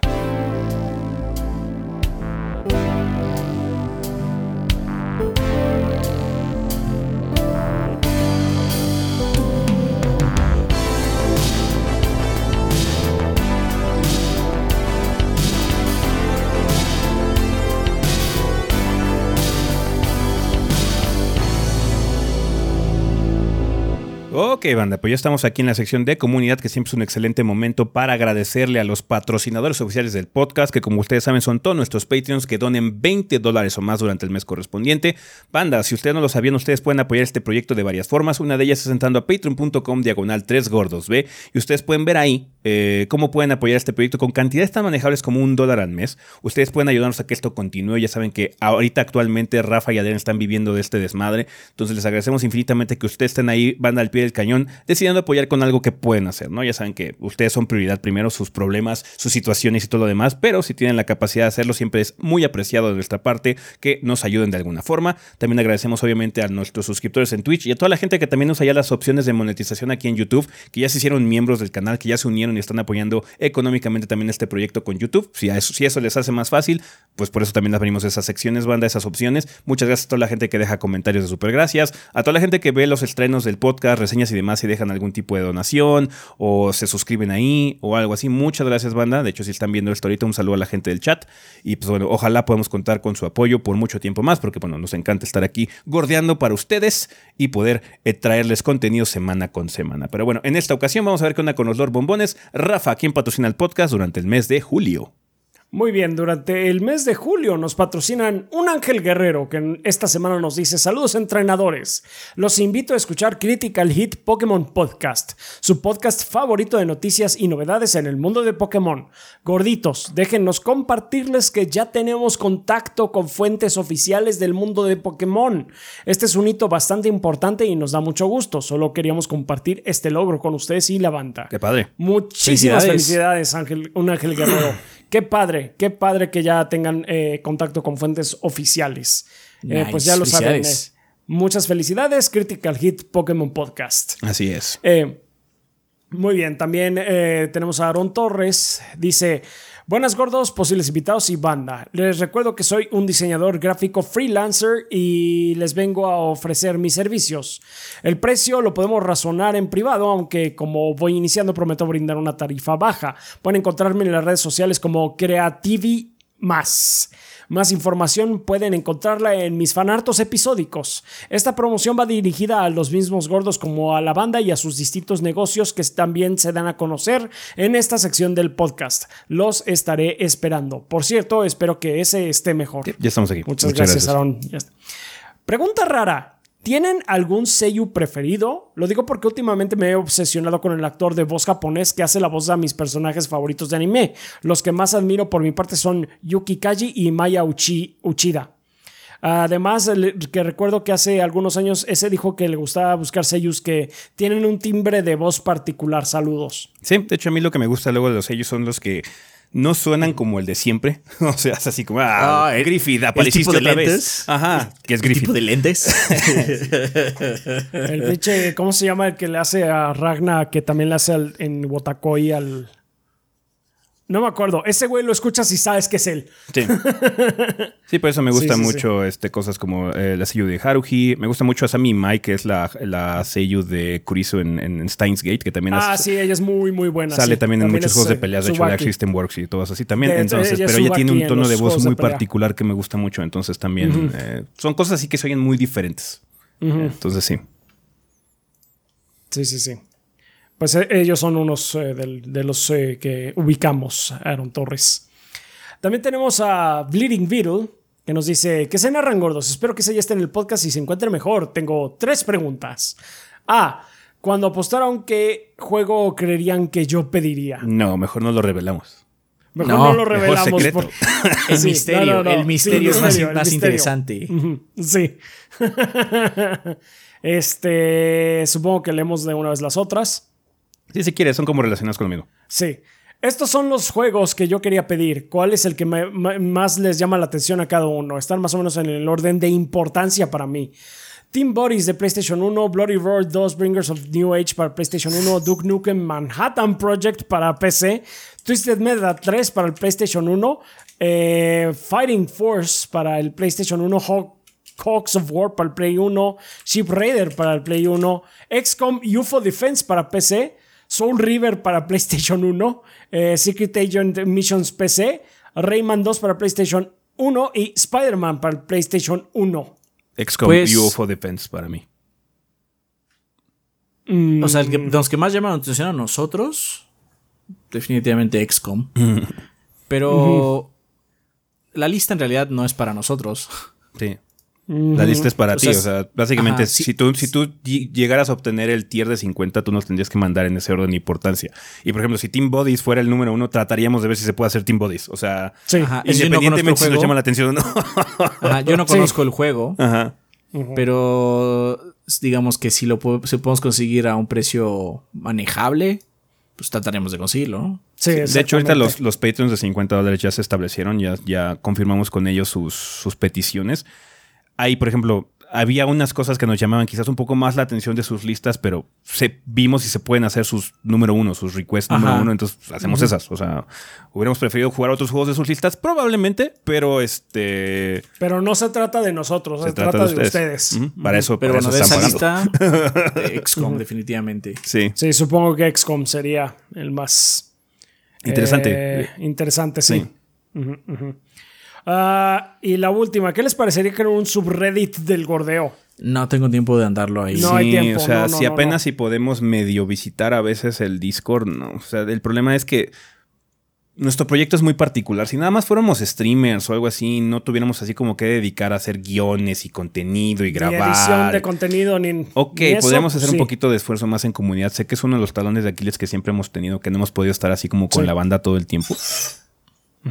Speaker 1: Ok, banda, pues ya estamos aquí en la sección de comunidad, que siempre es un excelente momento para agradecerle a los patrocinadores oficiales del podcast, que como ustedes saben son todos nuestros Patreons que donen 20 dólares o más durante el mes correspondiente. Banda, si ustedes no lo sabían, ustedes pueden apoyar este proyecto de varias formas. Una de ellas es entrando a patreon.com diagonal 3 gordos, ¿ve? Y ustedes pueden ver ahí eh, cómo pueden apoyar este proyecto con cantidades tan manejables como un dólar al mes. Ustedes pueden ayudarnos a que esto continúe. Ya saben que ahorita actualmente Rafa y Adrián están viviendo de este desmadre. Entonces les agradecemos infinitamente que ustedes estén ahí, banda al pie del cañón, decidiendo apoyar con algo que pueden hacer, ¿no? Ya saben que ustedes son prioridad primero, sus problemas, sus situaciones y todo lo demás, pero si tienen la capacidad de hacerlo, siempre es muy apreciado de nuestra parte que nos ayuden de alguna forma. También agradecemos obviamente a nuestros suscriptores en Twitch y a toda la gente que también usa ya las opciones de monetización aquí en YouTube, que ya se hicieron miembros del canal, que ya se unieron y están apoyando económicamente también este proyecto con YouTube. Si, eso, si eso les hace más fácil, pues por eso también abrimos esas secciones, banda, esas opciones. Muchas gracias a toda la gente que deja comentarios de super gracias, a toda la gente que ve los estrenos del podcast, reseñas y demás y dejan algún tipo de donación o se suscriben ahí o algo así. Muchas gracias, banda. De hecho, si están viendo esto ahorita, un saludo a la gente del chat. Y pues bueno, ojalá podamos contar con su apoyo por mucho tiempo más, porque bueno, nos encanta estar aquí gordeando para ustedes y poder eh, traerles contenido semana con semana. Pero bueno, en esta ocasión vamos a ver qué onda con los Lord Bombones. Rafa, ¿quién patrocina el podcast durante el mes de julio?
Speaker 2: Muy bien, durante el mes de julio nos patrocinan un Ángel Guerrero que esta semana nos dice saludos entrenadores. Los invito a escuchar Critical Hit Pokémon Podcast, su podcast favorito de noticias y novedades en el mundo de Pokémon. Gorditos, déjennos compartirles que ya tenemos contacto con fuentes oficiales del mundo de Pokémon. Este es un hito bastante importante y nos da mucho gusto. Solo queríamos compartir este logro con ustedes y la banda.
Speaker 1: Qué padre.
Speaker 2: Muchísimas felicidades, Ángel, un Ángel Guerrero. Qué padre, qué padre que ya tengan eh, contacto con fuentes oficiales. Eh, pues ya lo saben. Eh, muchas felicidades, Critical Hit Pokémon Podcast.
Speaker 1: Así es.
Speaker 2: muy bien, también tenemos a Aaron Torres. Dice, Buenas gordos, posibles invitados y banda. Les recuerdo que soy un diseñador gráfico freelancer y les vengo a ofrecer mis servicios. El precio lo podemos razonar en privado, aunque como voy iniciando prometo brindar una tarifa baja. Pueden encontrarme en las redes sociales como Creativi Más. Más información pueden encontrarla en mis fanartos episódicos. Esta promoción va dirigida a los mismos gordos como a la banda y a sus distintos negocios que también se dan a conocer en esta sección del podcast. Los estaré esperando. Por cierto, espero que ese esté mejor.
Speaker 1: Ya estamos aquí.
Speaker 2: Muchas, gracias, Aaron. Pregunta rara. ¿Tienen algún seiyuu preferido? Lo digo porque últimamente me he obsesionado con el actor de voz japonés que hace la voz a mis personajes favoritos de anime. Los que más admiro por mi parte son Yuki Kaji y Maya Uchida. Además, que recuerdo que hace algunos años ese dijo que le gustaba buscar seiyus que tienen un timbre de voz particular. Saludos.
Speaker 1: Sí, de hecho a mí lo que me gusta luego de los seiyus son los que no suenan como el de siempre. o sea, es así como, ah, ah Griffith, apareciste
Speaker 3: otra vez.
Speaker 1: Ajá, que es Griffith.
Speaker 3: tipo de lentes?
Speaker 2: el pinche, ¿cómo se llama el que le hace a Ragna, que también le hace en Wotakoi al, no me acuerdo. Ese güey lo escuchas y sabes que es él.
Speaker 1: Sí. Sí, por eso me gusta mucho Este, cosas como eh, la sello de Haruhi. Me gusta mucho Asami Mai, que es la, la sello de Kurisu en, en, Steins Gate, que también
Speaker 2: Ah, sí, ella es muy, muy buena.
Speaker 1: Sale también en muchos juegos de peleas, de hecho, de System Works y todas así también. entonces, pero ella tiene un tono de voz muy particular que me gusta mucho. Entonces también eh, son cosas así que se oyen muy diferentes. Entonces sí.
Speaker 2: Sí, sí, sí. Pues eh, ellos son unos eh, del- de, los eh, que ubicamos, Aaron Torres. También tenemos a Bleeding Beetle, que nos dice, ¿qué se narran gordos? Espero que se ya esté en el podcast y se encuentre mejor. Tengo tres preguntas. A, cuando apostaron qué juego creerían que yo pediría.
Speaker 1: No, mejor no lo revelamos.
Speaker 2: Mejor
Speaker 3: No,
Speaker 2: no, lo
Speaker 1: mejor
Speaker 2: revelamos.
Speaker 1: secreto.
Speaker 2: por-
Speaker 3: El
Speaker 2: Sí,
Speaker 3: misterio,
Speaker 2: no, no, no.
Speaker 3: el misterio
Speaker 2: Sí,
Speaker 3: es más,
Speaker 2: el
Speaker 3: interesante.
Speaker 2: Sí. este, supongo que leemos de una vez las otras.
Speaker 1: Sí, si quieres, son como relacionados conmigo.
Speaker 2: Sí. Estos son los juegos que yo quería pedir. ¿Cuál es el que más les llama la atención a cada uno? Están más o menos en el orden de importancia para mí. Team Bodies de PlayStation 1, Bloody Roar 2, Bringers of New Age para PlayStation 1, Duke Nukem Manhattan Project para PC, Twisted Metal 3 para el PlayStation 1, eh, Fighting Force para el PlayStation 1, Hawk of War para el Play 1, Ship Raider para el Play 1, XCOM UFO Defense para PC, Soul River para PlayStation 1, eh, Secret Agent Missions PC, Rayman 2 para PlayStation 1 y Spider-Man para el PlayStation 1.
Speaker 1: XCOM
Speaker 3: Pues-
Speaker 1: UFO Defense para mí.
Speaker 3: O sea, el que- los que más llaman la atención a nosotros, definitivamente XCOM. Pero la lista en realidad no es para nosotros.
Speaker 1: Sí. La lista es para
Speaker 3: O
Speaker 1: ti.
Speaker 3: sea,
Speaker 1: o sea, básicamente,
Speaker 3: ajá,
Speaker 1: si, tú, si tú lleg- llegaras a obtener el tier de 50, tú nos tendrías que mandar en ese orden de importancia. Y por ejemplo, si Team Bodies fuera el número uno, trataríamos de ver si se puede hacer Team Bodies. O sea,
Speaker 2: Sí.
Speaker 3: Ajá, no
Speaker 1: independientemente
Speaker 3: conozco
Speaker 1: si nos llama la atención o no.
Speaker 3: Ajá, yo no
Speaker 2: Sí.
Speaker 3: conozco el juego,
Speaker 1: Ajá.
Speaker 3: pero digamos que si lo po- si podemos conseguir a un precio manejable, pues trataremos de conseguirlo. ¿no?
Speaker 2: Sí,
Speaker 1: de hecho, ahorita los, los Patreons de 50 dólares ya se establecieron, ya, ya confirmamos con ellos sus, sus peticiones. Ahí, por ejemplo, había unas cosas que nos llamaban quizás un poco más la atención de sus listas, pero se, vimos si se pueden hacer sus número uno, sus requests número
Speaker 3: Ajá.
Speaker 1: uno, entonces hacemos esas. O sea, hubiéramos preferido jugar otros juegos de sus listas, probablemente, pero este.
Speaker 2: Pero no se trata de nosotros, se,
Speaker 1: Se
Speaker 2: trata, de ustedes.
Speaker 1: Para eso,
Speaker 3: Pero
Speaker 1: para
Speaker 3: bueno,
Speaker 1: eso
Speaker 3: de
Speaker 1: están
Speaker 3: esa
Speaker 1: pagando.
Speaker 3: lista, de XCOM definitivamente.
Speaker 1: Sí,
Speaker 2: Sí, supongo que XCOM sería el más
Speaker 1: interesante.
Speaker 2: eh, interesante, sí. Ujú, Ah, y la última, ¿qué les parecería que era un subreddit del gordeo?
Speaker 3: No tengo tiempo de andarlo ahí.
Speaker 2: No hay tiempo,
Speaker 1: O sea,
Speaker 2: no, no,
Speaker 1: si
Speaker 2: no,
Speaker 1: apenas
Speaker 2: no.
Speaker 1: si podemos medio visitar a veces el Discord, no. O sea, el problema es que nuestro proyecto es muy particular. Si nada más fuéramos streamers o algo así, no tuviéramos así como que dedicar a hacer guiones y contenido y
Speaker 2: Ni edición
Speaker 1: grabar.
Speaker 2: de contenido, ni.
Speaker 1: Ok,
Speaker 2: ni eso,
Speaker 1: podríamos hacer
Speaker 2: sí.
Speaker 1: un poquito de esfuerzo más en comunidad. Sé que es uno de los talones de Aquiles que siempre hemos tenido, que no hemos podido estar así como con
Speaker 2: Sí.
Speaker 1: la banda todo el tiempo.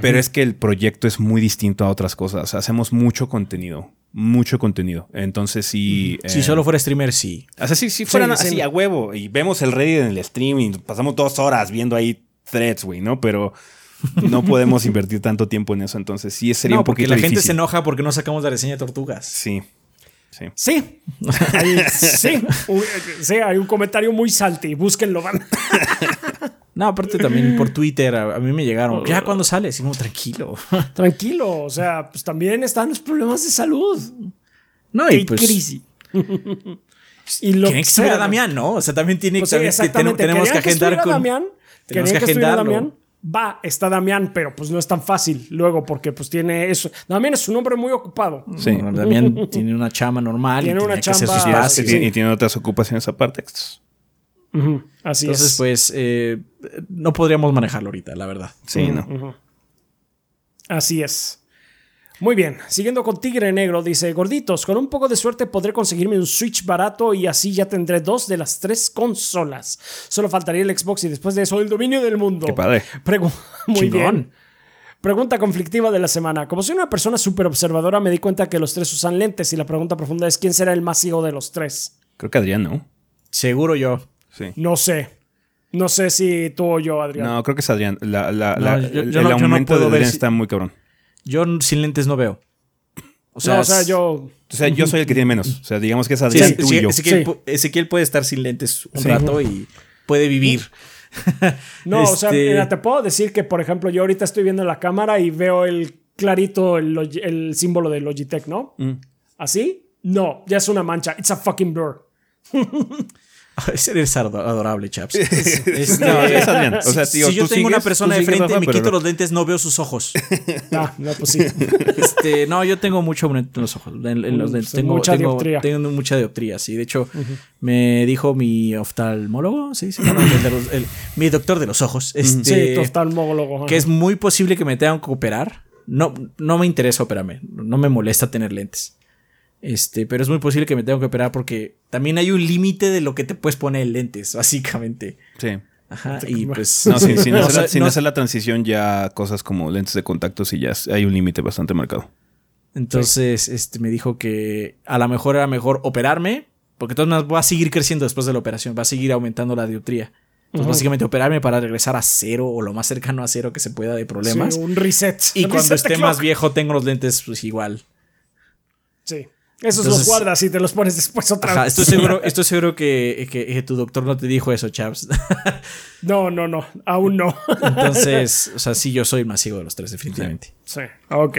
Speaker 1: Pero es que el proyecto es muy distinto a otras cosas. Hacemos mucho contenido, mucho contenido. Entonces sí.
Speaker 3: Si
Speaker 1: eh,
Speaker 3: solo fuera streamer, sí.
Speaker 1: o sea, si, si fueran
Speaker 2: sí.
Speaker 1: así a huevo y vemos el Reddit en el stream y pasamos dos horas viendo ahí threads, güey, ¿no? Pero no podemos invertir tanto tiempo en eso. Entonces sí sería
Speaker 3: no,
Speaker 1: un
Speaker 3: porque
Speaker 1: poquito
Speaker 3: la gente se enoja porque no sacamos la reseña de tortugas.
Speaker 1: Sí. Sí.
Speaker 2: Sí, Hay- sí, sí, hay un comentario muy salty, búsquenlo, van.
Speaker 3: No, aparte también por Twitter a, a mí me llegaron. Ya cuando sales, como tranquilo.
Speaker 2: Tranquilo, o sea, pues también están los problemas de salud.
Speaker 3: No, y pues.
Speaker 2: crisis. y lo
Speaker 3: Quieren que estuviera Damián, ¿no? O sea, también tiene
Speaker 2: Pues sí,
Speaker 3: también tenemos que agendar
Speaker 2: estuviera
Speaker 3: con.
Speaker 2: Damián,
Speaker 3: tenemos que
Speaker 2: que
Speaker 3: agendarlo.
Speaker 2: Damián. Va, está Damián, pero pues no es tan fácil luego porque pues tiene eso. Damián es un hombre muy ocupado.
Speaker 1: Sí.
Speaker 3: Damián tiene una chama normal.
Speaker 2: Tiene
Speaker 3: y
Speaker 2: una
Speaker 3: que hacer sus
Speaker 1: y- y tiene otras ocupaciones aparte.
Speaker 2: Ujú, Así
Speaker 3: Entonces,
Speaker 2: es.
Speaker 3: pues, eh, no podríamos manejarlo ahorita, la verdad.
Speaker 1: Sí, ¿no?
Speaker 2: Así es. Muy bien, siguiendo con Tigre Negro, dice, gorditos, con un poco de suerte podré conseguirme un Switch barato y así ya tendré dos de las tres consolas. Solo faltaría el Xbox y después de eso el dominio del mundo.
Speaker 1: Qué padre.
Speaker 2: Pregu- Muy
Speaker 3: Chingón.
Speaker 2: bien. Pregunta conflictiva de la semana. Como soy una persona súper observadora, me di cuenta que los tres usan lentes y la pregunta profunda es ¿quién será el más ciego de los tres?
Speaker 1: Creo que Adrián, ¿no?
Speaker 3: Seguro yo.
Speaker 1: Sí.
Speaker 2: No sé. No sé si tú o yo, Adrián.
Speaker 1: No, creo que es Adrián. La- la-
Speaker 3: No,
Speaker 1: la-
Speaker 3: yo-
Speaker 1: el
Speaker 3: yo no
Speaker 1: aumento de Adrián
Speaker 3: si-
Speaker 1: está muy cabrón.
Speaker 3: Yo sin lentes no veo. O sea,
Speaker 2: No, o sea, yo...
Speaker 1: O sea, yo soy el que tiene menos. O sea, digamos que es Adrián,
Speaker 3: sí,
Speaker 1: tú
Speaker 3: sí,
Speaker 1: y yo.
Speaker 3: Ezequiel,
Speaker 2: Sí.
Speaker 3: pu- Ezequiel puede estar sin lentes un
Speaker 1: Sí.
Speaker 3: rato y puede vivir.
Speaker 2: No, o sea,
Speaker 3: Este-
Speaker 2: mira, te puedo decir que, por ejemplo, yo ahorita estoy viendo la cámara y veo el clarito, el símbolo de Logitech, ¿no?
Speaker 1: Mm.
Speaker 2: ¿Así? No, ya es una mancha. It's a fucking blur.
Speaker 3: Eres adorable, chaps.
Speaker 1: No, es Adrián. O sea, tío,
Speaker 3: si yo
Speaker 1: tú
Speaker 3: tengo una persona de frente,
Speaker 1: Rafa,
Speaker 3: me quito
Speaker 1: no.
Speaker 3: los lentes, no veo sus ojos.
Speaker 2: Ah, no, pues sí.
Speaker 3: Este, no, yo tengo mucho en los ojos, en, en los lentes. Tengo,
Speaker 2: mucha
Speaker 3: tengo,
Speaker 2: dioptría.
Speaker 3: tengo mucha dioptría, sí. De hecho, me dijo mi oftalmólogo, sí, sí, no, el de los- el- mi doctor de los ojos, este,
Speaker 2: Sí, tu oftalmólogo.
Speaker 3: que es muy posible que me tengan que operar. No, no me interesa operarme, no me molesta tener lentes. Este, pero es muy posible que me tengan que operar porque también hay un límite de lo que te puedes poner en lentes, básicamente.
Speaker 1: Sí.
Speaker 3: Ajá, y pues.
Speaker 1: No, sin, sin
Speaker 3: o
Speaker 1: hacer,
Speaker 3: sea,
Speaker 1: la, sin
Speaker 3: no-
Speaker 1: hacer la transición ya cosas como lentes de contacto sí ya hay un límite bastante marcado.
Speaker 3: Entonces, este me dijo que a lo mejor era mejor operarme, porque todas maneras va a seguir creciendo después de la operación, va a seguir aumentando la dioptría. Entonces, básicamente operarme para regresar a cero o lo más cercano a cero que se pueda de problemas.
Speaker 2: Sí, un reset.
Speaker 3: y
Speaker 2: Un
Speaker 3: cuando
Speaker 2: reset
Speaker 3: esté
Speaker 2: the
Speaker 3: más viejo tengo los lentes pues igual.
Speaker 2: Sí. Esos
Speaker 3: Entonces-
Speaker 2: los guardas y te los pones después otra
Speaker 3: Ajá,
Speaker 2: vez.
Speaker 3: estoy seguro, estoy seguro que, que- que tu doctor no te dijo eso, chaps.
Speaker 2: No, no, no. Aún no.
Speaker 3: Entonces, o sea, sí, yo soy el más ciego de los tres, definitivamente.
Speaker 2: Sí, ok.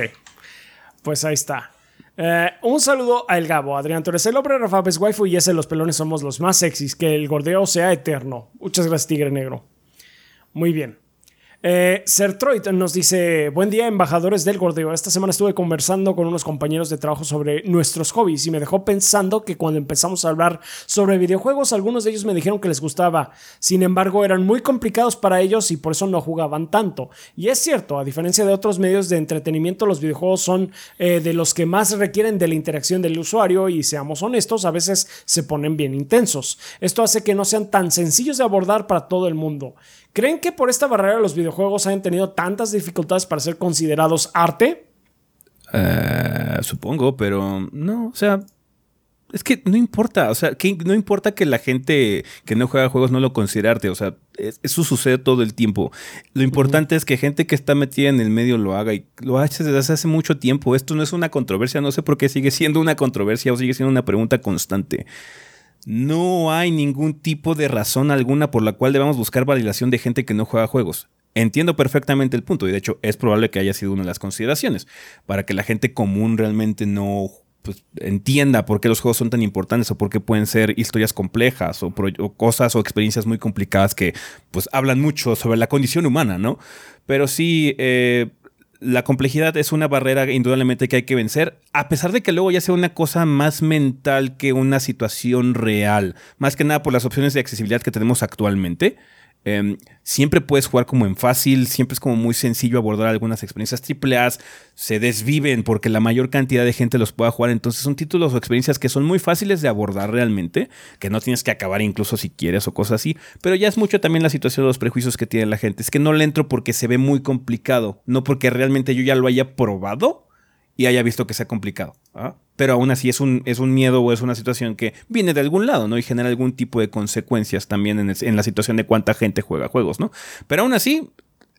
Speaker 2: Pues ahí está. Eh, un saludo a El Gabo, Adrián Torres, el hombre Rafa es waifu y ese los pelones somos los más sexys. Que el gordeo sea eterno. Muchas gracias, Tigre Negro. Muy bien. Eh, Sertroid nos dice: Buen día, embajadores del gordeo. Esta semana estuve conversando con unos compañeros de trabajo sobre nuestros hobbies y me dejó pensando que cuando empezamos a hablar sobre videojuegos, algunos de ellos me dijeron que les gustaba. Sin embargo, eran muy complicados para ellos y por eso no jugaban tanto. Y es cierto, a diferencia de otros medios de entretenimiento, los videojuegos son eh, de los que más requieren de la interacción del usuario y seamos honestos, a veces se ponen bien intensos. Esto hace que no sean tan sencillos de abordar para todo el mundo. ¿Creen que por esta barrera los videojuegos hayan tenido tantas dificultades para ser considerados arte?
Speaker 1: Eh, supongo, pero no, o sea, es que no importa, o sea, que no importa que la gente que no juega juegos no lo considere arte, o sea, es- eso sucede todo el tiempo. Lo importante es que gente que está metida en el medio lo haga y lo hace desde hace mucho tiempo. Esto no es una controversia, no sé por qué sigue siendo una controversia o sigue siendo una pregunta constante. No hay ningún tipo de razón alguna por la cual debamos buscar validación de gente que no juega juegos. Entiendo perfectamente el punto y de hecho es probable que haya sido una de las consideraciones para que la gente común realmente no pues, entienda por qué los juegos son tan importantes o por qué pueden ser historias complejas o, cosas o experiencias muy complicadas que pues hablan mucho sobre la condición humana, ¿no? Pero sí, eh, la complejidad es una barrera indudablemente que hay que vencer, a pesar de que luego ya sea una cosa más mental que una situación real, más que nada por las opciones de accesibilidad que tenemos actualmente. Em, siempre puedes jugar como en fácil, siempre es como muy sencillo abordar algunas experiencias AAA, se desviven porque la mayor cantidad de gente los pueda jugar, entonces son títulos o experiencias que son muy fáciles de abordar realmente, que no tienes que acabar incluso si quieres o cosas así, pero ya es mucho también la situación de los prejuicios que tiene la gente, es que no le entro porque se ve muy complicado, no porque realmente yo ya lo haya probado y haya visto que sea complicado. ¿ah? Pero aún así es un, es un miedo o es una situación que viene de algún lado, ¿no? Y genera algún tipo de consecuencias también en, en la situación de cuánta gente juega juegos, ¿no? Pero aún así,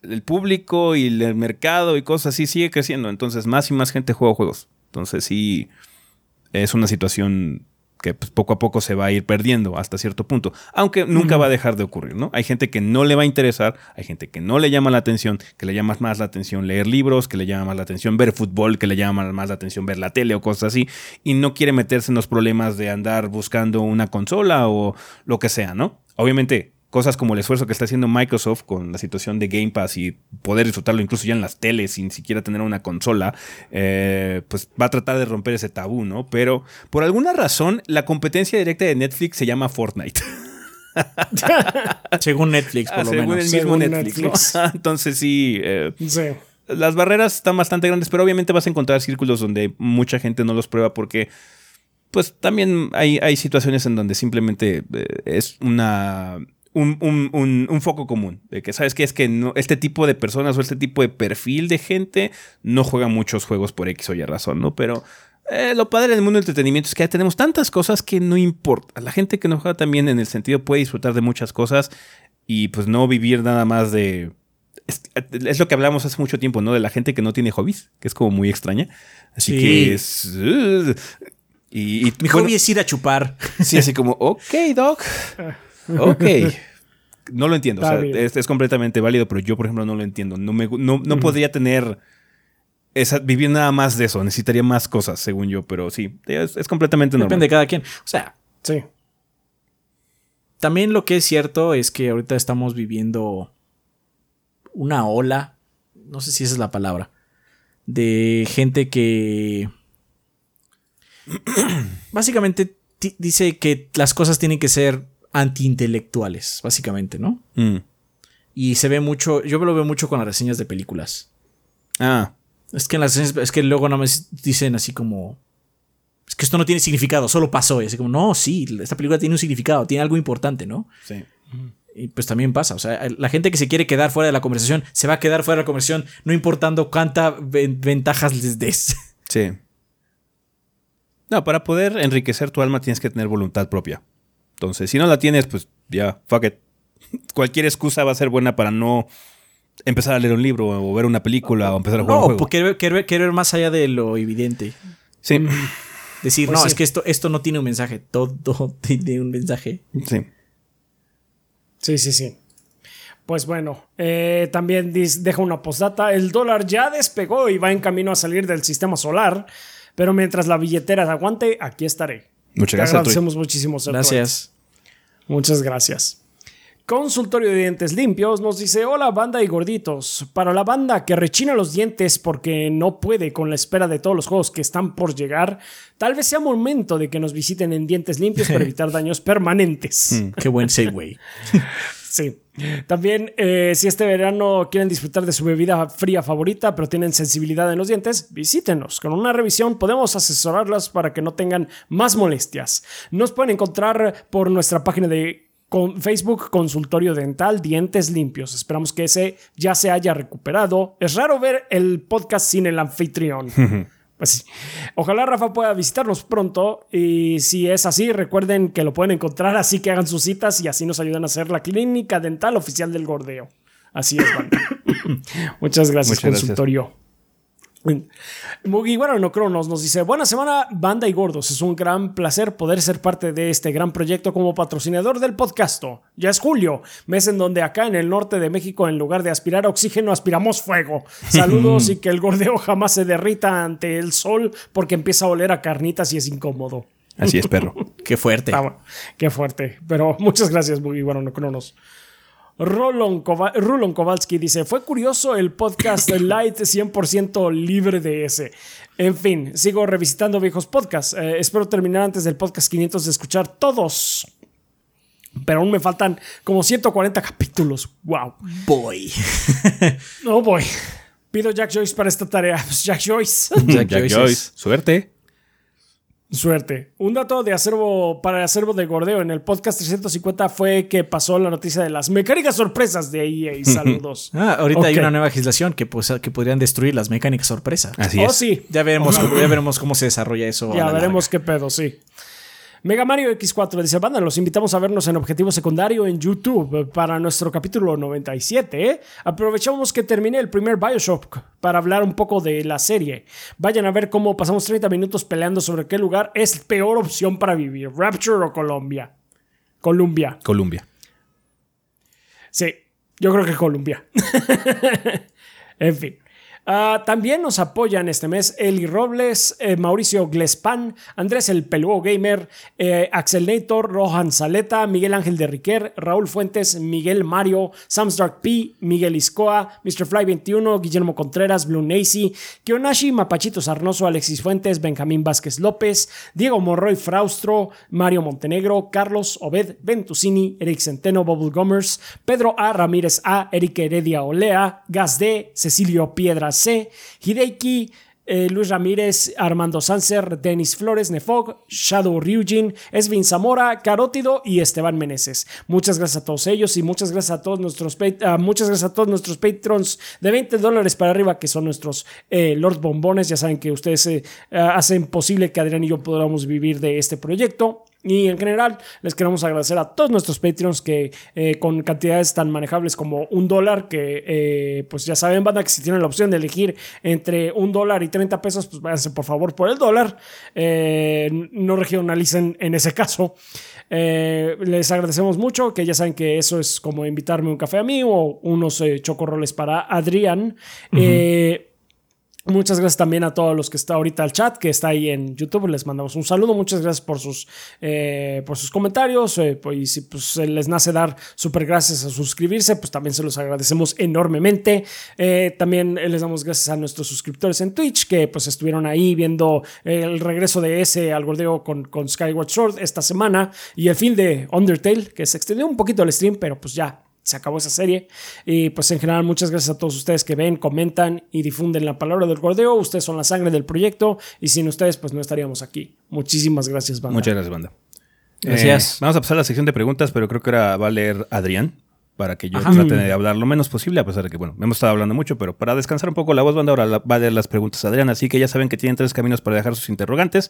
Speaker 1: el público y el mercado y cosas así sigue creciendo. Entonces, más y más gente juega juegos. Entonces, sí, es una situación que pues, poco a poco se va a ir perdiendo hasta cierto punto, aunque nunca va a dejar de ocurrir, ¿no? Hay gente que no le va a interesar, hay gente que no le llama la atención, que le llama más la atención leer libros, que le llama más la atención ver fútbol, que le llama más la atención ver la tele o cosas así, y no quiere meterse en los problemas de andar buscando una consola o lo que sea, ¿no? Obviamente, cosas como el esfuerzo que está haciendo Microsoft con la situación de Game Pass y poder disfrutarlo incluso ya en las teles sin siquiera tener una consola, eh, pues va a tratar de romper ese tabú, ¿no? Pero por alguna razón la competencia directa de Netflix se llama Fortnite.
Speaker 3: Según Netflix, por lo
Speaker 1: Ah, Según
Speaker 3: menos.
Speaker 1: el mismo
Speaker 2: Según
Speaker 1: Netflix. ¿no?
Speaker 2: Netflix.
Speaker 1: Entonces sí, eh,
Speaker 2: Sí.
Speaker 1: las barreras están bastante grandes, pero obviamente vas a encontrar círculos donde mucha gente no los prueba porque, pues también hay, hay situaciones en donde simplemente eh, es una... Un, un- un- un foco común de que sabes que es que no, este tipo de personas o este tipo de perfil de gente no juega muchos juegos por X o Y razón, ¿no? Pero eh, lo padre del mundo del entretenimiento es que ya tenemos tantas cosas que no importa. La gente que no juega también en el sentido puede disfrutar de muchas cosas y pues no vivir nada más de es, es lo que hablamos hace mucho tiempo, ¿no? De la gente que no tiene hobbies, que es como muy extraña. Así
Speaker 3: Sí.
Speaker 1: que es. uh, y, y-
Speaker 3: Mi
Speaker 1: bueno,
Speaker 3: hobby es ir a chupar.
Speaker 1: Sí, así como, ok, Doc. Ok. No lo entiendo. O sea, es, es completamente válido, pero yo, por ejemplo, no lo entiendo. No, me, no, no podría tener. Esa, vivir nada más de eso. Necesitaría más cosas, según yo, pero sí, es, es completamente normal.
Speaker 3: Depende de cada quien. O sea,
Speaker 2: Sí.
Speaker 3: también lo que es cierto es que ahorita estamos viviendo una ola, no sé si esa es la palabra, de gente que básicamente dice que las cosas tienen que ser antiintelectuales, básicamente, ¿no? Mm. Y se ve mucho, yo lo veo mucho con las reseñas de películas.
Speaker 1: Ah.
Speaker 3: Es que en las reseñas, es que luego no me dicen así como, es que esto no tiene significado, solo pasó. Y así como, no, sí, esta película tiene un significado, tiene algo importante, ¿no?
Speaker 1: Sí.
Speaker 3: Y pues también pasa, o sea, la gente que se quiere quedar fuera de la conversación se va a quedar fuera de la conversación, no importando cuántas ventajas les des.
Speaker 1: Sí. No, para poder enriquecer tu alma tienes que tener voluntad propia. Entonces, si no la tienes, pues ya, fuck it. Cualquier excusa va a ser buena para no empezar a leer un libro o ver una película o empezar a jugar un juego.
Speaker 3: No, querer, querer, ver más allá de lo evidente.
Speaker 1: Sí.
Speaker 3: Decir, pues no, es que esto, esto no tiene un mensaje, todo tiene un mensaje.
Speaker 1: Sí.
Speaker 2: Sí, sí, sí. Pues bueno, eh, también deja una postdata. El dólar ya despegó y va en camino a salir del sistema solar. Pero mientras la billetera aguante, aquí estaré.
Speaker 1: Muchas gracias.
Speaker 2: agradecemos muchísimo.
Speaker 3: Gracias.
Speaker 2: Muchas gracias. Consultorio de Dientes Limpios nos dice, hola banda y gorditos. Para la banda que rechina los dientes porque no puede con la espera de todos los juegos que están por llegar, tal vez sea momento de que nos visiten en Dientes Limpios para evitar daños permanentes.
Speaker 3: Hmm, qué buen segue.
Speaker 2: Sí. También, eh, si este verano quieren disfrutar de su bebida fría favorita, pero tienen sensibilidad en los dientes, visítenos. Con una revisión podemos asesorarlas para que no tengan más molestias. Nos pueden encontrar por nuestra página de Facebook Consultorio Dental Dientes Limpios. Esperamos que ese ya se haya recuperado. Es raro ver el podcast sin el anfitrión. Pues ojalá Rafa pueda visitarnos pronto y si es así, recuerden que lo pueden encontrar, así que hagan sus citas y así nos ayudan a hacer la clínica dental oficial del gordeo. Así es, Muchas gracias, consultorio. Mugiwara no Cronos nos dice: Buena semana, banda y gordos. Es un gran placer poder ser parte de este gran proyecto como patrocinador del podcast. Ya es julio, mes en donde acá en el norte de México, en lugar de aspirar oxígeno, aspiramos fuego. Saludos y que el gordeo jamás se derrita ante el sol porque empieza a oler a carnitas y es incómodo.
Speaker 1: Así es, perro.
Speaker 3: qué fuerte.
Speaker 2: Ah, qué fuerte. Pero muchas gracias, Mugiwara no Cronos. Rolon, Kowalski dice, fue curioso el podcast Light 100% libre de ese. En fin, sigo revisitando viejos podcasts. Eh, espero terminar antes del podcast 500 de escuchar todos. Pero aún me faltan como 140 capítulos. Wow.
Speaker 3: Boy.
Speaker 2: no, boy. Pido Jack Joyce para esta tarea. Jack Joyce.
Speaker 1: Jack, Joyce. Suerte.
Speaker 2: Suerte. Un dato de acervo para el acervo de Gordeo en el podcast 350 fue que pasó la noticia de las mecánicas sorpresas de EA. Saludos.
Speaker 3: ah, ahorita hay una nueva legislación que, pues, que podrían destruir las mecánicas sorpresa.
Speaker 1: Así
Speaker 2: oh,
Speaker 1: es.
Speaker 2: sí.
Speaker 3: Ya veremos, ya veremos cómo se desarrolla eso.
Speaker 2: Ya veremos qué pedo, sí. Mega Mario X4 dice, banda, los invitamos a vernos en Objetivo Secundario en YouTube para nuestro capítulo 97. Aprovechamos que termine el primer Bioshock para hablar un poco de la serie. Vayan a ver cómo pasamos 30 minutos peleando sobre qué lugar es peor opción para vivir, Rapture o Colombia. Columbia.
Speaker 1: Columbia.
Speaker 2: Sí, yo creo que Columbia. en fin. Ah, también nos apoyan este mes Eli Robles, eh, Mauricio Glespan, Andrés el Peluo Gamer, eh, Axel Nator, Rohan Saleta, Miguel Ángel de Riquer, Raúl Fuentes, Miguel Mario, Samsdark P, Miguel Iscoa, Mr. Fly 21, Guillermo Contreras, Blue Nacy, Kionashi, Mapachito Sarnoso, Alexis Fuentes, Benjamín Vázquez López, Diego Morroy Fraustro, Mario Montenegro, Carlos Obed Ventusini, Eric Centeno, Bubble Gomers, Pedro A. Ramírez A, Eric Heredia Olea, Gas D, Cecilio Piedras C, Hideki, eh, Luis Ramírez, Armando Sanser, Denis Flores, Nefog, Shadow Ryujin, Esvin Zamora, Carótido y Esteban Meneses. Muchas gracias a todos ellos y muchas gracias a todos nuestros, uh, muchas gracias a todos nuestros patrons de 20 dólares para arriba, que son nuestros eh, Lord Bombones. Ya saben que ustedes eh, hacen posible que Adrián y yo podamos vivir de este proyecto. Y en general, les queremos agradecer a todos nuestros Patreons que eh, con cantidades tan manejables como un dólar, que eh, pues ya saben, banda, que si tienen la opción de elegir entre un dólar y 30 pesos, pues váyanse por favor por el dólar. Eh, no regionalicen en ese caso. les agradecemos mucho, que ya saben que eso es como invitarme un café a mí o unos chocorroles para Adrián. Muchas gracias también a todos los que está ahorita al chat, que está ahí en YouTube. Les mandamos un saludo. Muchas gracias por sus, eh, por sus comentarios. Eh, pues, y si pues, les nace dar súper gracias a suscribirse, pues también se los agradecemos enormemente. Eh, también les damos gracias a nuestros suscriptores en Twitch, que pues estuvieron ahí viendo el regreso de ese al gordeo con, con Skyward Sword esta semana y el fin de Undertale, que se extendió un poquito el stream, pero pues ya se acabó esa serie. Y pues en general, muchas gracias a todos ustedes que ven, comentan y difunden la palabra del gordeo. Ustedes son la sangre del proyecto y sin ustedes, pues no estaríamos aquí. Muchísimas gracias, banda.
Speaker 1: Muchas gracias, banda.
Speaker 3: Gracias.
Speaker 1: Eh, vamos a pasar a la sección de preguntas, pero creo que ahora va a leer Adrián para que yo trate de hablar lo menos posible, a pesar de que, bueno, hemos estado hablando mucho, pero para descansar un poco la voz, banda, ahora va a leer las preguntas Adrián. Así que ya saben que tienen tres caminos para dejar sus interrogantes.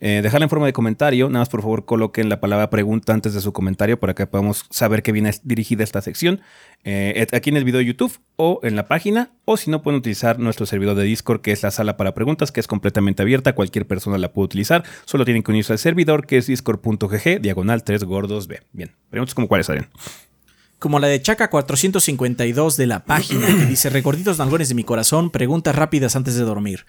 Speaker 1: Eh, dejarla en forma de comentario. Nada más, por favor, coloquen la palabra pregunta antes de su comentario para que podamos saber que viene dirigida esta sección. Eh, aquí en el video de YouTube o en la página. O si no, pueden utilizar nuestro servidor de Discord, que es la sala para preguntas, que es completamente abierta. Cualquier persona la puede utilizar. Solo tienen que unirse al servidor, que es discord.gg, diagonal 3 gordos B. Bien, preguntas como cuáles, Adrián
Speaker 3: como la de Chaca 452 de la página que dice Recorditos nalgones de mi corazón, preguntas rápidas antes de dormir.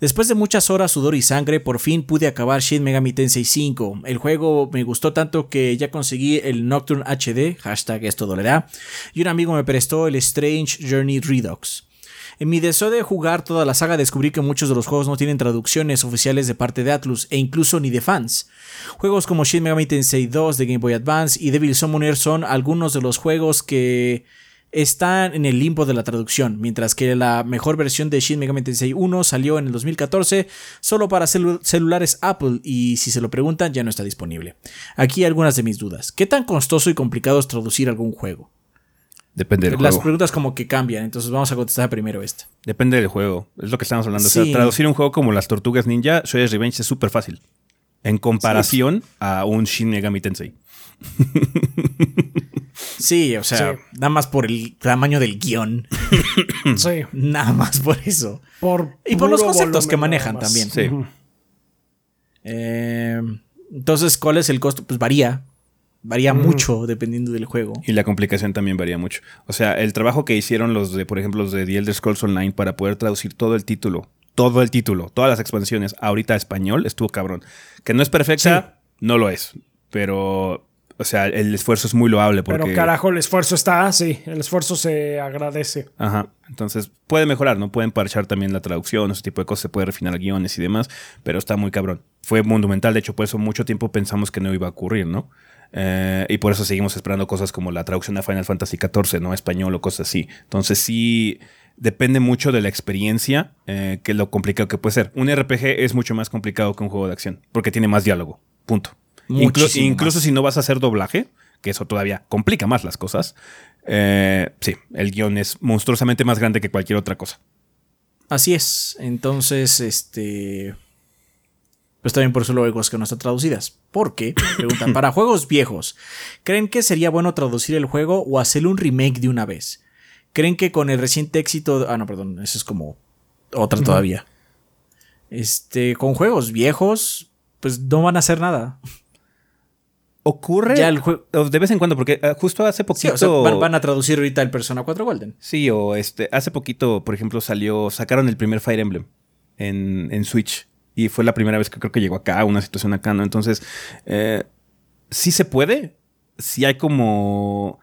Speaker 3: Después de muchas horas, sudor y sangre, por fin pude acabar Shin Megami Tensei 5. El juego me gustó tanto que ya conseguí el Nocturne HD, hashtag esto dolerá, y un amigo me prestó el Strange Journey Redux. En mi deseo de jugar toda la saga descubrí que muchos de los juegos no tienen traducciones oficiales de parte de Atlus e incluso ni de fans. Juegos como Shin Megami Tensei 2 de Game Boy Advance y Devil Summoner son algunos de los juegos que están en el limbo de la traducción, mientras que la mejor versión de Shin Megami Tensei 1 salió en el 2014 solo para celulares Apple y si se lo preguntan ya no está disponible. Aquí algunas de mis dudas. ¿Qué tan costoso y complicado es traducir algún juego?
Speaker 1: Depende del
Speaker 3: Las
Speaker 1: juego.
Speaker 3: preguntas como que cambian, entonces vamos a contestar primero esta.
Speaker 1: Depende del juego. Es lo que estamos hablando. O sea, traducir un juego como las Tortugas Ninja, Shredder's Revenge es súper fácil. En comparación a un Shin Megami Tensei.
Speaker 3: Sí, o sea,
Speaker 2: Sí.
Speaker 3: nada más por el tamaño del guion,
Speaker 2: Sí.
Speaker 3: nada más por eso.
Speaker 2: Por
Speaker 3: Y por los conceptos que manejan también.
Speaker 1: Sí.
Speaker 3: Eh, entonces, ¿cuál es el costo? Pues varía. Varía mucho dependiendo del juego.
Speaker 1: Y la complicación también varía mucho. O sea, el trabajo que hicieron los de, por ejemplo, los de The Elder Scrolls Online para poder traducir todo el título, todo el título, todas las expansiones ahorita a español, estuvo cabrón. Que no es perfecta, no lo es. Pero, o sea, el esfuerzo es muy loable porque...
Speaker 2: Pero carajo, el esfuerzo está, sí, el esfuerzo se agradece.
Speaker 1: Ajá. Entonces, puede mejorar, ¿no? Pueden parchar también la traducción, ese tipo de cosas, se puede refinar guiones y demás, pero está muy cabrón. Fue monumental, de hecho, por eso mucho tiempo pensamos que no iba a ocurrir, ¿no? Eh, y por eso seguimos esperando cosas como la traducción a Final Fantasy XIV, ¿no? Español o cosas así. Entonces, sí, depende mucho de la experiencia, eh, que lo complicado que puede ser. Un RPG es mucho más complicado que un juego de acción, porque tiene más diálogo. Punto. Inclu- incluso si no vas a hacer doblaje, que eso todavía complica más las cosas, eh, sí, el guion es monstruosamente más grande que cualquier otra cosa.
Speaker 3: Así es. Entonces, este. Pues también por eso luego hay cosas que no están traducidas. ¿Por qué? Preguntan, para juegos viejos, ¿creen que sería bueno traducir el juego o hacerle un remake de una vez? ¿Creen que con el reciente éxito... Ah, no, perdón, eso es como otra todavía. Este, con juegos viejos, pues no van a hacer nada.
Speaker 1: Ocurre
Speaker 3: Ya el
Speaker 1: de vez en cuando, porque eh, justo hace
Speaker 3: Sí,
Speaker 1: poquito.
Speaker 3: o sea, van, van a traducir ahorita el Persona 4 Golden.
Speaker 1: Sí, o este, hace poquito, por ejemplo, salió, sacaron el primer Fire Emblem en, en Switch. Y fue la primera vez que creo que llegó acá, una situación acá, ¿no? Entonces, eh, sí se puede. Sí hay como.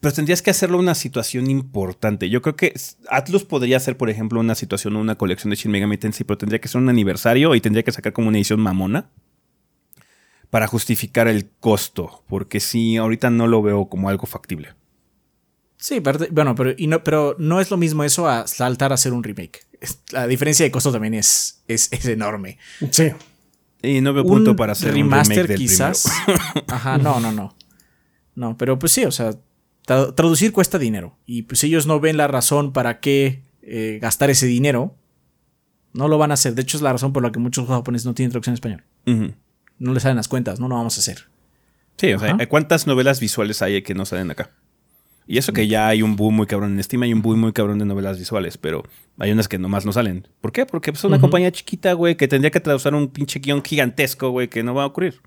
Speaker 1: Pero tendrías que hacerlo una situación importante. Yo creo que Atlus podría hacer, por ejemplo, una situación o una colección de Shin Megami Tensei, pero tendría que ser un aniversario y tendría que sacar como una edición mamona para justificar el costo, porque sí, ahorita no lo veo como algo factible.
Speaker 3: Sí, bueno, pero, no, pero no es lo mismo eso a saltar a hacer un remake. Es- La diferencia de costo también es, es, es enorme.
Speaker 2: Sí.
Speaker 1: Y no veo
Speaker 3: Un
Speaker 1: punto para hacer
Speaker 3: remaster
Speaker 1: un remake del
Speaker 3: quizás.
Speaker 1: primero.
Speaker 3: Ajá, no, no, no. No, pero pues sí, o sea, tra- traducir cuesta dinero. Y pues ellos no ven la razón para qué eh, gastar ese dinero. No lo van a hacer. De hecho, es la razón por la que muchos japoneses no tienen traducción en español. No les salen las cuentas, no lo vamos a hacer.
Speaker 1: Sí, o sea. ¿cuántas novelas visuales hay que no salen acá? Y eso que ya hay un boom muy cabrón en Steam, hay un boom muy cabrón de novelas visuales, pero hay unas que nomás no salen. ¿Por qué? Porque es una compañía chiquita, güey, que tendría que traducir un pinche guion gigantesco, güey, que no va a ocurrir.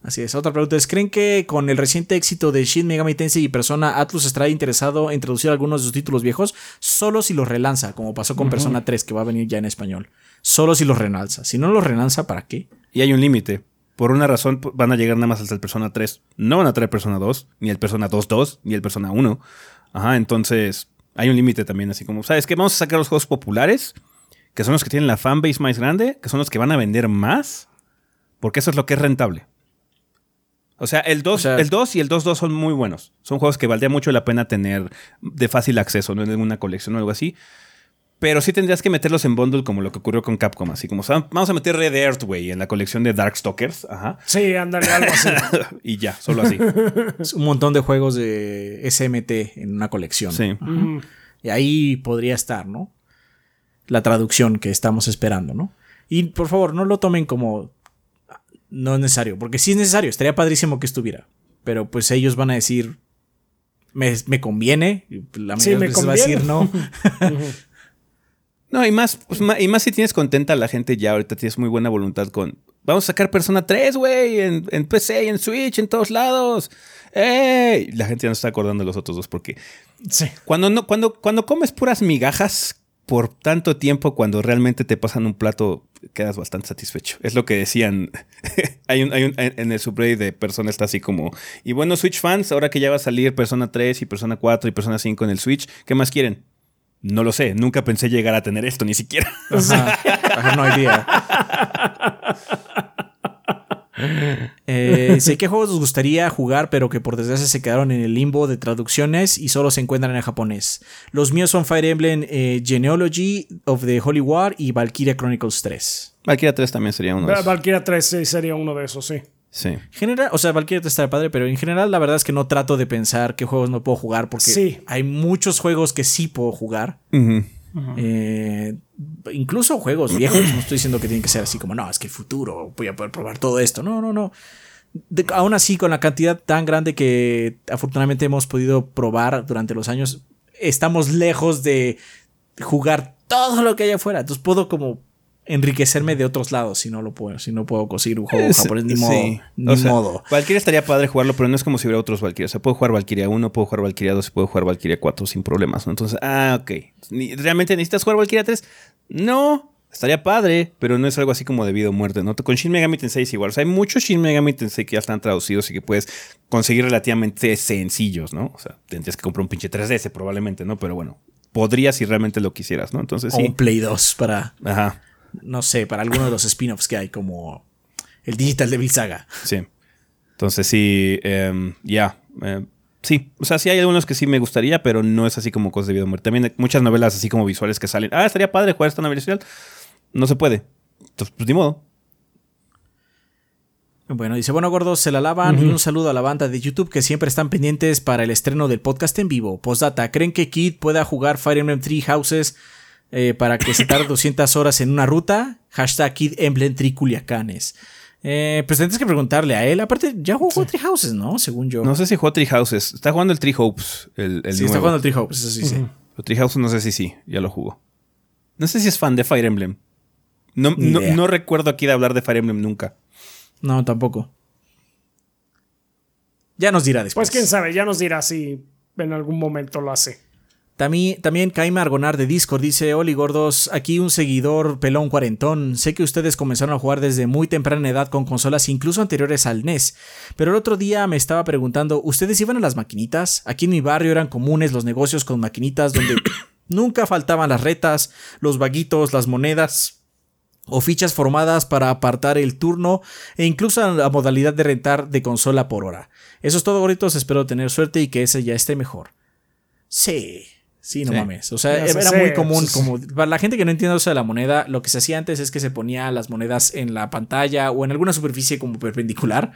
Speaker 3: Así es. Otra pregunta es, ¿creen que con el reciente éxito de Shin Megami Tensei y Persona, Atlus estará interesado en introducir algunos de sus títulos viejos solo si los relanza, como pasó con Persona 3, que va a venir ya en español? Solo si los relanza. Si no los relanza, ¿para qué?
Speaker 1: Y hay un límite. Por una razón van a llegar nada más hasta el Persona 3. No van a traer Persona 2, ni el Persona 2.2, ni el Persona 1. Ajá, entonces hay un límite también, así como, ¿sabes qué? Vamos a sacar los juegos populares, que son los que tienen la fanbase más grande, que son los que van a vender más, porque eso es lo que es rentable. O sea, el 2, el 2 y el 2.2 son muy buenos. Son juegos que valdría mucho la pena tener de fácil acceso, no en una colección o algo así. Pero sí tendrías que meterlos en bundle como lo que ocurrió con Capcom. Así como, vamos a meter Red Earth, güey, en la colección de Darkstalkers. Ajá.
Speaker 2: Sí, ándale, algo así.
Speaker 1: y ya, solo así.
Speaker 3: Es un montón de juegos de SMT en una colección.
Speaker 1: Sí.
Speaker 3: Y ahí podría estar, ¿no? La traducción que estamos esperando, ¿no? Y por favor, no lo tomen como no es necesario, porque si es necesario, estaría padrísimo que estuviera. Pero pues ellos van a decir, me, conviene, la
Speaker 2: sí, me
Speaker 3: va a decir no.
Speaker 1: no, y más, pues, y más si tienes contenta a la gente ya, ahorita tienes muy buena voluntad con, vamos a sacar Persona 3, güey, en, en PC, en Switch, en todos lados. ¡Ey! La gente ya no está acordando de los otros dos porque
Speaker 2: sí.
Speaker 1: cuando, no, cuando, cuando comes puras migajas por tanto tiempo, cuando realmente te pasan un plato, quedas bastante satisfecho. Es lo que decían. hay un, hay un, en el subreddit de Persona está así como. Y bueno, Switch fans, ahora que ya va a salir Persona 3 y Persona 4 y Persona 5 en el Switch, ¿qué más quieren? No lo sé, nunca pensé llegar a tener esto, ni siquiera.
Speaker 3: no idea. Eh, sé qué juegos os gustaría jugar, pero que por desgracia se quedaron en el limbo de traducciones y solo se encuentran en japonés. Los míos son Fire Emblem eh, Genealogy of the Holy War y Valkyria Chronicles 3.
Speaker 1: Valkyria 3 también sería uno de esos.
Speaker 2: Valkyria 3 sería uno de esos, sí.
Speaker 1: Sí.
Speaker 3: General, o sea, Valkyria 3 está padre, pero en general la verdad es que no trato de pensar qué juegos no puedo jugar porque hay muchos juegos que sí puedo jugar. Eh, incluso juegos viejos, no estoy diciendo que tienen que ser así como, no, es que el futuro voy a poder probar todo esto. No, no, no. aún así, con la cantidad tan grande que afortunadamente hemos podido probar durante los años, estamos lejos de jugar todo lo que hay afuera. Entonces puedo como enriquecerme de otros lados si no lo puedo, si no puedo conseguir un juego japonés ni modo. Ni modo.
Speaker 1: Valkyria estaría padre jugarlo, pero no es como si hubiera otros Valkyria. O sea, puedo jugar Valkyria 1, puedo jugar Valkyria 2 y puedo jugar Valkyria 4 sin problemas. Entonces, ah, ok. ¿Realmente necesitas jugar Valkyria 3? No. Estaría padre, pero no es algo así como de vida o muerte, ¿no? Con Shin Megami Tensei es igual. O sea, hay muchos Shin Megami Tensei que ya están traducidos y que puedes conseguir relativamente sencillos, ¿no? O sea, tendrías que comprar un pinche 3DS probablemente, ¿no? Pero bueno, podrías si realmente lo quisieras, ¿no? Entonces sí.
Speaker 3: un Play 2 para...
Speaker 1: Ajá
Speaker 3: no sé, para alguno de los spin-offs que hay, como el Digital Devil Saga.
Speaker 1: Sí. Entonces sí, em, ya. Em, sí, o sea, sí hay algunos que sí me gustaría, pero no es así como cosas de vida o muerte. También hay muchas novelas así como visuales que salen. Ah, estaría padre jugar esta novela visual. No se puede. Entonces, pues ni modo.
Speaker 3: Bueno, dice, bueno, gordos, se la lavan. Y un saludo a la banda de YouTube que siempre están pendientes para el estreno del podcast en vivo. Postdata, ¿creen que Kid pueda jugar Fire Emblem Three Houses eh, para que se tarde 200 horas en una ruta. Hashtag Kid Emblem Triculiacanes. Eh, pues tienes que preguntarle a él. Aparte, ya jugó Tree Houses, ¿no? Según yo.
Speaker 1: No sé si jugó Tree Houses. Está jugando el Tree Hopes. El,
Speaker 3: sí, está jugando el Tree Hopes, eso sí, sí.
Speaker 1: Tree Houses no sé si sí, ya lo jugó. No sé si es fan de Fire Emblem. No, no, recuerdo aquí de hablar de Fire Emblem nunca.
Speaker 3: No, tampoco. Ya nos dirá después.
Speaker 2: Pues quién sabe, ya nos dirá si en algún momento lo hace.
Speaker 3: También, también Kaima Argonar de Discord dice, Oli gordos, aquí un seguidor pelón cuarentón. Sé que ustedes comenzaron a jugar desde muy temprana edad con consolas incluso anteriores al NES. Pero el otro día me estaba preguntando, ¿ustedes iban a las maquinitas? Aquí en mi barrio eran comunes los negocios con maquinitas donde nunca faltaban las retas, los vaguitos, las monedas o fichas formadas para apartar el turno e incluso la modalidad de rentar de consola por hora. Eso es todo, gorditos. Espero tener suerte y que ese ya esté mejor. Sí. Sí, no mames. O sea, era muy común. Como para la gente que no entiende eso de la moneda, lo que se hacía antes es que se ponía las monedas en la pantalla o en alguna superficie como perpendicular.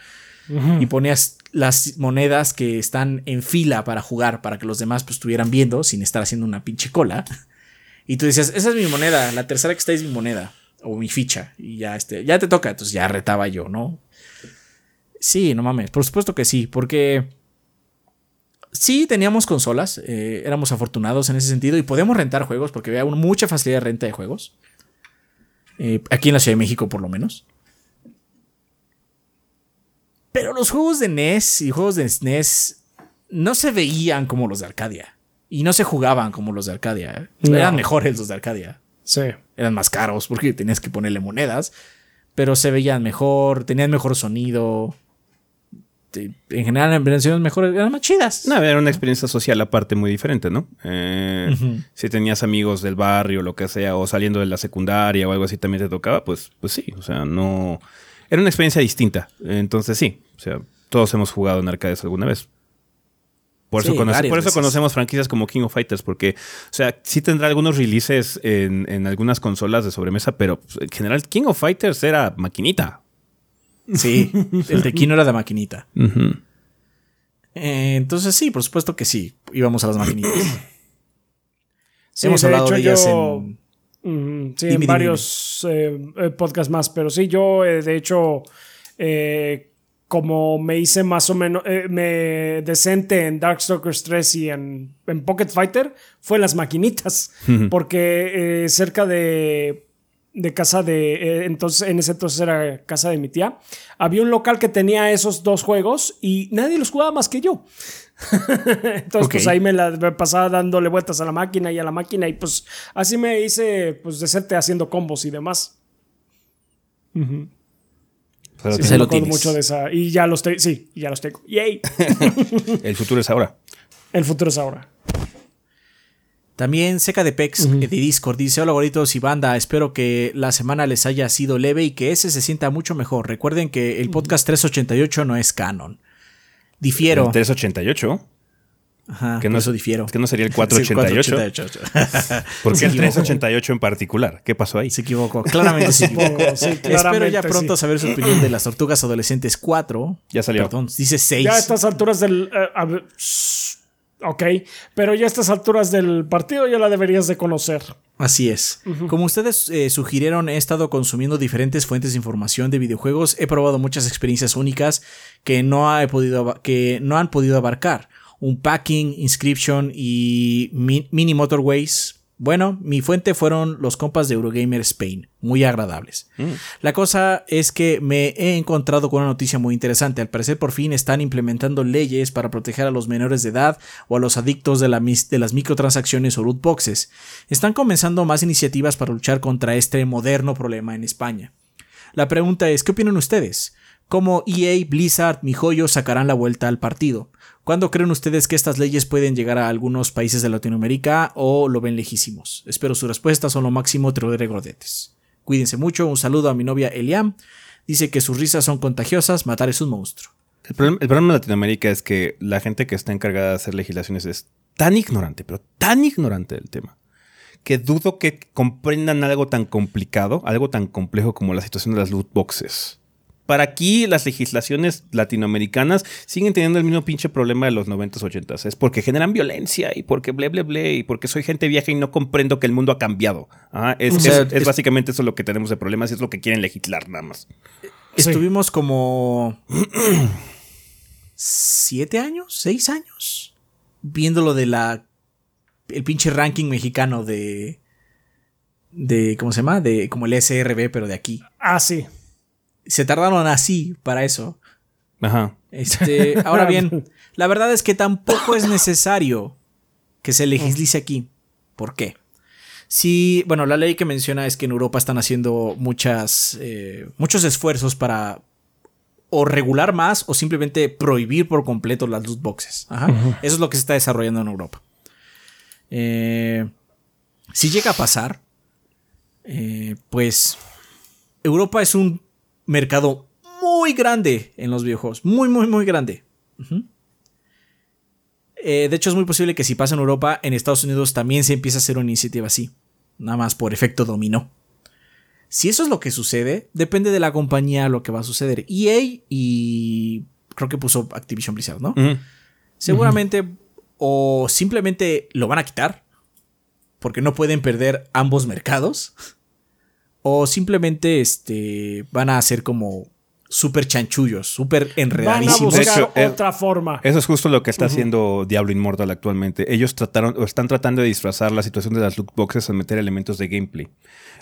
Speaker 3: Y ponías las monedas que están en fila para jugar, para que los demás pues estuvieran viendo sin estar haciendo una pinche cola. Y tú decías, esa es mi moneda, la tercera que está es mi moneda, o mi ficha. Y ya, este, ya te toca. Entonces ya retaba yo, ¿no? Sí, no mames. Por supuesto que sí, porque sí teníamos consolas, eh, éramos afortunados en ese sentido y podíamos rentar juegos porque había mucha facilidad de renta de juegos. Eh, aquí en la Ciudad de México, por lo menos. Pero los juegos de NES y juegos de SNES no se veían como los de Arcadia. Y no se jugaban como los de Arcadia. Eran mejores los de Arcadia.
Speaker 2: Sí.
Speaker 3: Eran más caros porque tenías que ponerle monedas. Pero se veían mejor, tenían mejor sonido. En general, en versiones mejores, eran más chidas.
Speaker 1: No, era una experiencia social aparte muy diferente, ¿no? Eh, si tenías amigos del barrio, lo que sea, o saliendo de la secundaria o algo así también te tocaba, pues, pues sí, o sea, no... Era una experiencia distinta. Entonces sí, o sea, todos hemos jugado en arcades alguna vez. Por, eso, por eso conocemos franquicias como King of Fighters, porque, o sea, sí tendrá algunos releases en, algunas consolas de sobremesa, pero pues, en general King of Fighters era maquinita.
Speaker 3: Sí, el de Kino era de maquinita. Eh, entonces sí, por supuesto que sí, íbamos a las maquinitas.
Speaker 2: Hemos hablado de ellas en... sí, en varios eh, eh, podcasts más, pero sí, yo de hecho como me hice más o menos me decente en Darkstalkers 3 y en, Pocket Fighter fue en las maquinitas. Porque cerca de, de casa de. Eh, entonces, en ese entonces era casa de mi tía. Había un local que tenía esos dos juegos y nadie los jugaba más que yo. entonces, pues ahí me la pasaba dándole vueltas a la máquina y a la máquina. Y pues así me hice pues decente haciendo combos y demás. Sí, se lo mucho de esa. Y ya los tengo. Sí, ya los tengo. ¡Yay!
Speaker 1: El futuro es ahora.
Speaker 2: El futuro es ahora.
Speaker 3: También Seca de Pex de Discord dice: Hola, goritos y banda. Espero que la semana les haya sido leve y que ese se sienta mucho mejor. Recuerden que el podcast 388 no es canon. Difiero. ¿El
Speaker 1: 388?
Speaker 3: Ajá, que no, eso difiero.
Speaker 1: que no sería el 488. ¿Por qué el 388 en particular? ¿Qué pasó ahí?
Speaker 3: Se equivocó. Claramente se equivocó. Espero ya pronto saber su opinión de las tortugas adolescentes 4.
Speaker 1: Ya salió.
Speaker 3: Perdón, dice 6.
Speaker 2: Ya a estas alturas del. Eh, ok, pero ya a estas alturas del partido ya la deberías de conocer.
Speaker 3: Así es. Como ustedes eh, sugirieron, he estado consumiendo diferentes fuentes de información de videojuegos. He probado muchas experiencias únicas que no, he podido, que no han podido abarcar un packing, inscription y mini motorways. Bueno, mi fuente fueron los compas de Eurogamer Spain, muy agradables. Mm. La cosa es que me he encontrado con una noticia muy interesante. Al parecer por fin están implementando leyes para proteger a los menores de edad o a los adictos de, de las microtransacciones o loot boxes. Están comenzando más iniciativas para luchar contra este moderno problema en España. La pregunta es, ¿qué opinan ustedes? ¿Cómo EA, Blizzard, Mi Joyo sacarán la vuelta al partido? ¿Cuándo creen ustedes que estas leyes pueden llegar a algunos países de Latinoamérica o lo ven lejísimos? Espero su respuesta, son lo máximo, Teodoro Gordetes. Cuídense mucho, un saludo a mi novia Eliam. Dice que sus risas son contagiosas, matar es un monstruo.
Speaker 1: El problema, de Latinoamérica es que la gente que está encargada de hacer legislaciones es tan ignorante, pero tan ignorante del tema, que dudo que comprendan algo tan complicado, algo tan complejo como la situación de las loot boxes para aquí las legislaciones latinoamericanas siguen teniendo el mismo pinche problema de los 90s, 80s. Es porque generan violencia y porque ble, ble, ble, y porque soy gente vieja y no comprendo que el mundo ha cambiado. Ah, es, básicamente eso lo que tenemos de problemas y es lo que quieren legislar nada más.
Speaker 3: Estuvimos como siete años, seis años, viendo lo de la el pinche ranking mexicano de de ¿cómo se llama? De como el SRB pero de aquí.
Speaker 2: Ah, sí
Speaker 3: se tardaron así para eso.
Speaker 1: Ajá.
Speaker 3: Este, ahora bien, la verdad es que tampoco es necesario que se legislice aquí. ¿Por qué? Si, bueno, la ley que menciona es que en Europa están haciendo muchas, eh, muchos esfuerzos para o regular más o simplemente prohibir por completo las loot boxes. Ajá. Eso es lo que se está desarrollando en Europa. Eh, si llega a pasar, eh, pues Europa es un mercado muy grande en los videojuegos. Muy, muy, muy grande. Eh, de hecho, es muy posible que si pasa en Europa, en Estados Unidos también se empiece a hacer una iniciativa así. Nada más por efecto dominó. Si eso es lo que sucede, depende de la compañía lo que va a suceder. EA y creo que puso Activision Blizzard, ¿no? Seguramente o simplemente lo van a quitar porque no pueden perder ambos mercados o simplemente este, van a hacer como súper chanchullos, súper enredadísimos.
Speaker 2: Van a buscar otra forma.
Speaker 1: Eso es justo lo que está haciendo Diablo Immortal actualmente. Ellos trataron o están tratando de disfrazar la situación de las loot boxes al meter elementos de gameplay.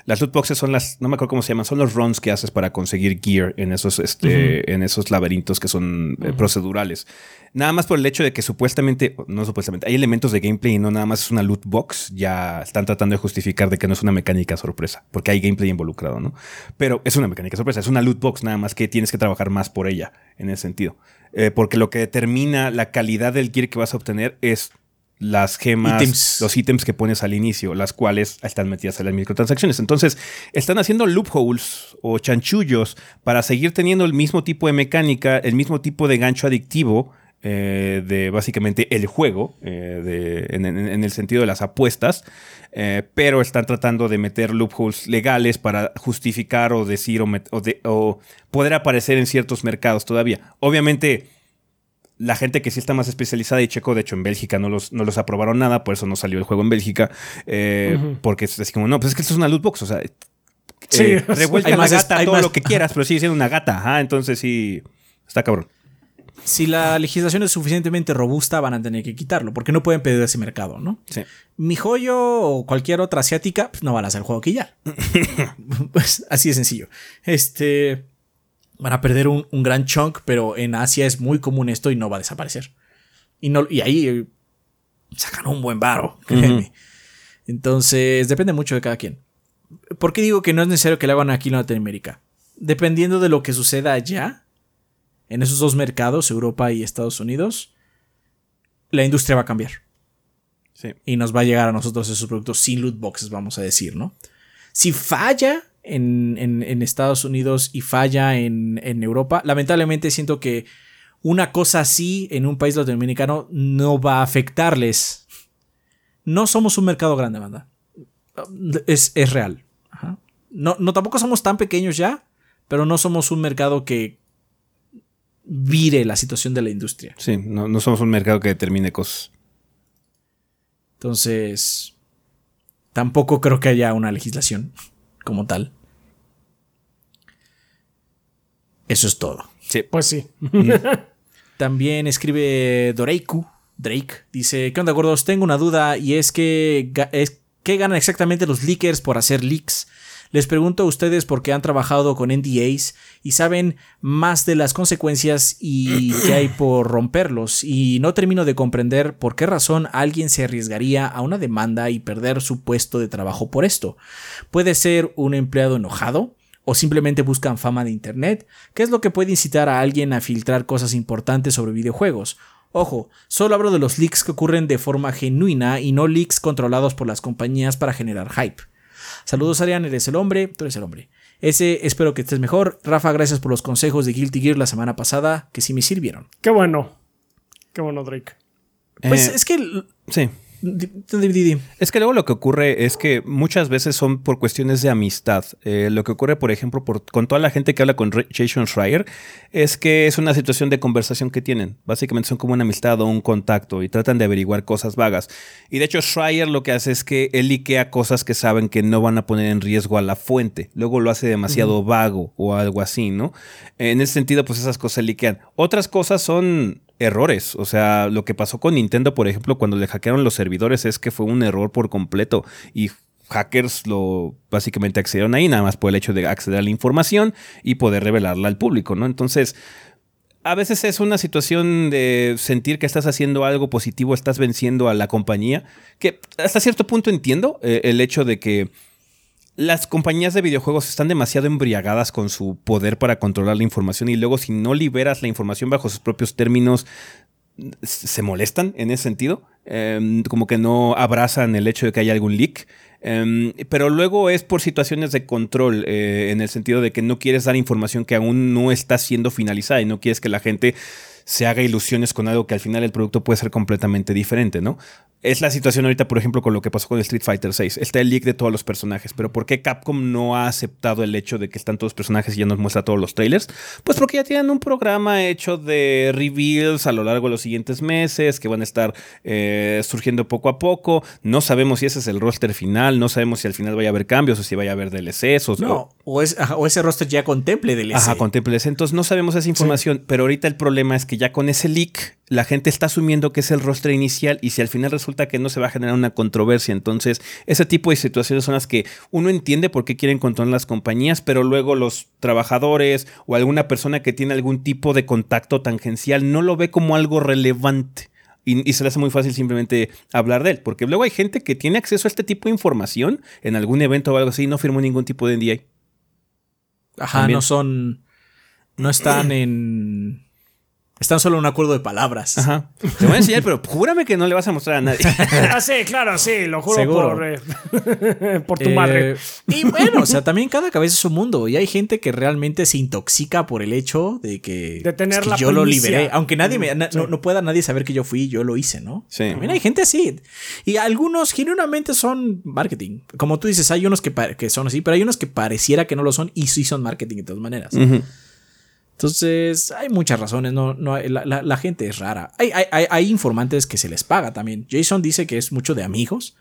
Speaker 1: Las loot boxes son las, no me acuerdo cómo se llaman, son los runs que haces para conseguir gear en esos, este, en esos laberintos que son eh, procedurales. Nada más por el hecho de que supuestamente, no supuestamente, hay elementos de gameplay y no nada más es una loot box, ya están tratando de justificar de que no es una mecánica sorpresa, porque hay gameplay involucrado, ¿no? Pero es una mecánica sorpresa, es una loot box, nada más que tienes que trabajar más por ella en ese sentido. Eh, porque lo que determina la calidad del gear que vas a obtener es las gemas, los ítems que pones al inicio, las cuales están metidas en las microtransacciones. Entonces, están haciendo loopholes o chanchullos para seguir teniendo el mismo tipo de mecánica, el mismo tipo de gancho adictivo eh, de básicamente el juego, eh, en, el sentido de las apuestas, eh, pero están tratando de meter loopholes legales para justificar o decir o, o poder aparecer en ciertos mercados todavía. Obviamente la gente que sí está más especializada y checo, de hecho en Bélgica no los, no los aprobaron nada, por eso no salió el juego en Bélgica, eh, porque es así como, no, pues es que esto es una loot box, o sea, sí, eh, revuelta la gata, todo lo que quieras, pero sigue siendo una gata, entonces sí, está cabrón.
Speaker 3: Si la legislación es suficientemente robusta, van a tener que quitarlo, porque no pueden pedir ese mercado, ¿no?
Speaker 1: Sí.
Speaker 3: Mi joyo o cualquier otra asiática pues, no van a hacer juego que ya. pues así de sencillo. Este van a perder un, gran chunk, pero en Asia es muy común esto y no va a desaparecer. Y, no, y ahí sacan un buen varo, Entonces, depende mucho de cada quien. ¿Por qué digo que no es necesario que lo hagan aquí en Latinoamérica? Dependiendo de lo que suceda allá, en esos dos mercados, Europa y Estados Unidos, la industria va a cambiar.
Speaker 1: Sí.
Speaker 3: Y nos va a llegar a nosotros esos productos sin loot boxes, vamos a decir, ¿no? Si falla en, Estados Unidos y falla en, Europa. Lamentablemente siento que una cosa así en un país latinoamericano no va a afectarles. No somos un mercado grande, banda. Es, real. No, no, tampoco somos tan pequeños ya, pero no somos un mercado que vire la situación de la industria.
Speaker 1: Sí, no, no somos un mercado que determine cosas.
Speaker 3: Entonces, tampoco creo que haya una legislación como tal. Eso es todo.
Speaker 2: Sí. Pues sí.
Speaker 3: También escribe Doreiku. Drake dice: ¿Qué onda, gordos? Tengo una duda y es que. Es, ¿Qué ganan exactamente los leakers por hacer leaks? Les pregunto a ustedes porque han trabajado con NDAs y saben más de las consecuencias y que hay por romperlos y no termino de comprender por qué razón alguien se arriesgaría a una demanda y perder su puesto de trabajo por esto. Puede ser un empleado enojado, o simplemente buscan fama de Internet, ¿qué es lo que puede incitar a alguien a filtrar cosas importantes sobre videojuegos. Ojo, solo hablo de los leaks que ocurren de forma genuina y no leaks controlados por las compañías para generar hype. Saludos Arián, eres el hombre, tú eres el hombre. Ese espero que estés mejor. Rafa, gracias por los consejos de Guilty Gear la semana pasada, que sí me sirvieron.
Speaker 2: Qué bueno. Qué bueno, Drake.
Speaker 3: Pues eh, es que...
Speaker 1: Sí. Es que luego lo que ocurre es que muchas veces son por cuestiones de amistad. Eh, lo que ocurre, por ejemplo, con toda la gente que habla con Jason Schreier, es que es una situación de conversación que tienen. Básicamente son como una amistad o un contacto y tratan de averiguar cosas vagas. Y de hecho, Schreier lo que hace es que él liquea cosas que saben que no van a poner en riesgo a la fuente. Luego lo hace demasiado vago o algo así, ¿no? En ese sentido, pues esas cosas liquean. Otras cosas son errores. O sea, lo que pasó con Nintendo, por ejemplo, cuando le hackearon los servidores es que fue un error por completo y hackers lo básicamente accedieron ahí nada más por el hecho de acceder a la información y poder revelarla al público, ¿no? Entonces, a veces es una situación de sentir que estás haciendo algo positivo, estás venciendo a la compañía, que hasta cierto punto entiendo eh, el hecho de que las compañías de videojuegos están demasiado embriagadas con su poder para controlar la información y luego si no liberas la información bajo sus propios términos, se molestan en ese sentido, em, como que no abrazan el hecho de que haya algún leak. Em, pero luego es por situaciones de control, eh, en el sentido de que no quieres dar información que aún no está siendo finalizada y no quieres que la gente se haga ilusiones con algo que al final el producto puede ser completamente diferente, ¿no? Es la situación ahorita, por ejemplo, con lo que pasó con Street Fighter VI. Está el leak de todos los personajes, pero ¿por qué Capcom no ha aceptado el hecho de que están todos los personajes y ya nos muestra todos los trailers? Pues porque ya tienen un programa hecho de reveals a lo largo de los siguientes meses que van a estar eh, surgiendo poco a poco. No sabemos si ese es el roster final, no sabemos si al final vaya a haber cambios o si vaya a haber DLCs o,
Speaker 3: no, o, o ese roster ya contemple DLC.
Speaker 1: Ajá, contemple DLC. Entonces no sabemos esa información, pero ahorita el problema es que ya con ese leak la gente está asumiendo que es el roster inicial y si al final resulta que no se va a generar una controversia, entonces ese tipo de situaciones son las que uno entiende por qué quieren controlar las compañías, pero luego los trabajadores o alguna persona que tiene algún tipo de contacto tangencial no lo ve como algo relevante. Y, se le hace muy fácil simplemente hablar de él, porque luego hay gente que tiene acceso a este tipo de información en algún evento o algo así y no firmó ningún tipo de NDA.
Speaker 3: Ajá, no son. No están en están solo en un acuerdo de palabras.
Speaker 1: Ajá. Te voy a enseñar, pero júrame que no le vas a mostrar a nadie.
Speaker 2: ah, sí, claro, sí, lo juro por, eh, por tu madre.
Speaker 3: Y bueno, o sea, también cada cabeza es su mundo. Y hay gente que realmente se intoxica por el hecho de que,
Speaker 2: de tener
Speaker 3: la yo lo liberé. Aunque nadie me, no, pueda nadie saber que yo fui, yo lo hice, ¿no?
Speaker 1: Sí.
Speaker 3: También hay gente así. Y algunos genuinamente son marketing. Como tú dices, hay unos que, que son así, pero hay unos que pareciera que no lo son y sí son marketing de todas maneras. Entonces, hay muchas razones, no, no, la, gente es rara. Hay, hay, informantes que se les paga también. Jason dice que es mucho de amigos,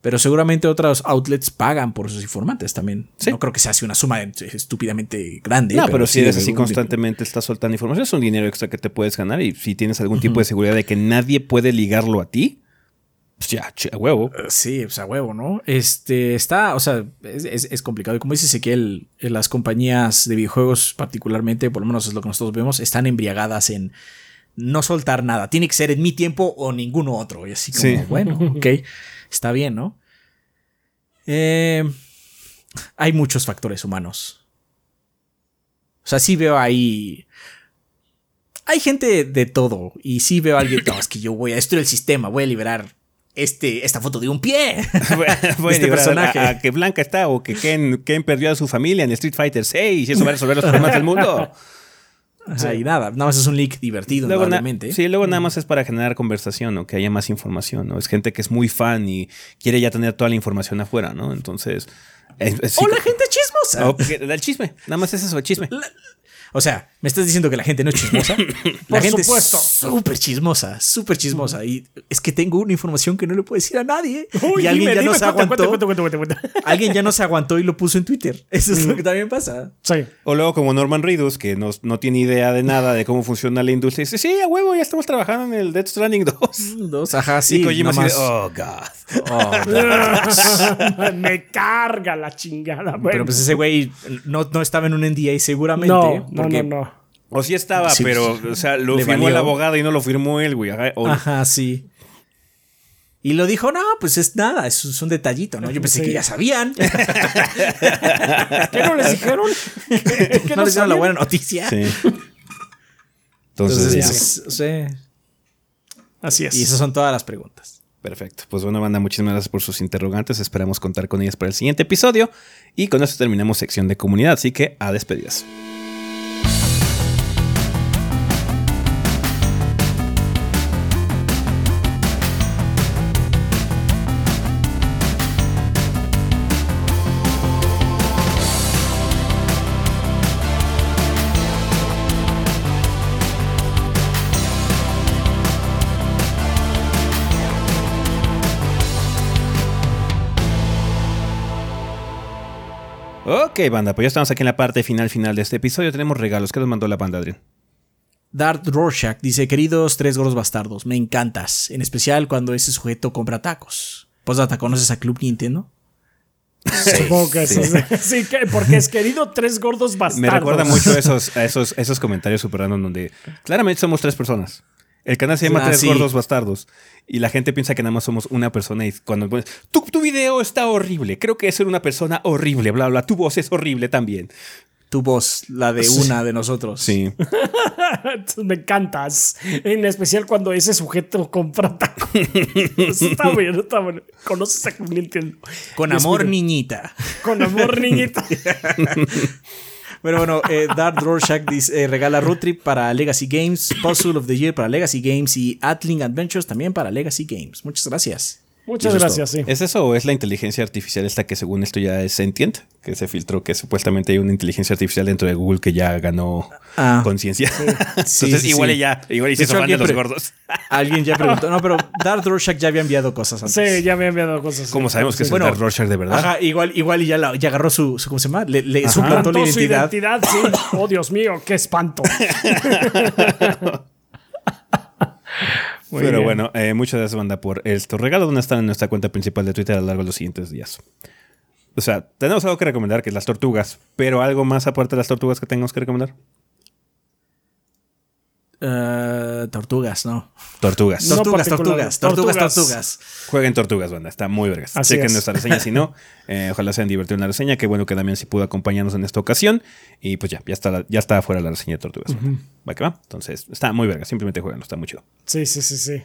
Speaker 3: pero seguramente otros outlets pagan por sus informantes también. No creo que se hace una suma estúpidamente grande.
Speaker 1: No, pero, si eres así constantemente, estás soltando información, es un dinero extra que te puedes ganar y si tienes algún tipo de seguridad de que nadie puede ligarlo a ti, pues ya, a huevo.
Speaker 3: Eh, sí, pues a huevo, ¿no? Este está, o sea, es, complicado. Y como dice Ezequiel, las compañías de videojuegos, particularmente, por lo menos es lo que nosotros vemos, están embriagadas en no soltar nada. Tiene que ser en mi tiempo o ninguno otro. Y así como, bueno, ok, está bien, ¿no? Eh, hay muchos factores humanos. O sea, sí veo ahí. Hay gente de todo. Y sí veo a alguien. No, es que yo voy a destruir el sistema, voy a liberar este, esta foto de un pie.
Speaker 1: este personaje. A, que Blanca está o que Ken, perdió a su familia en Street Fighter 6 y eso va a resolver los problemas del mundo.
Speaker 3: y nada, nada más es un leak divertido,
Speaker 1: luego sí, luego nada más es para generar conversación o que haya más información, ¿no? Es gente que es muy fan y quiere ya tener toda la información afuera, ¿no? Entonces...
Speaker 3: o la gente chismosa.
Speaker 1: el chisme, nada más es eso, el chisme.
Speaker 3: O sea, ¿me estás diciendo que la gente no es chismosa? la gente es súper chismosa, súper chismosa. Y es que tengo una información que no le puedo decir a nadie. y alguien ya no se aguantó. alguien ya no se aguantó y lo puso en Twitter. Eso es lo que también pasa.
Speaker 2: Sí.
Speaker 1: O luego como Norman Reedus, que no, no, tiene idea de nada de cómo funciona la industria, dice, sí, a huevo, ya estamos trabajando en el Death Stranding 2.
Speaker 3: 2, ajá, sí.
Speaker 1: Y Kojima oh, God. Oh,
Speaker 2: God. Me carga la chingada.
Speaker 3: Pero pues ese güey no, no estaba en un NDA seguramente. No,
Speaker 2: no, no, no.
Speaker 1: O sí estaba, pero, o sea, lo firmó el abogado y no lo firmó él, güey.
Speaker 3: Ajá, sí. Y lo dijo, no, pues es nada, es, un detallito, ¿no? Yo pensé que ya sabían. ¿Qué
Speaker 2: no les dijeron?
Speaker 3: ¿Qué, no, les dieron la buena noticia? Sí.
Speaker 1: Entonces, ya.
Speaker 3: Sí.
Speaker 2: Así es.
Speaker 3: Y esas son todas las preguntas.
Speaker 1: Perfecto. Pues bueno, banda, muchísimas gracias por sus interrogantes. Esperamos contar con ellas para el siguiente episodio. Y con eso terminamos sección de comunidad. Así que a despedidas. Ok, banda, pues ya estamos aquí en la parte final final de este episodio. Tenemos regalos. ¿Qué nos mandó la banda, Adrián?
Speaker 3: Dart Rorschach dice, queridos tres gordos bastardos, me encantas, en especial cuando ese sujeto compra tacos. Posdata, ¿conoces a Club Nintendo?
Speaker 2: Sí, Supongo que sí. sí. porque es querido tres gordos bastardos.
Speaker 1: Me recuerda mucho esos, esos, esos comentarios super random donde claramente somos tres personas. El canal se llama ah, Tres Gordos Bastardos. Y la gente piensa que nada más somos una persona. Y cuando pones, tu, tu video está horrible. Creo que es ser una persona horrible, bla, bla. Tu voz es horrible también.
Speaker 3: Tu voz, la de una de nosotros.
Speaker 1: Sí.
Speaker 2: Me encantas. En especial cuando ese sujeto compra tacos. está bueno, está bueno. Conoces a Entiendo.
Speaker 3: Con amor, niñita.
Speaker 2: Con amor, niñita.
Speaker 3: Pero bueno, eh, Dark Rorschach dice, eh, regala Road Trip para Legacy Games, Puzzle of the Year para Legacy Games y Atling Adventures también para Legacy Games. Muchas gracias.
Speaker 2: Muchas gracias, sí.
Speaker 1: ¿Es eso o es la inteligencia artificial esta que según esto ya es sentient? Que se filtró que supuestamente hay una inteligencia artificial dentro de Google que ya ganó
Speaker 3: Ah.
Speaker 1: conciencia.
Speaker 3: Sí,
Speaker 1: Entonces
Speaker 3: sí,
Speaker 1: igual
Speaker 3: sí.
Speaker 1: y ya, igual y se
Speaker 3: De
Speaker 1: hizo
Speaker 3: hecho,
Speaker 1: fan de los gordos.
Speaker 3: Alguien ya preguntó. No, pero Dark Rorschach ya había enviado cosas antes.
Speaker 2: Sí, ya me han enviado cosas.
Speaker 1: ¿Cómo
Speaker 2: sí.
Speaker 1: sabemos que es
Speaker 3: Bueno,
Speaker 1: Dark Rorschach de verdad?
Speaker 3: Ajá, igual, igual y ya, la- ya agarró su, su- ¿cómo se llama? Le, suplantó la
Speaker 2: Plantó su
Speaker 3: identidad.
Speaker 2: identidad, sí. Oh, Dios mío, qué espanto. Muy
Speaker 1: Pero
Speaker 2: bien.
Speaker 1: bueno, eh, muchas gracias, banda, por estos regalos. Van a estar en nuestra cuenta principal de Twitter a lo largo de los siguientes días. O sea, tenemos algo que recomendar, que es las tortugas. Pero algo más aparte de las tortugas que tengamos que recomendar.
Speaker 3: Eh, tortugas, no.
Speaker 1: Tortugas.
Speaker 2: No
Speaker 3: Tortugas, tortugas, tortugas,
Speaker 2: tortugas.
Speaker 3: tortugas.
Speaker 1: Jueguen tortugas, banda. Está muy vergas.
Speaker 2: Así
Speaker 1: Chequen
Speaker 2: es.
Speaker 1: nuestra reseña. Si no, eh, ojalá se hayan divertido en la reseña. Qué bueno que Damián sí pudo acompañarnos en esta ocasión. Y pues ya, ya está, la- ya está fuera la reseña de tortugas. Va que va. Entonces, está muy verga. Simplemente juegan, está muy chido.
Speaker 2: Sí, sí, sí, sí.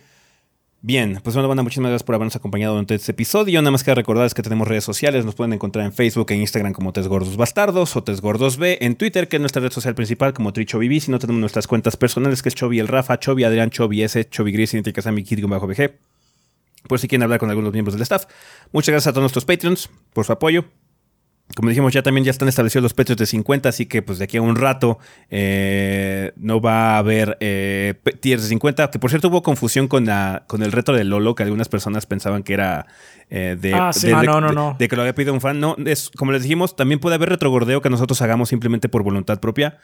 Speaker 1: Bien, pues bueno, banda, muchísimas gracias por habernos acompañado durante este episodio. Nada más que recordarles que tenemos redes sociales. Nos pueden encontrar en Facebook e Instagram como Tres Gordos Bastardos o Tres Gordos B. En Twitter, que es nuestra red social principal, como Tricho Vivi. Si no, tenemos nuestras cuentas personales, que es Chovy el Rafa, Chovy Adrián, Chovy S, Chovy Gris, Idénticas a mi Kid bajo BG. Por si quieren hablar con algunos miembros del staff. Muchas gracias a todos nuestros Patreons por su apoyo. Como dijimos, ya también ya están establecidos los Patreons de 50, así que pues de aquí a un rato eh, no va a haber eh, tiers de 50. Que por cierto hubo confusión con, la, con el reto de Lolo, que algunas personas pensaban que era eh, de,
Speaker 2: Ah, sí.
Speaker 1: de-
Speaker 3: Ah, no, no,
Speaker 1: de-
Speaker 3: no.
Speaker 1: de que lo había pedido un fan. No, es, como les dijimos, también puede haber retrogordeo que nosotros hagamos simplemente por voluntad propia.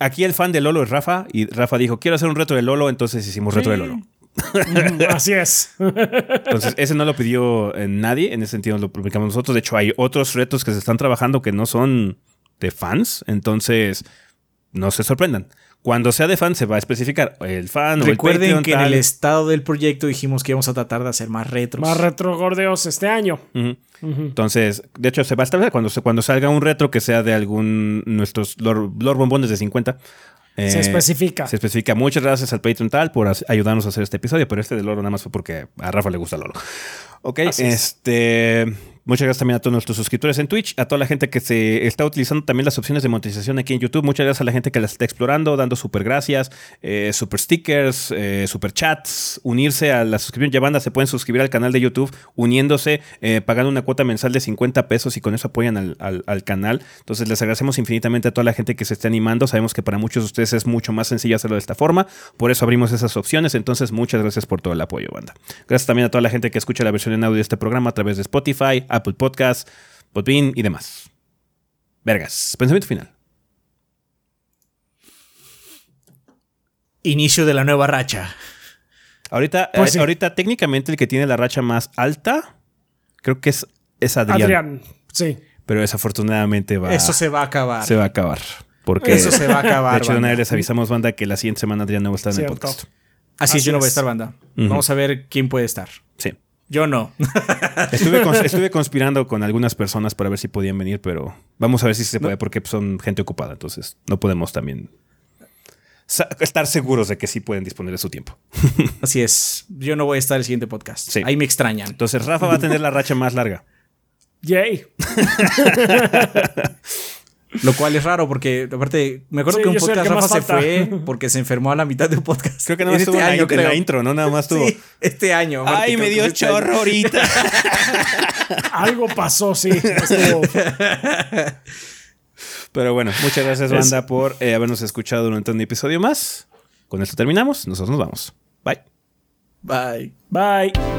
Speaker 1: Aquí el fan de Lolo es Rafa, y Rafa dijo, quiero hacer un reto de Lolo, entonces hicimos reto de Lolo.
Speaker 2: Así es.
Speaker 1: Entonces, ese no lo pidió eh, nadie, en ese sentido lo publicamos nosotros. De hecho, hay otros retos que se están trabajando que no son de fans, entonces no se sorprendan. Cuando sea de fan se va a especificar el fan o el
Speaker 3: Recuerden
Speaker 1: Patreon,
Speaker 3: que en
Speaker 1: tal.
Speaker 3: el estado del proyecto dijimos que íbamos a tratar de hacer más retros.
Speaker 2: Más retrogordeos este año.
Speaker 1: Ujú. Entonces, de hecho, se va a establecer cuando, cuando salga un retro que sea de algún nuestros Lord, Lord Bombones de 50. Eh,
Speaker 2: Se especifica.
Speaker 1: Se especifica. Muchas gracias al Patreon tal por ayudarnos a hacer este episodio, pero este de Loro nada más fue porque a Rafa le gusta Loro. Ok,
Speaker 2: Así es.
Speaker 1: Muchas gracias también a todos nuestros suscriptores en Twitch, a toda la gente que se está utilizando también las opciones de monetización aquí en YouTube. Muchas gracias a la gente que las está explorando, dando super gracias, eh, super stickers, eh, super chats, unirse a la suscripción. Ya banda se pueden suscribir al canal de YouTube uniéndose, eh, pagando una cuota mensual de 50 pesos y con eso apoyan al- al canal. Entonces les agradecemos infinitamente a toda la gente que se esté animando. Sabemos que para muchos de ustedes es mucho más sencillo hacerlo de esta forma, por eso abrimos esas opciones. Entonces muchas gracias por todo el apoyo, banda. Gracias también a toda la gente que escucha la versión en audio de este programa a través de Spotify, Apple Podcasts, Podbean y demás. Vergas. Pensamiento final.
Speaker 3: Inicio de la nueva racha.
Speaker 1: Ahorita,
Speaker 2: Pues
Speaker 1: eh,
Speaker 2: sí.
Speaker 1: ahorita técnicamente el que tiene la racha más alta, creo que es, es Adrián,
Speaker 2: Adrián. Sí.
Speaker 1: Pero desafortunadamente va,
Speaker 3: Eso se va a acabar.
Speaker 1: se va a acabar. Porque
Speaker 3: Eso se va a acabar.
Speaker 1: de hecho, de una
Speaker 3: banda.
Speaker 1: vez les avisamos, banda, que la siguiente semana Adrián no va a estar en el podcast.
Speaker 3: Así, es, yo no voy a
Speaker 2: es.
Speaker 3: estar banda. Vamos a ver quién puede estar.
Speaker 1: Sí.
Speaker 3: Yo no.
Speaker 1: Estuve, cons- estuve conspirando con algunas personas para ver si podían venir, pero vamos a ver si se puede, porque son gente ocupada, entonces no podemos también estar seguros de que sí pueden disponer de su tiempo.
Speaker 3: Así es. Yo no voy a estar el siguiente podcast.
Speaker 1: Sí.
Speaker 3: Ahí me extrañan.
Speaker 1: Entonces Rafa va a tener la racha más larga.
Speaker 2: Yay.
Speaker 3: Lo cual es raro porque, aparte, me acuerdo
Speaker 2: Sí,
Speaker 3: que un podcast
Speaker 2: que
Speaker 3: Rafa
Speaker 2: más
Speaker 3: se fue porque se enfermó a la mitad de un podcast.
Speaker 1: Creo que nada más estuvo en, la, in- en la intro, ¿no? Nada más estuvo.
Speaker 3: Sí, este año. aparte,
Speaker 1: Ay, me dio
Speaker 3: este año.
Speaker 1: chorro ahorita.
Speaker 2: Algo pasó, sí. Estuvo-
Speaker 1: Pero bueno, muchas gracias, banda, por eh, habernos escuchado durante un episodio más. Con esto terminamos. Nosotros nos vamos. Bye.
Speaker 3: Bye.
Speaker 2: Bye.